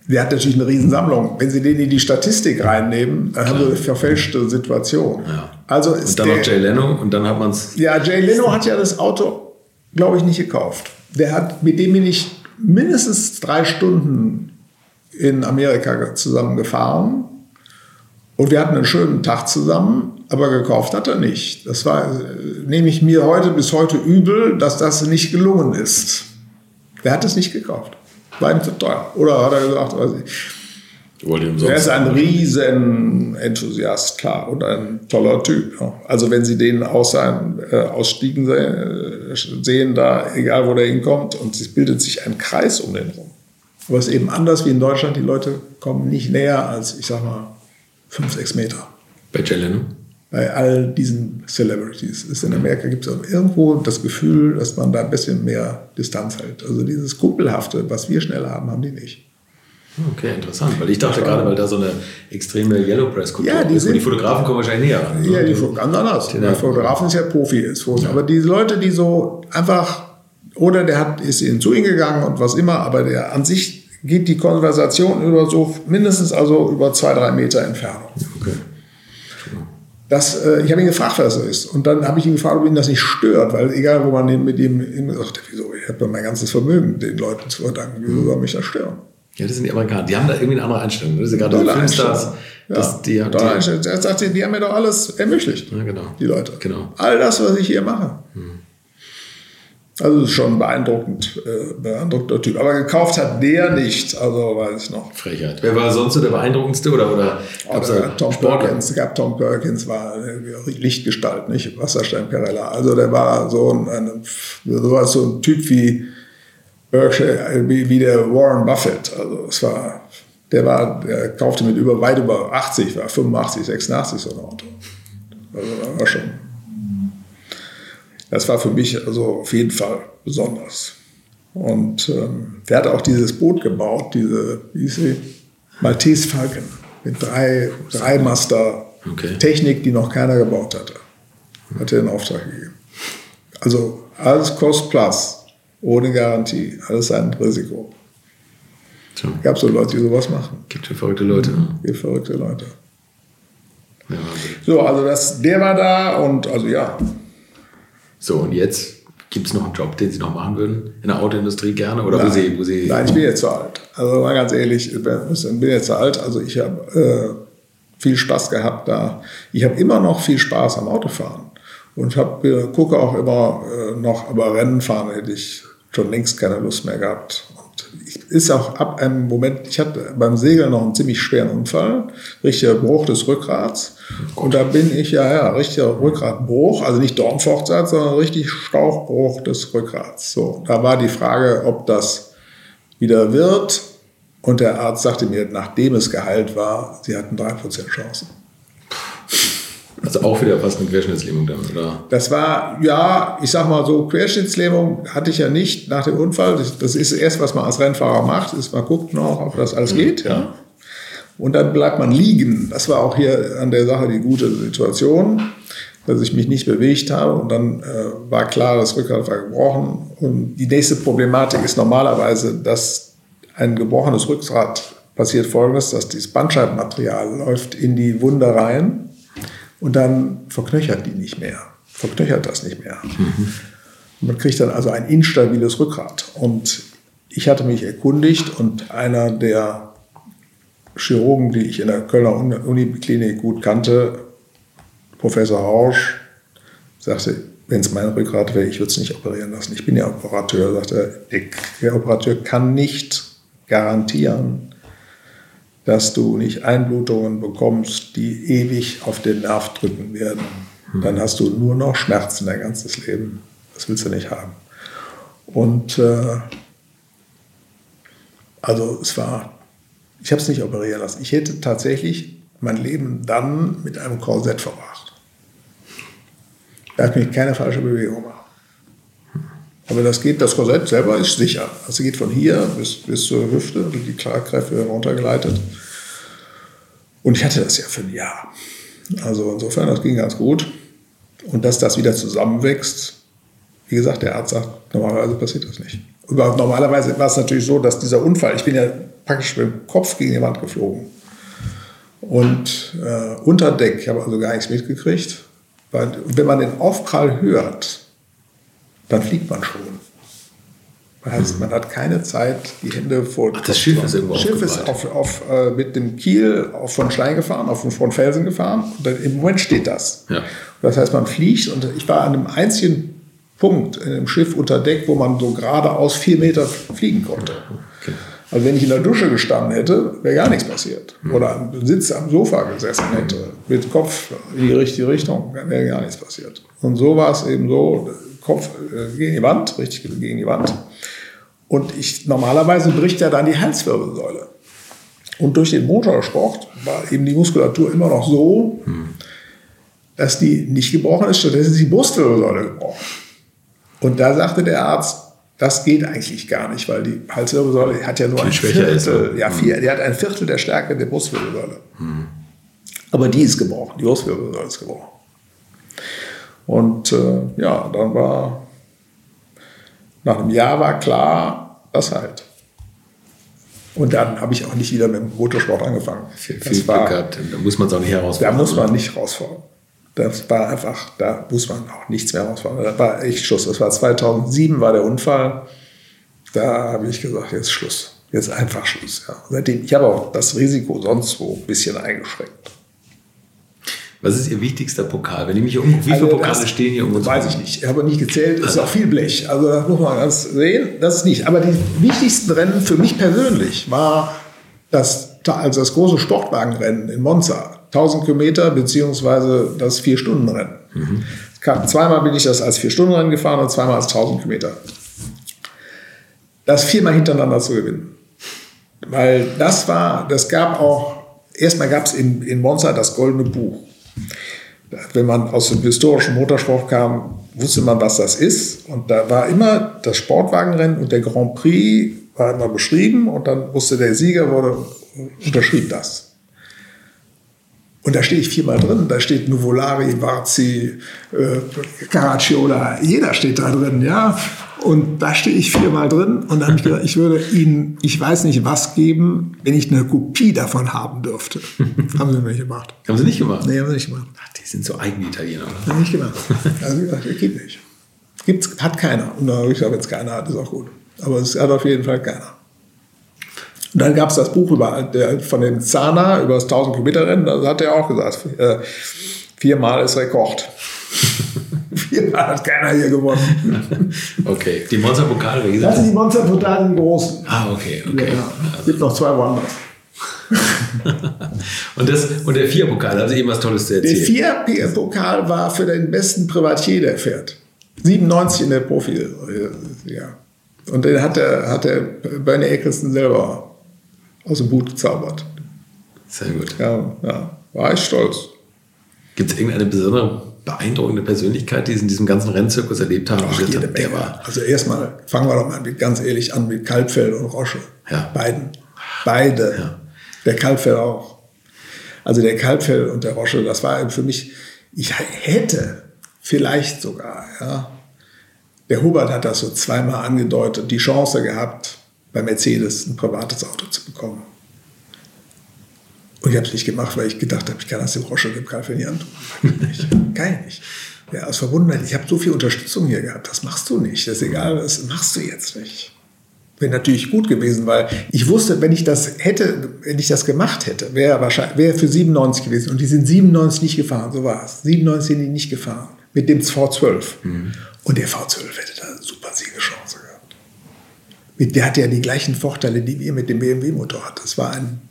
der hat natürlich eine Riesensammlung. Wenn Sie den in die Statistik reinnehmen, dann haben Sie eine verfälschte Situation. Ja. Also und dann der, noch Jay Leno und dann hat man es. Ja, Jay Leno hat ja das Auto, glaube ich, nicht gekauft. Der hat, mit dem bin ich mindestens drei Stunden in Amerika zusammen gefahren. Und wir hatten einen schönen Tag zusammen, aber gekauft hat er nicht. Das war, nehme ich mir heute bis heute übel, dass das nicht gelungen ist. Der hat es nicht gekauft. War ihm zu teuer. Oder hat er gesagt, weiß ich. Er ist ein riesen Enthusiast, klar, und ein toller Typ. Also wenn Sie den aus seinen äh, Ausstiegen sehen, da, egal wo der hinkommt, und es bildet sich ein Kreis um den rum. Aber es ist eben anders wie in Deutschland. Die Leute kommen nicht näher als, ich sag mal, fünf, sechs Meter. Bei Jay Bei all diesen Celebrities. Ist in Amerika gibt es irgendwo das Gefühl, dass man da ein bisschen mehr Distanz hält. Also dieses Kumpelhafte, was wir schnell haben, haben die nicht. Okay, interessant. Weil ich dachte gerade, weil da so eine extreme Yellow Press Kultur ja, die ist. Sind, die Fotografen kommen wahrscheinlich näher ran. Ja, die ganz anders. Der Fotografen ist ja Profi. Ist ja. Aber die Leute, die so einfach, oder der hat, ist ihnen zu ihnen gegangen und was immer, aber der an sich geht die Konversation über so mindestens also über zwei, drei Meter Entfernung. Okay. Das, äh, ich habe ihn gefragt, was das ist. Und dann habe ich ihn gefragt, ob ihn das nicht stört, weil egal, wo man mit ihm, sagt, wieso, ich habe mein ganzes Vermögen den Leuten zu verdanken, wieso soll mich das stören? Ja, das sind die Amerikaner. Die haben da irgendwie eine andere Einstellung. Das ist gerade so Filmstars. Ja, die, die, er sagt, die haben mir doch alles ermöglicht. Ja, genau. Die Leute. Genau. All das, was ich hier mache. Hm. Also das ist schon beeindruckend, äh, beeindruckender Typ. Aber gekauft hat der nicht, also weiß ich noch. Frechheit. Wer war sonst so der beeindruckendste oder oder gab's da Tom Sportler? Perkins, gab Tom Perkins war Lichtgestalt, nicht Wasserstein Perella. Also der war so ein, ein so, so ein Typ wie Berkshire, wie, wie der Warren Buffett. Also es war der war, der kaufte mit über weit über 80, war 85, 86 so ein Auto. Also das war schon das war für mich also auf jeden Fall besonders. Und ähm, der hat auch dieses Boot gebaut, diese, wie hieß sie? Maltese Falcon, mit drei, drei Master okay. Technik, die noch keiner gebaut hatte. Hat er in Auftrag gegeben. Also alles Cost Plus, ohne Garantie, alles ein Risiko. So. Gab so Leute, die sowas machen. Gibt ja verrückte Leute. Ne? Gibt verrückte Leute. Ja, so, also das, der war da und also ja, so, und jetzt gibt es noch einen Job, den Sie noch machen würden in der Autoindustrie gerne? Oder Nein. wo Sie, wo Sie Nein, ich bin jetzt zu alt. Also mal ganz ehrlich, ich bin jetzt zu alt. Also ich habe äh, viel Spaß gehabt da. Ich habe immer noch viel Spaß am Autofahren. Und hab, äh, gucke auch immer äh, noch, aber Rennen fahren hätte ich schon längst keine Lust mehr gehabt ist auch ab einem Moment, ich hatte beim Segeln noch einen ziemlich schweren Unfall, richtiger Bruch des Rückgrats. Und da bin ich, ja, ja, richtiger Rückgratbruch, also nicht Dornfortsatz, sondern richtig Stauchbruch des Rückgrats. So, da war die Frage, ob das wieder wird. Und der Arzt sagte mir, nachdem es geheilt war, sie hatten 3% Chancen. Also auch wieder fast eine Querschnittslähmung dann, oder? Das war, ja, ich sag mal so, Querschnittslähmung hatte ich ja nicht nach dem Unfall. Das ist erst, was man als Rennfahrer macht, ist, man guckt noch, ob das alles mhm, geht. Ja. Und dann bleibt man liegen. Das war auch hier an der Sache die gute Situation, dass ich mich nicht bewegt habe. Und dann äh, war klar, das Rückgrat war gebrochen. Und die nächste Problematik ist normalerweise, dass ein gebrochenes Rückgrat passiert folgendes, dass dieses Bandscheibenmaterial läuft in die Wunde rein und dann verknöchert die nicht mehr, verknöchert das nicht mehr. Mhm. Man kriegt dann also ein instabiles Rückgrat. Und ich hatte mich erkundigt und einer der Chirurgen, die ich in der Kölner Uniklinik gut kannte, Professor Rausch, sagte, wenn es mein Rückgrat wäre, ich würde es nicht operieren lassen. Ich bin ja Operateur, sagte er. Der Operateur kann nicht garantieren, dass du nicht Einblutungen bekommst, die ewig auf den Nerv drücken werden. Hm. Dann hast du nur noch Schmerzen dein ganzes Leben. Das willst du nicht haben. Und äh, also es war, ich habe es nicht operieren lassen. Ich hätte tatsächlich mein Leben dann mit einem Korsett verbracht. Da hat mich keine falsche Bewegung gemacht. Aber das geht, das Korsett selber ist sicher. Also geht von hier bis, bis zur Hüfte, die Klarkräfte werden runtergeleitet. Und ich hatte das ja für ein Jahr. Also insofern, das ging ganz gut. Und dass das wieder zusammenwächst, wie gesagt, der Arzt sagt, normalerweise passiert das nicht. Überhaupt normalerweise war es natürlich so, dass dieser Unfall, ich bin ja praktisch mit dem Kopf gegen die Wand geflogen. Und äh, unter Deck, ich habe also gar nichts mitgekriegt. Weil, wenn man den Aufprall hört, dann fliegt man schon. Das heißt, man hat keine Zeit, die Hände vor. Ach, das Schiff ist irgendwo Das Schiff ist auf, auf, äh, mit dem Kiel auf von Stein gefahren, auf von Felsen gefahren. Im Moment steht das. Ja. Das heißt, man fliegt und ich war an einem einzigen Punkt in dem Schiff unter Deck, wo man so geradeaus vier Meter fliegen konnte. Okay. Also wenn ich in der Dusche gestanden hätte, wäre gar nichts passiert. Oder am Sitz am Sofa gesessen hätte, mit Kopf in die richtige Richtung, wäre gar nichts passiert. Und so war es eben so, Kopf äh, gegen die Wand, richtig gegen die Wand. Und ich, normalerweise bricht ja dann die Halswirbelsäule. Und durch den Motorsport war eben die Muskulatur immer noch so, dass die nicht gebrochen ist, stattdessen ist die Brustwirbelsäule gebrochen. Und da sagte der Arzt, das geht eigentlich gar nicht, weil die Halswirbelsäule hat ja nur ein schwächer ist, Viertel, ne? ja, vier, die hat ein Viertel der Stärke der Brustwirbelsäule. Aber die ist gebrochen, die Brustwirbelsäule ist gebrochen. Und äh, ja, dann war, nach einem Jahr war klar, das halt. Und dann habe ich auch nicht wieder mit dem Motorsport angefangen. Viel, Das viel Glück war- gehabt. Da muss man es auch nicht da herausfinden. muss man nicht rausfahren. Das war einfach, da muss man auch nichts mehr rausfahren. Da war echt Schluss. Das war 2007 war der Unfall. Da habe ich gesagt, jetzt Schluss. Jetzt einfach Schluss. Ja. Seitdem, ich habe auch das Risiko sonst wo ein bisschen eingeschränkt. Was ist Ihr wichtigster Pokal? Wenn ich mich um, wie viele Also Pokale stehen hier um uns Weiß ich nicht. Ich habe nicht gezählt. Es ist auch viel Blech. Also das muss man ganz sehen. Das ist nicht. Aber die wichtigsten Rennen für mich persönlich war das, also das große Sportwagenrennen in Monza. 1000 Kilometer beziehungsweise das Vier-Stunden-Rennen. Kam- Zweimal bin ich das als Vier-Stunden-Rennen gefahren und zweimal als 1000 Kilometer. Das viermal hintereinander zu gewinnen. Weil das war, das gab auch, erstmal gab es in, in Monza das Goldene Buch wenn man aus dem historischen Motorsport kam, wusste man, was das ist. Und da war immer das Sportwagenrennen und der Grand Prix war immer beschrieben und dann wusste der Sieger, wurde, unterschrieb das. Und da stehe ich viermal drin. Da steht Nuvolari, Varzi, äh, Caracciola, jeder steht da drin, ja. Und da stehe ich viermal drin und dann habe ich gesagt, ich würde Ihnen, ich weiß nicht was geben, wenn ich eine Kopie davon haben dürfte. haben Sie nicht gemacht. Haben Sie nicht gemacht? Nee, haben sie nicht gemacht. Ach, die sind so eigen, die Italiener? Hat nicht gemacht. Also ich gesagt, geht nicht. Gibt's, hat keiner. Und dann habe ich gesagt, wenn es keiner hat, ist auch gut. Aber es hat auf jeden Fall keiner. Und dann gab es das Buch über, der, von dem Zana über das 1000 Kilometer Rennen. Da hat er auch gesagt, äh, viermal ist Rekord. viermal hat keiner hier gewonnen. Okay. Die Monza-Pokale, wie Das gesagt. sind die Monster total die großen. Ah, okay, okay. Ja, es gibt noch zwei woanders. Und, das, und der Vier-Pokal, haben Sie eben was Tolles zu Der erzählen? vier-Pokal war für den besten Privatier, der fährt. 97 in der Profi. Ja. Und den hat der, hat der Bernie Eccleston selber aus dem Hut gezaubert. Sehr gut. Ja, ja. War ich stolz. Gibt es irgendeine besondere beeindruckende Persönlichkeit, die Sie in diesem ganzen Rennzirkus erlebt haben? Ach, jede der Menge. war Also erstmal fangen wir doch mal mit, ganz ehrlich an mit Kalbfell und Rosche. Ja. Beiden. Beide. Ja. Der Kalbfell auch. Also der Kalbfell und der Rosche, das war für mich, ich hätte vielleicht sogar, ja. Der Hubert hat das so zweimal angedeutet, die Chance gehabt, bei Mercedes ein privates Auto zu bekommen. Und ich habe es nicht gemacht, weil ich gedacht habe, ich kann das dem Rosche dem Kalbfell nicht antun. Kann ich nicht. Kann ich nicht. Ja, aus Verbundenheit, ich habe so viel Unterstützung hier gehabt, das machst du nicht. Das ist egal, das machst du jetzt nicht. Wäre natürlich gut gewesen, weil ich wusste, wenn ich das hätte, wenn ich das gemacht hätte, wäre wahrscheinlich wäre für 97 gewesen. Und die sind 97 nicht gefahren, so war es. 97 sind die nicht gefahren. Mit dem V12. Und der V12 hätte da eine super Siegeschance der hat ja die gleichen Vorteile, die wir mit dem BMW-Motor hatten. Das war ein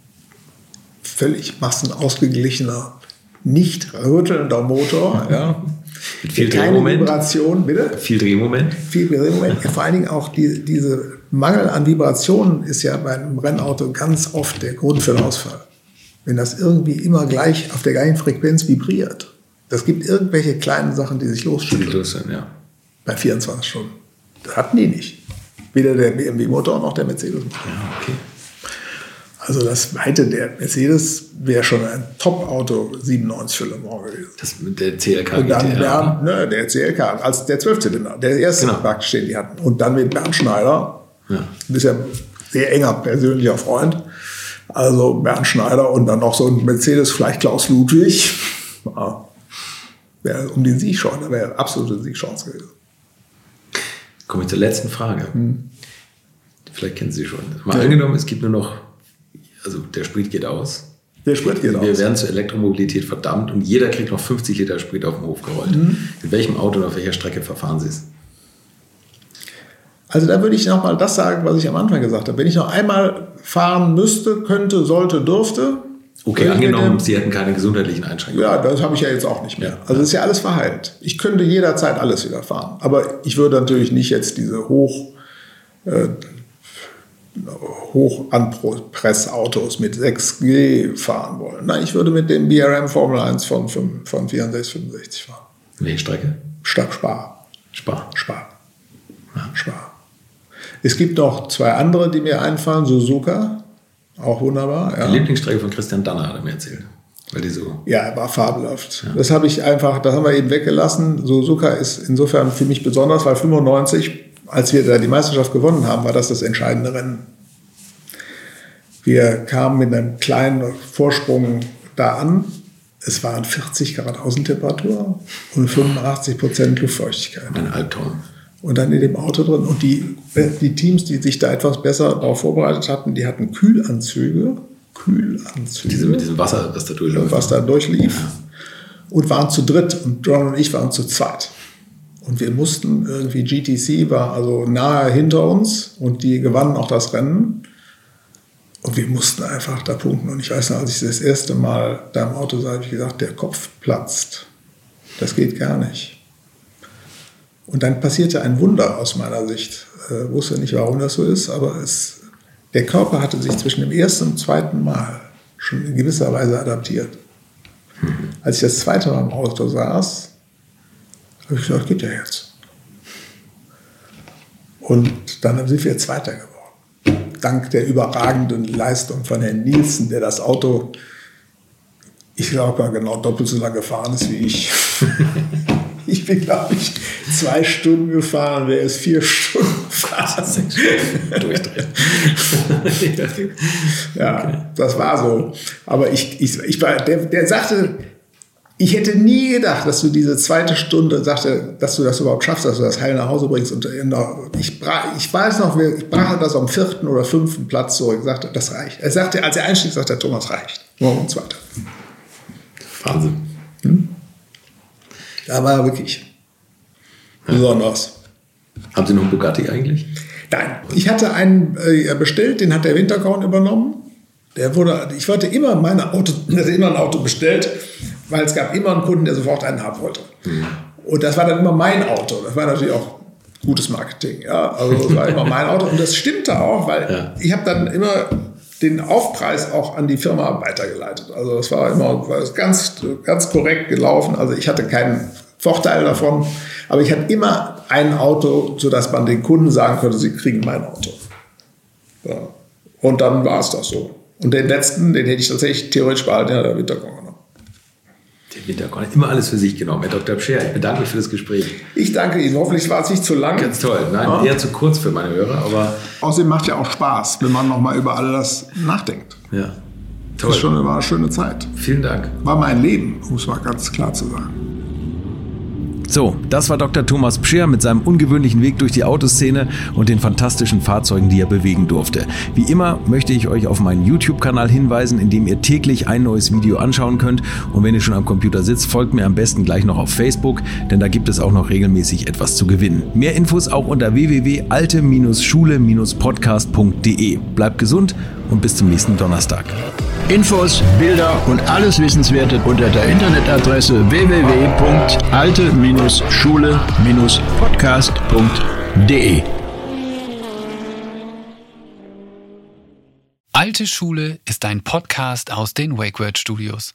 völlig massenausgeglichener, nicht rüttelnder Motor. Ja. Mit viel Keine Drehmoment. Vibration, bitte Viel Drehmoment. viel Drehmoment. Vor allen Dingen auch die, diese Mangel an Vibrationen ist ja bei einem Rennauto ganz oft der Grund für den Ausfall. Wenn das irgendwie immer gleich auf der gleichen Frequenz vibriert. Das gibt irgendwelche kleinen Sachen, die sich losschütteln los sein, ja. bei 24 Stunden. Das hatten die nicht. Weder der BMW-Motor noch der Mercedes-Motor. Ja, okay. Also das weite der Mercedes wäre schon ein Top-Auto 97 für Le Mans gewesen. Das mit der CLK Und dann GTR, Bernd, ne, der CLK, als der 12. Zylinder, der erste Genau. praktisch, den die hatten. Und dann mit Bernd Schneider, ja ein sehr enger persönlicher Freund. Also Bernd Schneider und dann noch so ein Mercedes, vielleicht Klaus Ludwig. Ja, wäre um den Sieg schon, da wäre absolute Siegchance gewesen. Kommen wir zur letzten Frage. Hm. Vielleicht kennen Sie schon. Mal ja. angenommen, es gibt nur noch, also der Sprit geht aus. Der Sprit geht wir aus. Wir werden zur Elektromobilität verdammt und jeder kriegt noch 50 Liter Sprit auf den Hof gerollt. Mhm. In welchem Auto oder auf welcher Strecke verfahren Sie es? Also da würde ich nochmal das sagen, was ich am Anfang gesagt habe. Wenn ich noch einmal fahren müsste, könnte, sollte, dürfte. Okay, angenommen, Sie hätten keine gesundheitlichen Einschränkungen. Ja, das habe ich ja jetzt auch nicht mehr. Also ist ja alles verheilt. Ich könnte jederzeit alles wieder fahren. Aber ich würde natürlich nicht jetzt diese hoch, äh, Hochanpressautos mit 6G fahren wollen. Nein, ich würde mit dem BRM Formel 1 von, von, von 64, 65 fahren. Welche Strecke? Stadt Spar. Spar. Spar. Ja, Spar. Es gibt noch zwei andere, die mir einfallen. Suzuka, auch wunderbar. Ja. Die Lieblingsstrecke von Christian Danner hat er mir erzählt. Weil die so ja, war fabelhaft. Ja. Das habe ich einfach, das haben wir eben weggelassen. Suzuka ist insofern für mich besonders, weil 95, als wir da die Meisterschaft gewonnen haben, war das das entscheidende Rennen. Wir kamen mit einem kleinen Vorsprung da an. Es waren 40 Grad Außentemperatur und 85 Prozent Luftfeuchtigkeit. Ein Albtraum und dann in dem Auto drin. Und die, die Teams, die sich da etwas besser darauf vorbereitet hatten, die hatten Kühlanzüge. Kühlanzüge. Diese mit diesem Wasser, was da durchlief. Was da durchlief. Ja. Und waren zu dritt. Und John und ich waren zu zweit. Und wir mussten irgendwie, GTC war also nahe hinter uns und die gewannen auch das Rennen. Und wir mussten einfach da punkten. Und ich weiß noch, als ich das erste Mal da im Auto sah, habe ich gesagt, der Kopf platzt. Das geht gar nicht. Und dann passierte ein Wunder aus meiner Sicht. Ich äh, wusste nicht, warum das so ist, aber es, der Körper hatte sich zwischen dem ersten und zweiten Mal schon in gewisser Weise adaptiert. Als ich das zweite Mal im Auto saß, habe ich gesagt, geht ja jetzt. Und dann sind wir Zweiter geworden. Dank der überragenden Leistung von Herrn Nielsen, der das Auto, ich glaube, genau doppelt so lange gefahren ist wie ich. Ich bin, glaube ich, zwei Stunden gefahren, wer ist vier Stunden gefahren. Sechs Stunden durchdrehen. ja, okay. das war so. Aber ich, ich, ich war, der, der sagte, ich hätte nie gedacht, dass du diese zweite Stunde sagte, dass du das überhaupt schaffst, dass du das heil nach Hause bringst. Und ich, ich weiß noch, ich brachte das am vierten oder fünften Platz zurück. Ich sagte, das reicht. Er sagte, als er einstieg, sagte er, Thomas reicht. Morgen zweiter. Wahnsinn. Hm? Da war wirklich besonders. Haben Sie noch einen Bugatti eigentlich? Nein, ich hatte einen äh, bestellt, den hat der Winterkorn übernommen. Der wurde, ich wollte immer meine Auto, also immer ein Auto bestellt, weil es gab immer einen Kunden, der sofort einen haben wollte. Mhm. Und das war dann immer mein Auto. Das war natürlich auch gutes Marketing. Ja, also das war immer mein Auto und das stimmte auch, weil ja. ich habe dann immer den Aufpreis auch an die Firma weitergeleitet. Also das war immer war ganz, ganz korrekt gelaufen. Also ich hatte keinen Vorteil davon, aber ich hatte immer ein Auto, sodass man den Kunden sagen konnte, sie kriegen mein Auto. Ja. Und dann war es das so. Und den letzten, den hätte ich tatsächlich theoretisch behalten, hat der Winterkorn genommen. Der Winterkorn hat immer alles für sich genommen. Herr Dr. Pscher, ich bedanke mich für das Gespräch. Ich danke Ihnen. Hoffentlich war es nicht zu lang. Ganz toll. Nein, ja. eher zu kurz für meine Hörer, aber. Außerdem macht ja auch Spaß, wenn man nochmal über all das nachdenkt. Ja. Toll. Das ist schon war eine schöne Zeit. Vielen Dank. War mein Leben, um es mal ganz klar zu sagen. So, das war Dr. Thomas Pscher mit seinem ungewöhnlichen Weg durch die Autoszene und den fantastischen Fahrzeugen, die er bewegen durfte. Wie immer möchte ich euch auf meinen YouTube-Kanal hinweisen, in dem ihr täglich ein neues Video anschauen könnt. Und wenn ihr schon am Computer sitzt, folgt mir am besten gleich noch auf Facebook, denn da gibt es auch noch regelmäßig etwas zu gewinnen. Mehr Infos auch unter www.alte-schule-podcast.de. Bleibt gesund und bis zum nächsten Donnerstag. Infos, Bilder und alles Wissenswerte unter der Internetadresse www.alte-schule-podcast.de. Alte Schule ist ein Podcast aus den WakeWord Studios.